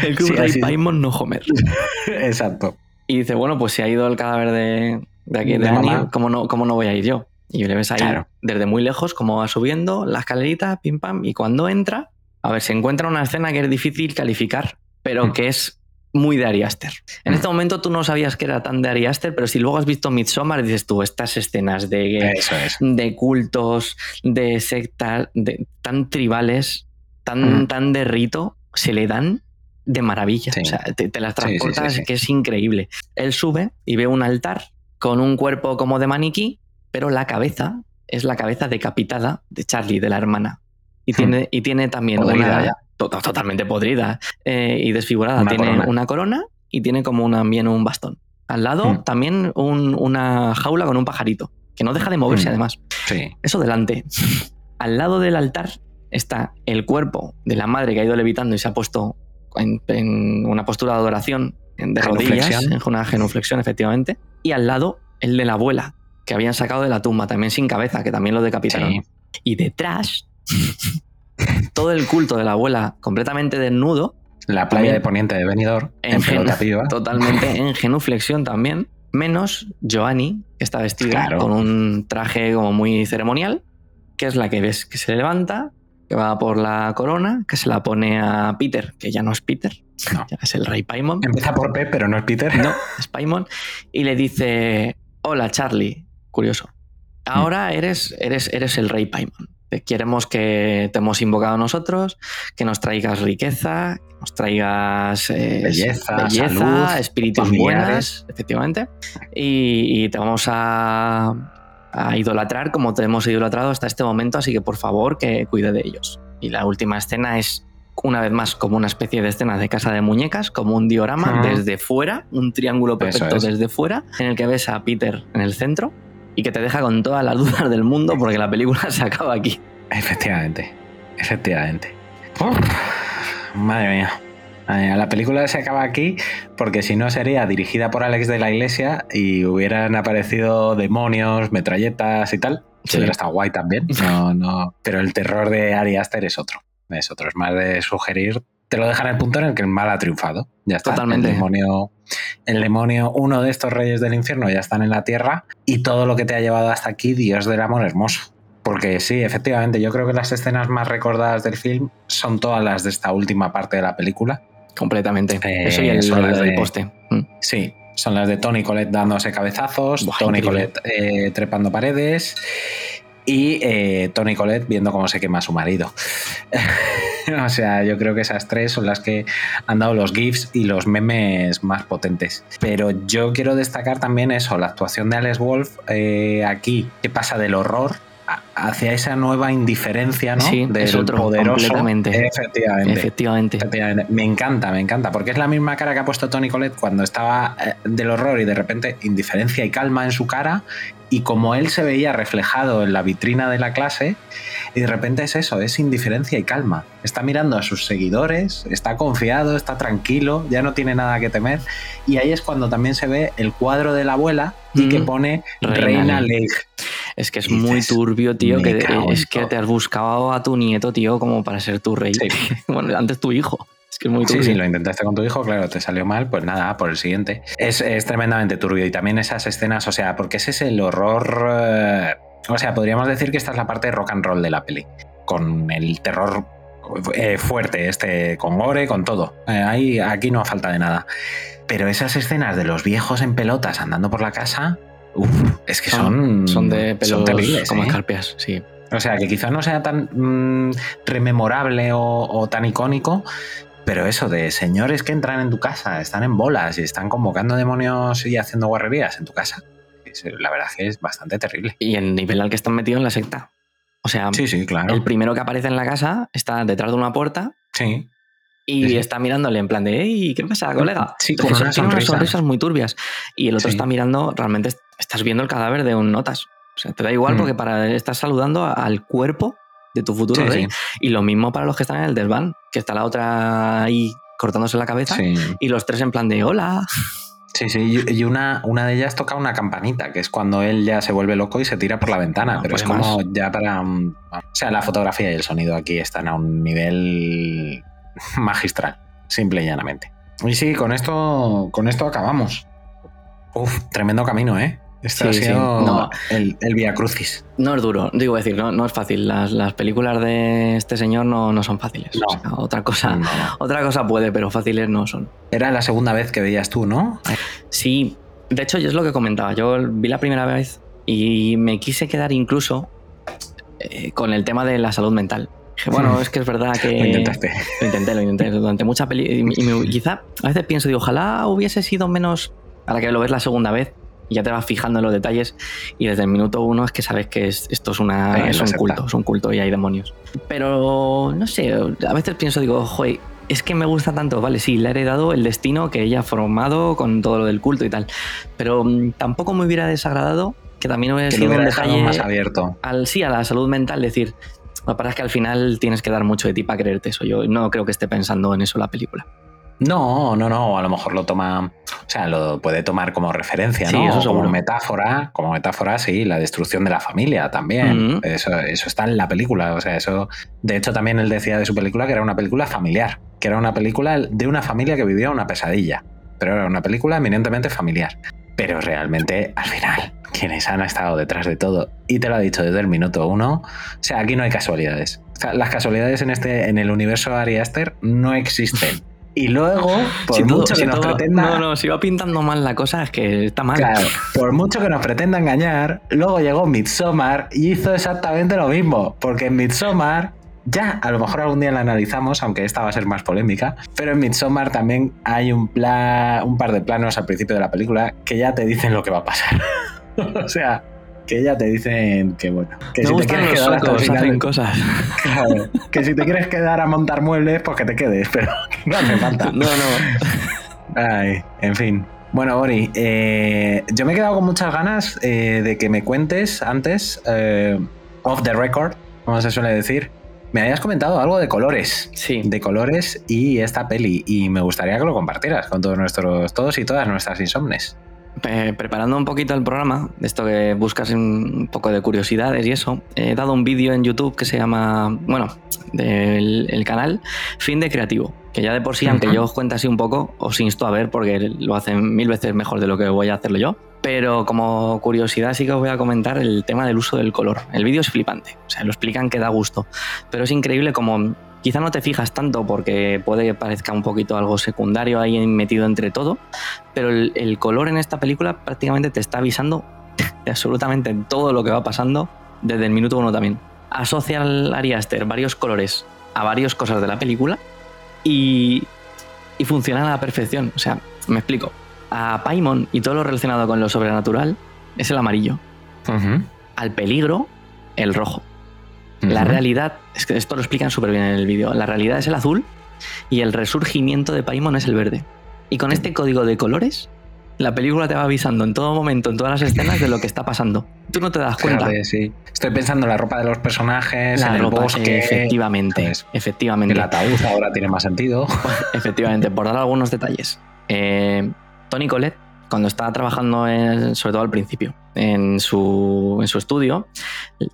el club Sí, Ray. Paimon no Homer. *laughs* Exacto. Y dice, bueno, pues si ha ido el cadáver de, de aquí, de, De Annie. ¿cómo no, ¿cómo no voy a ir yo? Y le ves ahí Claro. desde muy lejos cómo va subiendo la escalerita, pim pam, y cuando entra, a ver, se encuentra una escena que es difícil calificar, pero Mm. que es muy de Ari Aster. En Mm. este momento tú no sabías que era tan de Ari Aster, pero si luego has visto Midsommar dices tú, estas escenas de, Eso es. de cultos, de sectas, de, tan tribales, tan, Mm. tan de rito, se le dan de maravilla. Sí. O sea, te, te las sí, transportas, sí. que es increíble. Él sube y ve un altar con un cuerpo como de maniquí, pero la cabeza es la cabeza decapitada de Charlie, de la hermana. Y Hmm. tiene, y tiene también Podrida una. ya. to- totalmente podrida eh, y desfigurada. Una tiene corona. una corona y tiene como una, también un bastón. Al lado Hmm. también un- una jaula con un pajarito, que no deja de moverse Hmm. además. Sí. Eso delante. *laughs* Al lado del altar está el cuerpo de la madre que ha ido levitando y se ha puesto en, en una postura de adoración, de rodillas, en una genuflexión, efectivamente. Y al lado el de la abuela, que habían sacado de la tumba, también sin cabeza, que también lo decapitaron. Sí. Y detrás, todo el culto de la abuela completamente desnudo, La playa de Poniente de Benidorm, en, en pelota gen- piba. totalmente en genuflexión también, menos Joanny, que está vestida Claro. con un traje como muy ceremonial, que es la que ves que se levanta, que va por la corona, que se la pone a Peter, que ya no es Peter, No. ya es el rey Paimon, Empieza por P, pero no es Peter. no, es Paimon, y le dice, hola Charlie, curioso, ahora eres, eres, eres el rey Paimon. Queremos que te hemos invocado nosotros, que nos traigas riqueza, que nos traigas eh, Belleza, belleza, salud, espíritus familiares. buenas, efectivamente. Y, y te vamos a, a idolatrar como te hemos idolatrado hasta este momento, así que por favor que cuide de ellos. Y la última escena es una vez más como una especie de escena de casa de muñecas, como un diorama desde fuera, un triángulo perfecto es. desde fuera, en el que ves a Peter en el centro, y que te deja con todas las dudas del mundo porque la película *laughs* se acaba aquí. Efectivamente, efectivamente. Uf, madre mía. La película se acaba aquí porque si no sería dirigida por Alex de la Iglesia y hubieran aparecido demonios, metralletas y tal. Sí. Hubiera estado guay también. No, no. Pero el terror de Ari Aster es otro. Es otro. Es más de sugerir. Te lo dejan en el punto en el que el mal ha triunfado. Ya está. Totalmente. El demonio, el demonio, uno de estos reyes del infierno ya están en la tierra y todo lo que te ha llevado hasta aquí, Dios del amor hermoso. Porque sí, efectivamente, yo creo que las escenas más recordadas del film son todas las de esta última parte de la película. Completamente. Eh, Eso y el, son las el de- poste. Mm. Sí, son las de Tony Colette dándose cabezazos, Buah, Tony increíble. Colette eh, trepando paredes y eh, Tony Colette viendo cómo se quema su marido. *laughs* o sea, yo creo que esas tres son las que han dado los GIFs y los memes más potentes. Pero yo quiero destacar también eso, la actuación de Alex Wolf eh, aquí, que pasa del horror hacia esa nueva indiferencia, ¿no? Sí, del es otro, poderoso. completamente. Efectivamente. Efectivamente. Efectivamente. Me encanta, me encanta, porque es la misma cara que ha puesto Tony Colette cuando estaba eh, del horror y de repente indiferencia y calma en su cara. Y como él se veía reflejado en la vitrina de la clase, y de repente es eso, es indiferencia y calma. Está mirando a sus seguidores, está confiado, está tranquilo, ya no tiene nada que temer. Y ahí es cuando también se ve el cuadro de la abuela y que pone Reina Reina. Leigh. Es que es muy turbio, tío, "Me que en es que todo". te has buscado a tu nieto, tío, como para ser tu rey. Sí. *laughs* bueno, antes tu hijo. Es que es muy Sí, turbio. sí, lo intentaste con tu hijo, claro, te salió mal, pues nada, por el siguiente. Es, es tremendamente turbio y también esas escenas, o sea, porque ese es el horror... eh, o sea, podríamos decir que esta es la parte de rock and roll de la peli, con el terror eh, fuerte, este, con gore, con todo. Eh, ahí, aquí no falta de nada. Pero esas escenas de los viejos en pelotas andando por la casa, uf, es que son... son de pelos terribles, como ¿eh? escarpias, sí. O sea, que quizás no sea tan mm, rememorable o, o tan icónico, pero eso de señores que entran en tu casa, están en bolas y están convocando demonios y haciendo guarrerías en tu casa, es- la verdad es que es bastante terrible. Y el nivel al que están metidos en la secta. O sea, Sí, sí, claro. el primero que aparece en la casa está detrás de una puerta Sí, y Sí, sí. está mirándole en plan de, hey, ¿qué pasa, colega? Sí, Es con unas sonrisas. muy turbias. Y el otro Sí. está mirando, realmente est- estás viendo el cadáver de un notas. O sea, te da igual Mm. porque para estás saludando al cuerpo de tu futuro Sí, rey. sí. Y lo mismo para los que están en el desván, que está la otra ahí cortándose la cabeza sí. y los tres en plan de hola. Sí, sí, y una, una de ellas toca una campanita, que es cuando él ya se vuelve loco y se tira por la ventana, Ah, pero pues es como más. ya para... mm, O sea, la fotografía y el sonido aquí están a un nivel magistral, simple y llanamente. Y sí, con esto, con esto acabamos. Uf, tremendo camino, ¿eh? Este Sí, ha sí. sido No. el, el Via Crucis. No es duro, digo decir, no, no es fácil. Las, las películas de este señor no, no son fáciles. No. O sea, otra, cosa, otra cosa puede, pero fáciles no son. Era la segunda vez que veías tú, ¿no? Sí, de hecho, yo es lo que comentaba. Yo vi la primera vez y me quise quedar incluso eh, con el tema de la salud mental. Bueno, es que es verdad que. Lo intentaste. Lo intenté, lo intenté durante mucha peli. Y, y me- quizá a veces pienso, digo, ojalá hubiese sido menos. Ahora que lo ves la segunda vez y ya te vas fijando en los detalles y desde el minuto uno es que sabes que es- esto es, una, es un secta. culto, es un culto y hay demonios. Pero no sé, a veces pienso, digo, joder, es que me gusta tanto, vale, sí, le he heredado el destino que ella ha formado con todo lo del culto y tal, pero mm, tampoco me hubiera desagradado que también hubiera Que sido un hubiera dejado detalle más abierto. al sí a la salud mental, decir, lo que pasa es que al final tienes que dar mucho de ti para creerte eso. Yo no creo que esté pensando en eso la película. No, no, no, a lo mejor lo toma, o sea, lo puede tomar como referencia, Sí, ¿no? eso como metáfora, como metáfora, sí, la destrucción de la familia también. Eso, eso está en la película, o sea, eso, de hecho también él decía de su película que era una película familiar, que era una película de una familia que vivía una pesadilla, pero era una película eminentemente familiar. Pero realmente, al final, quienes han estado detrás de todo, y te lo ha dicho desde el minuto uno, o sea, aquí no hay casualidades. O sea, las casualidades en este, en el universo Ari Aster no existen. Y luego, por Si todo- mucho que si nos todo- pretenda. No, no, si va pintando mal la cosa es que está mal. Claro, por mucho que nos pretenda engañar, luego llegó Midsommar y hizo exactamente lo mismo. Porque en Midsommar, ya a lo mejor algún día la analizamos, aunque esta va a ser más polémica, pero en Midsommar también hay un, pla- un par de planos al principio de la película que ya te dicen lo que va a pasar. *laughs* o sea, que ya te dicen que bueno, que Me si te quieres quedar hasta el suecos, final. hacen cosas. *laughs* Claro, que si te quieres quedar a montar muebles, pues que te quedes, pero *laughs* no hace falta. No, no. Ay, en fin. Bueno, Ori, eh, yo me he quedado con muchas ganas eh, de que me cuentes antes, eh, off the record, como se suele decir, me hayas comentado algo de colores. Sí. De colores y esta peli. Y me gustaría que lo compartieras con todos nuestros, todos y todas nuestras insomnes. Eh, preparando un poquito el programa, de esto que buscas un poco de curiosidades y eso, he dado un vídeo en YouTube que se llama, bueno, del el canal Fin de Creativo, que ya de por sí, aunque yo os cuente así un poco, os insto a ver porque lo hacen mil veces mejor de lo que voy a hacerlo yo. Pero como curiosidad sí que os voy a comentar el tema del uso del color. El vídeo es flipante, o sea, lo explican que da gusto, pero es increíble como quizá no te fijas tanto porque puede que parezca un poquito algo secundario ahí metido entre todo, pero el, el color en esta película prácticamente te está avisando de *laughs* absolutamente todo lo que va pasando desde el minuto uno también. Asocia al Ari Aster varios colores a varias cosas de la película y, y funcionan a la perfección. O sea, me explico. A Paimon y todo lo relacionado con lo sobrenatural es el amarillo. Al peligro, el rojo. La realidad, es que esto lo explican súper bien en el vídeo, la realidad es el azul y el resurgimiento de Paimon es el verde. Y con este código de colores, la película te va avisando en todo momento, en todas las escenas, de lo que está pasando. Tú no te das cuenta. Fíjate, sí. Estoy pensando en la ropa de los personajes, La en el ropa, bosque. efectivamente, ¿sabes? efectivamente. El ataúd ahora tiene más sentido. *laughs* Efectivamente, por dar algunos detalles. Eh, Tony Colette, cuando está trabajando, en- sobre todo al principio, en su, en su estudio,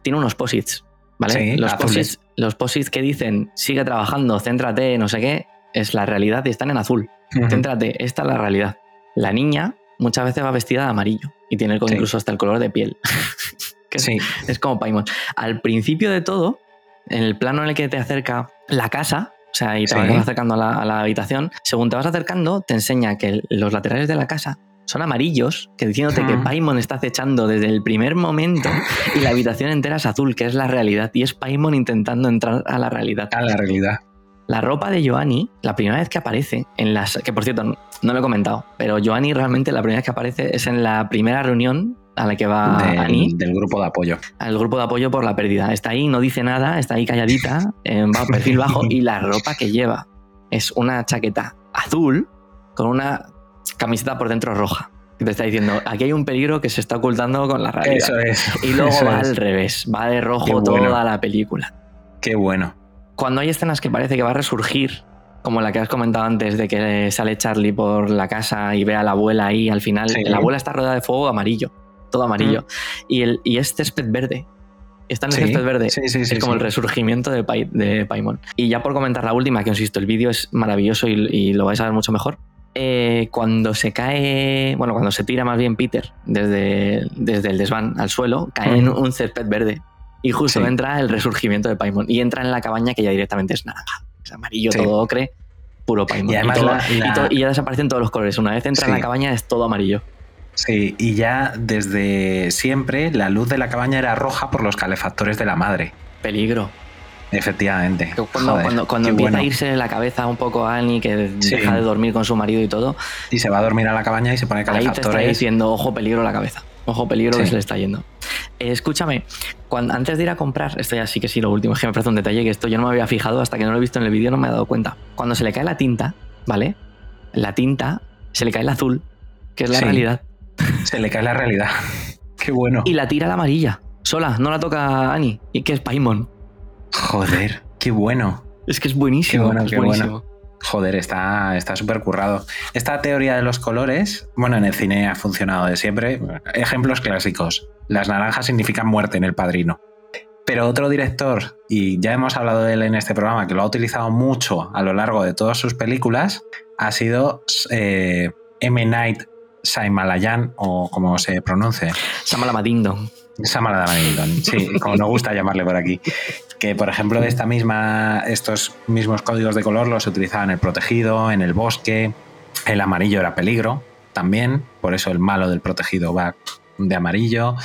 tiene unos posits, ¿vale? Sí, los, posits, los posits que dicen sigue trabajando, céntrate, no sé qué, es la realidad y están en azul. Ujú. Céntrate, esta es la realidad. La niña muchas veces va vestida de amarillo y tiene Sí. incluso hasta el color de piel. *laughs* que es- Sí, es como Paimon. Al principio de todo, en el plano en el que te acerca la casa, o sea, y te Sí. vas acercando a la, a la habitación, según te vas acercando, te enseña que los laterales de la casa son amarillos, que diciéndote que Mm. Paimon está acechando desde el primer momento y la habitación entera es azul, que es la realidad, y es Paimon intentando entrar a la realidad. a la realidad. La ropa de Joanny, la primera vez que aparece en las. que por cierto, no, no lo he comentado, pero Joanny realmente la primera vez que aparece es en la primera reunión a la que va Annie Del, grupo de apoyo. al grupo de apoyo por la pérdida. Está ahí, no dice nada, está ahí calladita, eh, va perfil bajo y la ropa que lleva es una chaqueta azul con una camiseta por dentro roja. Que te está diciendo, aquí hay un peligro que se está ocultando con la realidad. Eso es. Y luego eso va es. al revés, va de rojo bueno. toda la película. Qué bueno. Cuando hay escenas que parece que va a resurgir, como la que has comentado antes de que sale Charlie por la casa y ve a la abuela ahí, al final, Sí. la abuela está rodeada de fuego amarillo, todo amarillo. Y, el, y es césped verde. Está en el Sí, césped verde. sí, sí, sí, es como el resurgimiento de, Pai- de Paimon. Y ya por comentar la última, que insisto, el vídeo es maravilloso y, y lo vais a ver mucho mejor. Eh, cuando se cae, bueno, cuando se tira más bien Peter desde, desde el desván al suelo, cae en un césped verde. Y justo Sí. entra el resurgimiento de Paimon. Y entra en la cabaña que ya directamente es naranja. Es amarillo, Sí. todo ocre, puro Paimon. Y además todo- la- la- y to- y ya desaparecen todos los colores. Una vez entra en la cabaña es todo amarillo. Sí, y ya desde siempre la luz de la cabaña era roja por los calefactores de la madre. Peligro. Efectivamente. Que Cuando, Joder, cuando, empieza bueno. a irse la cabeza un poco a Annie, que Sí. deja de dormir con su marido y todo, Y se va a dormir a la cabaña y se pone ahí te está calefactores. diciendo, ojo, peligro la cabeza. Ojo, peligro que se le está yendo. Eh, escúchame, cuando, antes de ir a comprar, esto ya sí que sí, lo último, es que me parece un detalle que esto yo no me había fijado hasta que no lo he visto en el vídeo, no me he dado cuenta. Cuando se le cae la tinta, ¿vale? La tinta se le cae el azul, que es la Sí. realidad, Se le cae la realidad. *laughs* Qué bueno. y la tira la amarilla, sola, no la toca Annie, y que es Paimon. Joder, qué bueno. Es que es buenísimo, Qué bueno, es qué buenísimo. bueno. Joder, está está súper currado. Esta teoría de los colores, bueno, en el cine ha funcionado de siempre. Ejemplos clásicos. Las naranjas significan muerte en El Padrino. Pero otro director, y ya hemos hablado de él en este programa, que lo ha utilizado mucho a lo largo de todas sus películas, ha sido eh, M. Night Shyamalan, o como se pronuncie. Shyamalan Shyamalan, sí, como nos gusta llamarle por aquí. Que, por ejemplo, de esta misma, estos mismos códigos de color los utilizaba en el protegido, en el bosque. El amarillo era peligro también, por eso el malo del protegido va de amarillo.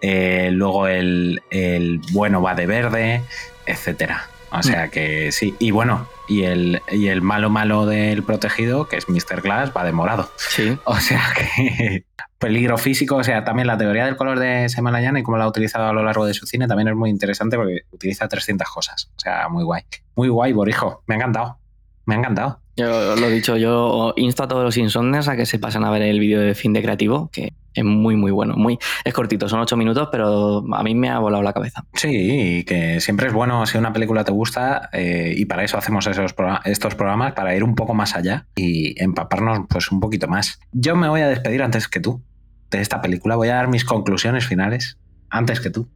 Eh, luego el, el bueno va de verde, etcétera. O sea que sí. Y bueno, y el, y el malo malo del protegido, que es Mr. Glass, va de morado. Sí. *laughs* O sea que peligro físico, o sea, también la teoría del color de Shyamalan y cómo la ha utilizado a lo largo de su cine también es muy interesante porque utiliza 300 cosas. O sea, muy guay. Muy guay, Borijo. Me ha encantado. Me ha encantado. Yo lo he dicho, yo insto a todos los insomnes a que se pasen a ver el vídeo de fin de creativo, que es muy, muy bueno. Muy, es cortito, son ocho minutos, pero a mí me ha volado la cabeza. Sí, que siempre es bueno si una película te gusta eh, y para eso hacemos esos estos programas, para ir un poco más allá y empaparnos pues un poquito más. Yo me voy a despedir antes que tú de esta película, voy a dar mis conclusiones finales antes que tú.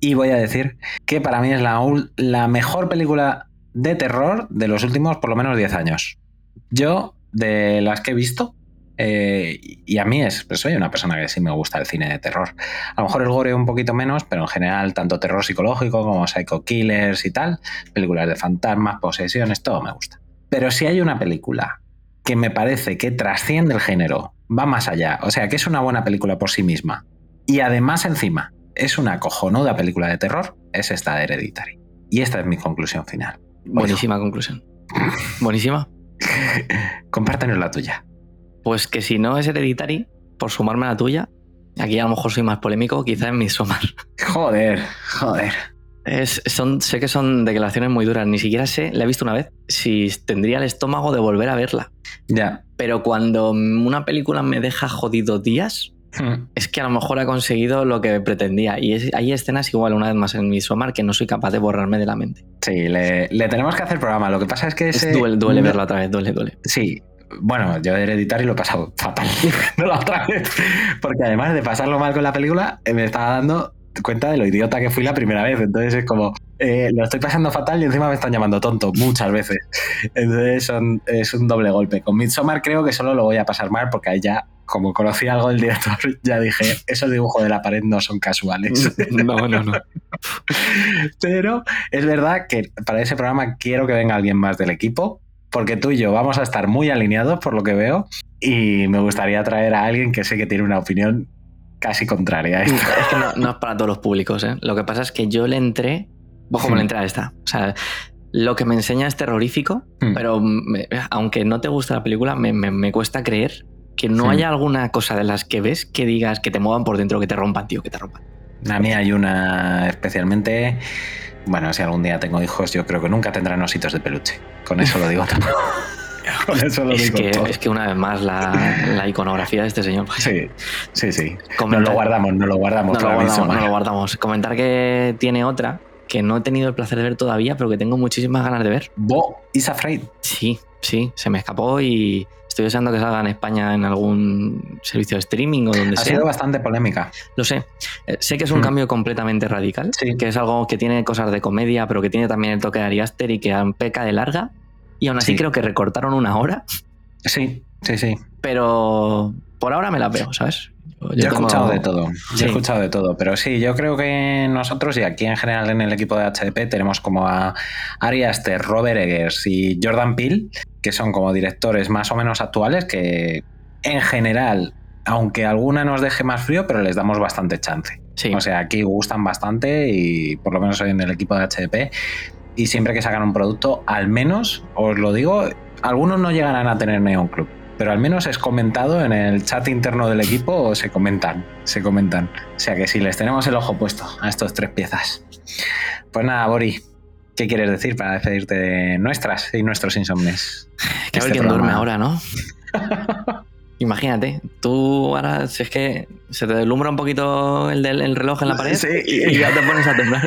Y voy a decir que para mí es la, la mejor película de terror de los últimos por lo menos 10 años. Yo, de las que he visto, eh, y a mí es, pues soy una persona que sí me gusta el cine de terror. A lo mejor el gore un poquito menos, pero en general tanto terror psicológico como Psycho Killers y tal, películas de fantasmas, posesiones, todo me gusta. Pero si hay una película que me parece que trasciende el género, va más allá, o sea, que es una buena película por sí misma, y además encima es una cojonuda película de terror, es esta de Hereditary. Y esta es mi conclusión final. Buenísima conclusión. Buenísima. *laughs* Compártenos la tuya. Pues que si no es Hereditary, por sumarme a la tuya, aquí a lo mejor soy más polémico, quizá en Midsommar. *laughs* Joder, joder. Es, son, sé que son declaraciones muy duras, ni siquiera sé, la he visto una vez, si tendría el estómago de volver a verla. Ya. Pero cuando una película me deja jodido días, hmm. es que a lo mejor ha conseguido lo que pretendía. Y hay escenas igual, una vez más en Midsommar, que no soy capaz de borrarme de la mente. Sí, le, tenemos que hacer programa. Lo que pasa es que ese... duele, duele verla otra vez, duele, duele. Sí, bueno, yo de y lo he pasado fatal *laughs* no la otra vez. Porque además de pasarlo mal con la película, eh, me estaba dando cuenta de lo idiota que fui la primera vez. Entonces es como, eh, lo estoy pasando fatal y encima me están llamando tonto muchas veces. Entonces es un doble golpe. Con Midsommar creo que solo lo voy a pasar mal porque ahí ya, como conocí algo del director, *laughs* ya dije, esos dibujos de la pared no son casuales. No, no, no. *laughs* Pero es verdad que para ese programa quiero que venga alguien más del equipo porque tú y yo vamos a estar muy alineados por lo que veo y me gustaría traer a alguien que sé que tiene una opinión casi contraria. Es que no, es para todos los públicos. ¿eh? Lo que pasa es que yo le entré, vos como le entré a esta. O sea, lo que me enseña es terrorífico, hmm. pero aunque no te guste la película, me, cuesta creer que no hmm. haya alguna cosa de las que ves que digas que te muevan por dentro, que te rompan, tío, que te rompan. A mí hay una especialmente bueno, si algún día tengo hijos, yo creo que nunca tendrán ositos de peluche. Con eso lo digo *laughs* todo. Con eso lo es digo que, todo. Es que una vez más la, iconografía de este señor. Sí, sí, sí. no lo guardamos, no lo guardamos. No lo guardamos, no lo guardamos. Comentar que tiene otra que no he tenido el placer de ver todavía, pero que tengo muchísimas ganas de ver. Bo is Afraid. Sí, sí, se me escapó y Estoy deseando que salga en España en algún servicio de streaming o donde sea. Ha sido bastante polémica. Lo sé. Eh, sé que es un hmm. cambio completamente radical. Sí. Que es algo que tiene cosas de comedia, pero que tiene también el toque de Ari Aster y que peca de larga. Y aún así creo que recortaron una hora. Sí, sí, sí. Pero por ahora me la veo, ¿sabes? Yo, he escuchado de todo. Yo he escuchado de todo. Pero sí, yo creo que nosotros y aquí en general en el equipo de HDP tenemos como a Ari Aster, Robert Eggers y Jordan Peele, que son como directores más o menos actuales que en general, aunque alguna nos deje más frío, pero les damos bastante chance. O sea, aquí gustan bastante y por lo menos en el equipo de HDP. Y siempre que sacan un producto, al menos, os lo digo, algunos no llegarán a tener Neon Club pero al menos es comentado en el chat interno del equipo o se comentan, se comentan. O sea que si les tenemos el ojo puesto a estos tres piezas. Pues nada, Bori, ¿qué quieres decir para despedirte de nuestras y nuestros insomnes? Que alguien duerme ahora, ¿no? *laughs* Imagínate, tú ahora, si es que se te deslumbra un poquito el, del, reloj en la pared y, ya te pones a temblar.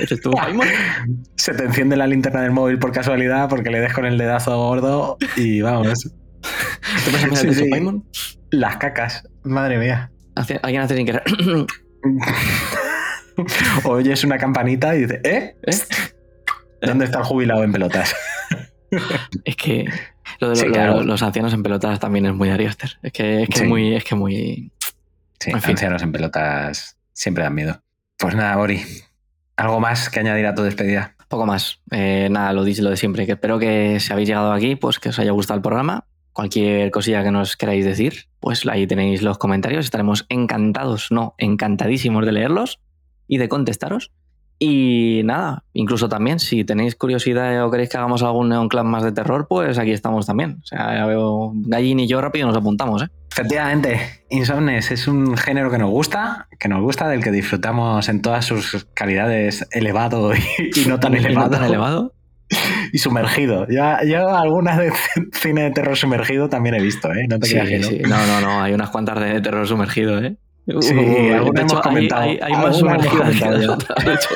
se te enciende la linterna del móvil por casualidad porque le des con el dedazo gordo y vamos. ¿Qué pasa sí, sí. Las cacas, madre mía. Alguien hace sin querer. *laughs* Oyes una campanita y dices, ¿eh? ¿Eh? ¿Dónde está el jubilado en pelotas? *laughs* es que lo de, los ancianos en pelotas también es muy Ariaster. Es que es que muy. Es que muy. Sí, ancianos en pelotas siempre dan miedo. Pues nada, Bori. ¿Algo más que añadir a tu despedida? Poco más. Eh, nada, lo dicho lo de siempre. Que espero que si habéis llegado aquí, pues que os haya gustado el programa cualquier cosilla que nos queráis decir, pues ahí tenéis los comentarios. Estaremos encantados, no, encantadísimos de leerlos y de contestaros. Y nada, incluso también, si tenéis curiosidad o queréis que hagamos algún Neon Club más de terror, pues aquí estamos también. O sea, ya veo Gallín y yo rápido nos apuntamos, ¿eh? Efectivamente, Insomnes es un género que nos gusta, que nos gusta, del que disfrutamos en todas sus calidades elevado y, *laughs* no tan elevado. no tan elevado. Y sumergido. Ya, yo algunas de *laughs* cine de terror sumergido también he visto, ¿eh? No te Sí, creas que no. No, no, no. Hay unas cuantas de terror sumergido, ¿eh? Sí, Uh, alguna de hemos hay, comentado. hay- hay más hecho.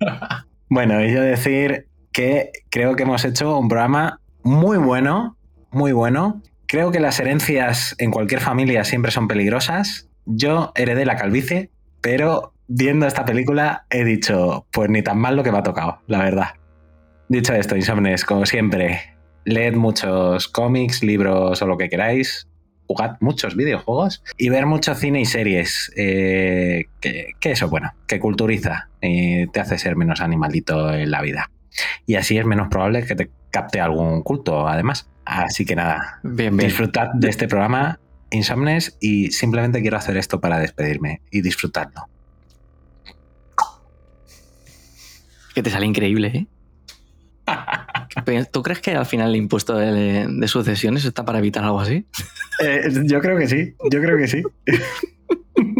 *laughs* *laughs* Bueno, y yo decir que creo que hemos hecho un programa muy bueno, muy bueno. Creo que las herencias en cualquier familia siempre son peligrosas. Yo heredé la calvicie, pero viendo esta película he dicho, pues ni tan mal lo que me ha tocado, la verdad. Dicho esto, insomnes, como siempre, leed muchos cómics, libros o lo que queráis. Jugad muchos videojuegos y ver mucho cine y series. eh, que, que eso, bueno, que culturiza y te hace ser menos animalito en la vida. Y así es menos probable que te capte algún culto, además. Así que nada, Bien, bien. disfrutad de este programa, Insomnes, y simplemente quiero hacer esto para despedirme y disfrutarlo. Que te sale increíble, ¿eh? ¿Tú crees que al final el impuesto de, de sucesiones está para evitar algo así? Eh, yo creo que sí, yo creo que sí. *laughs*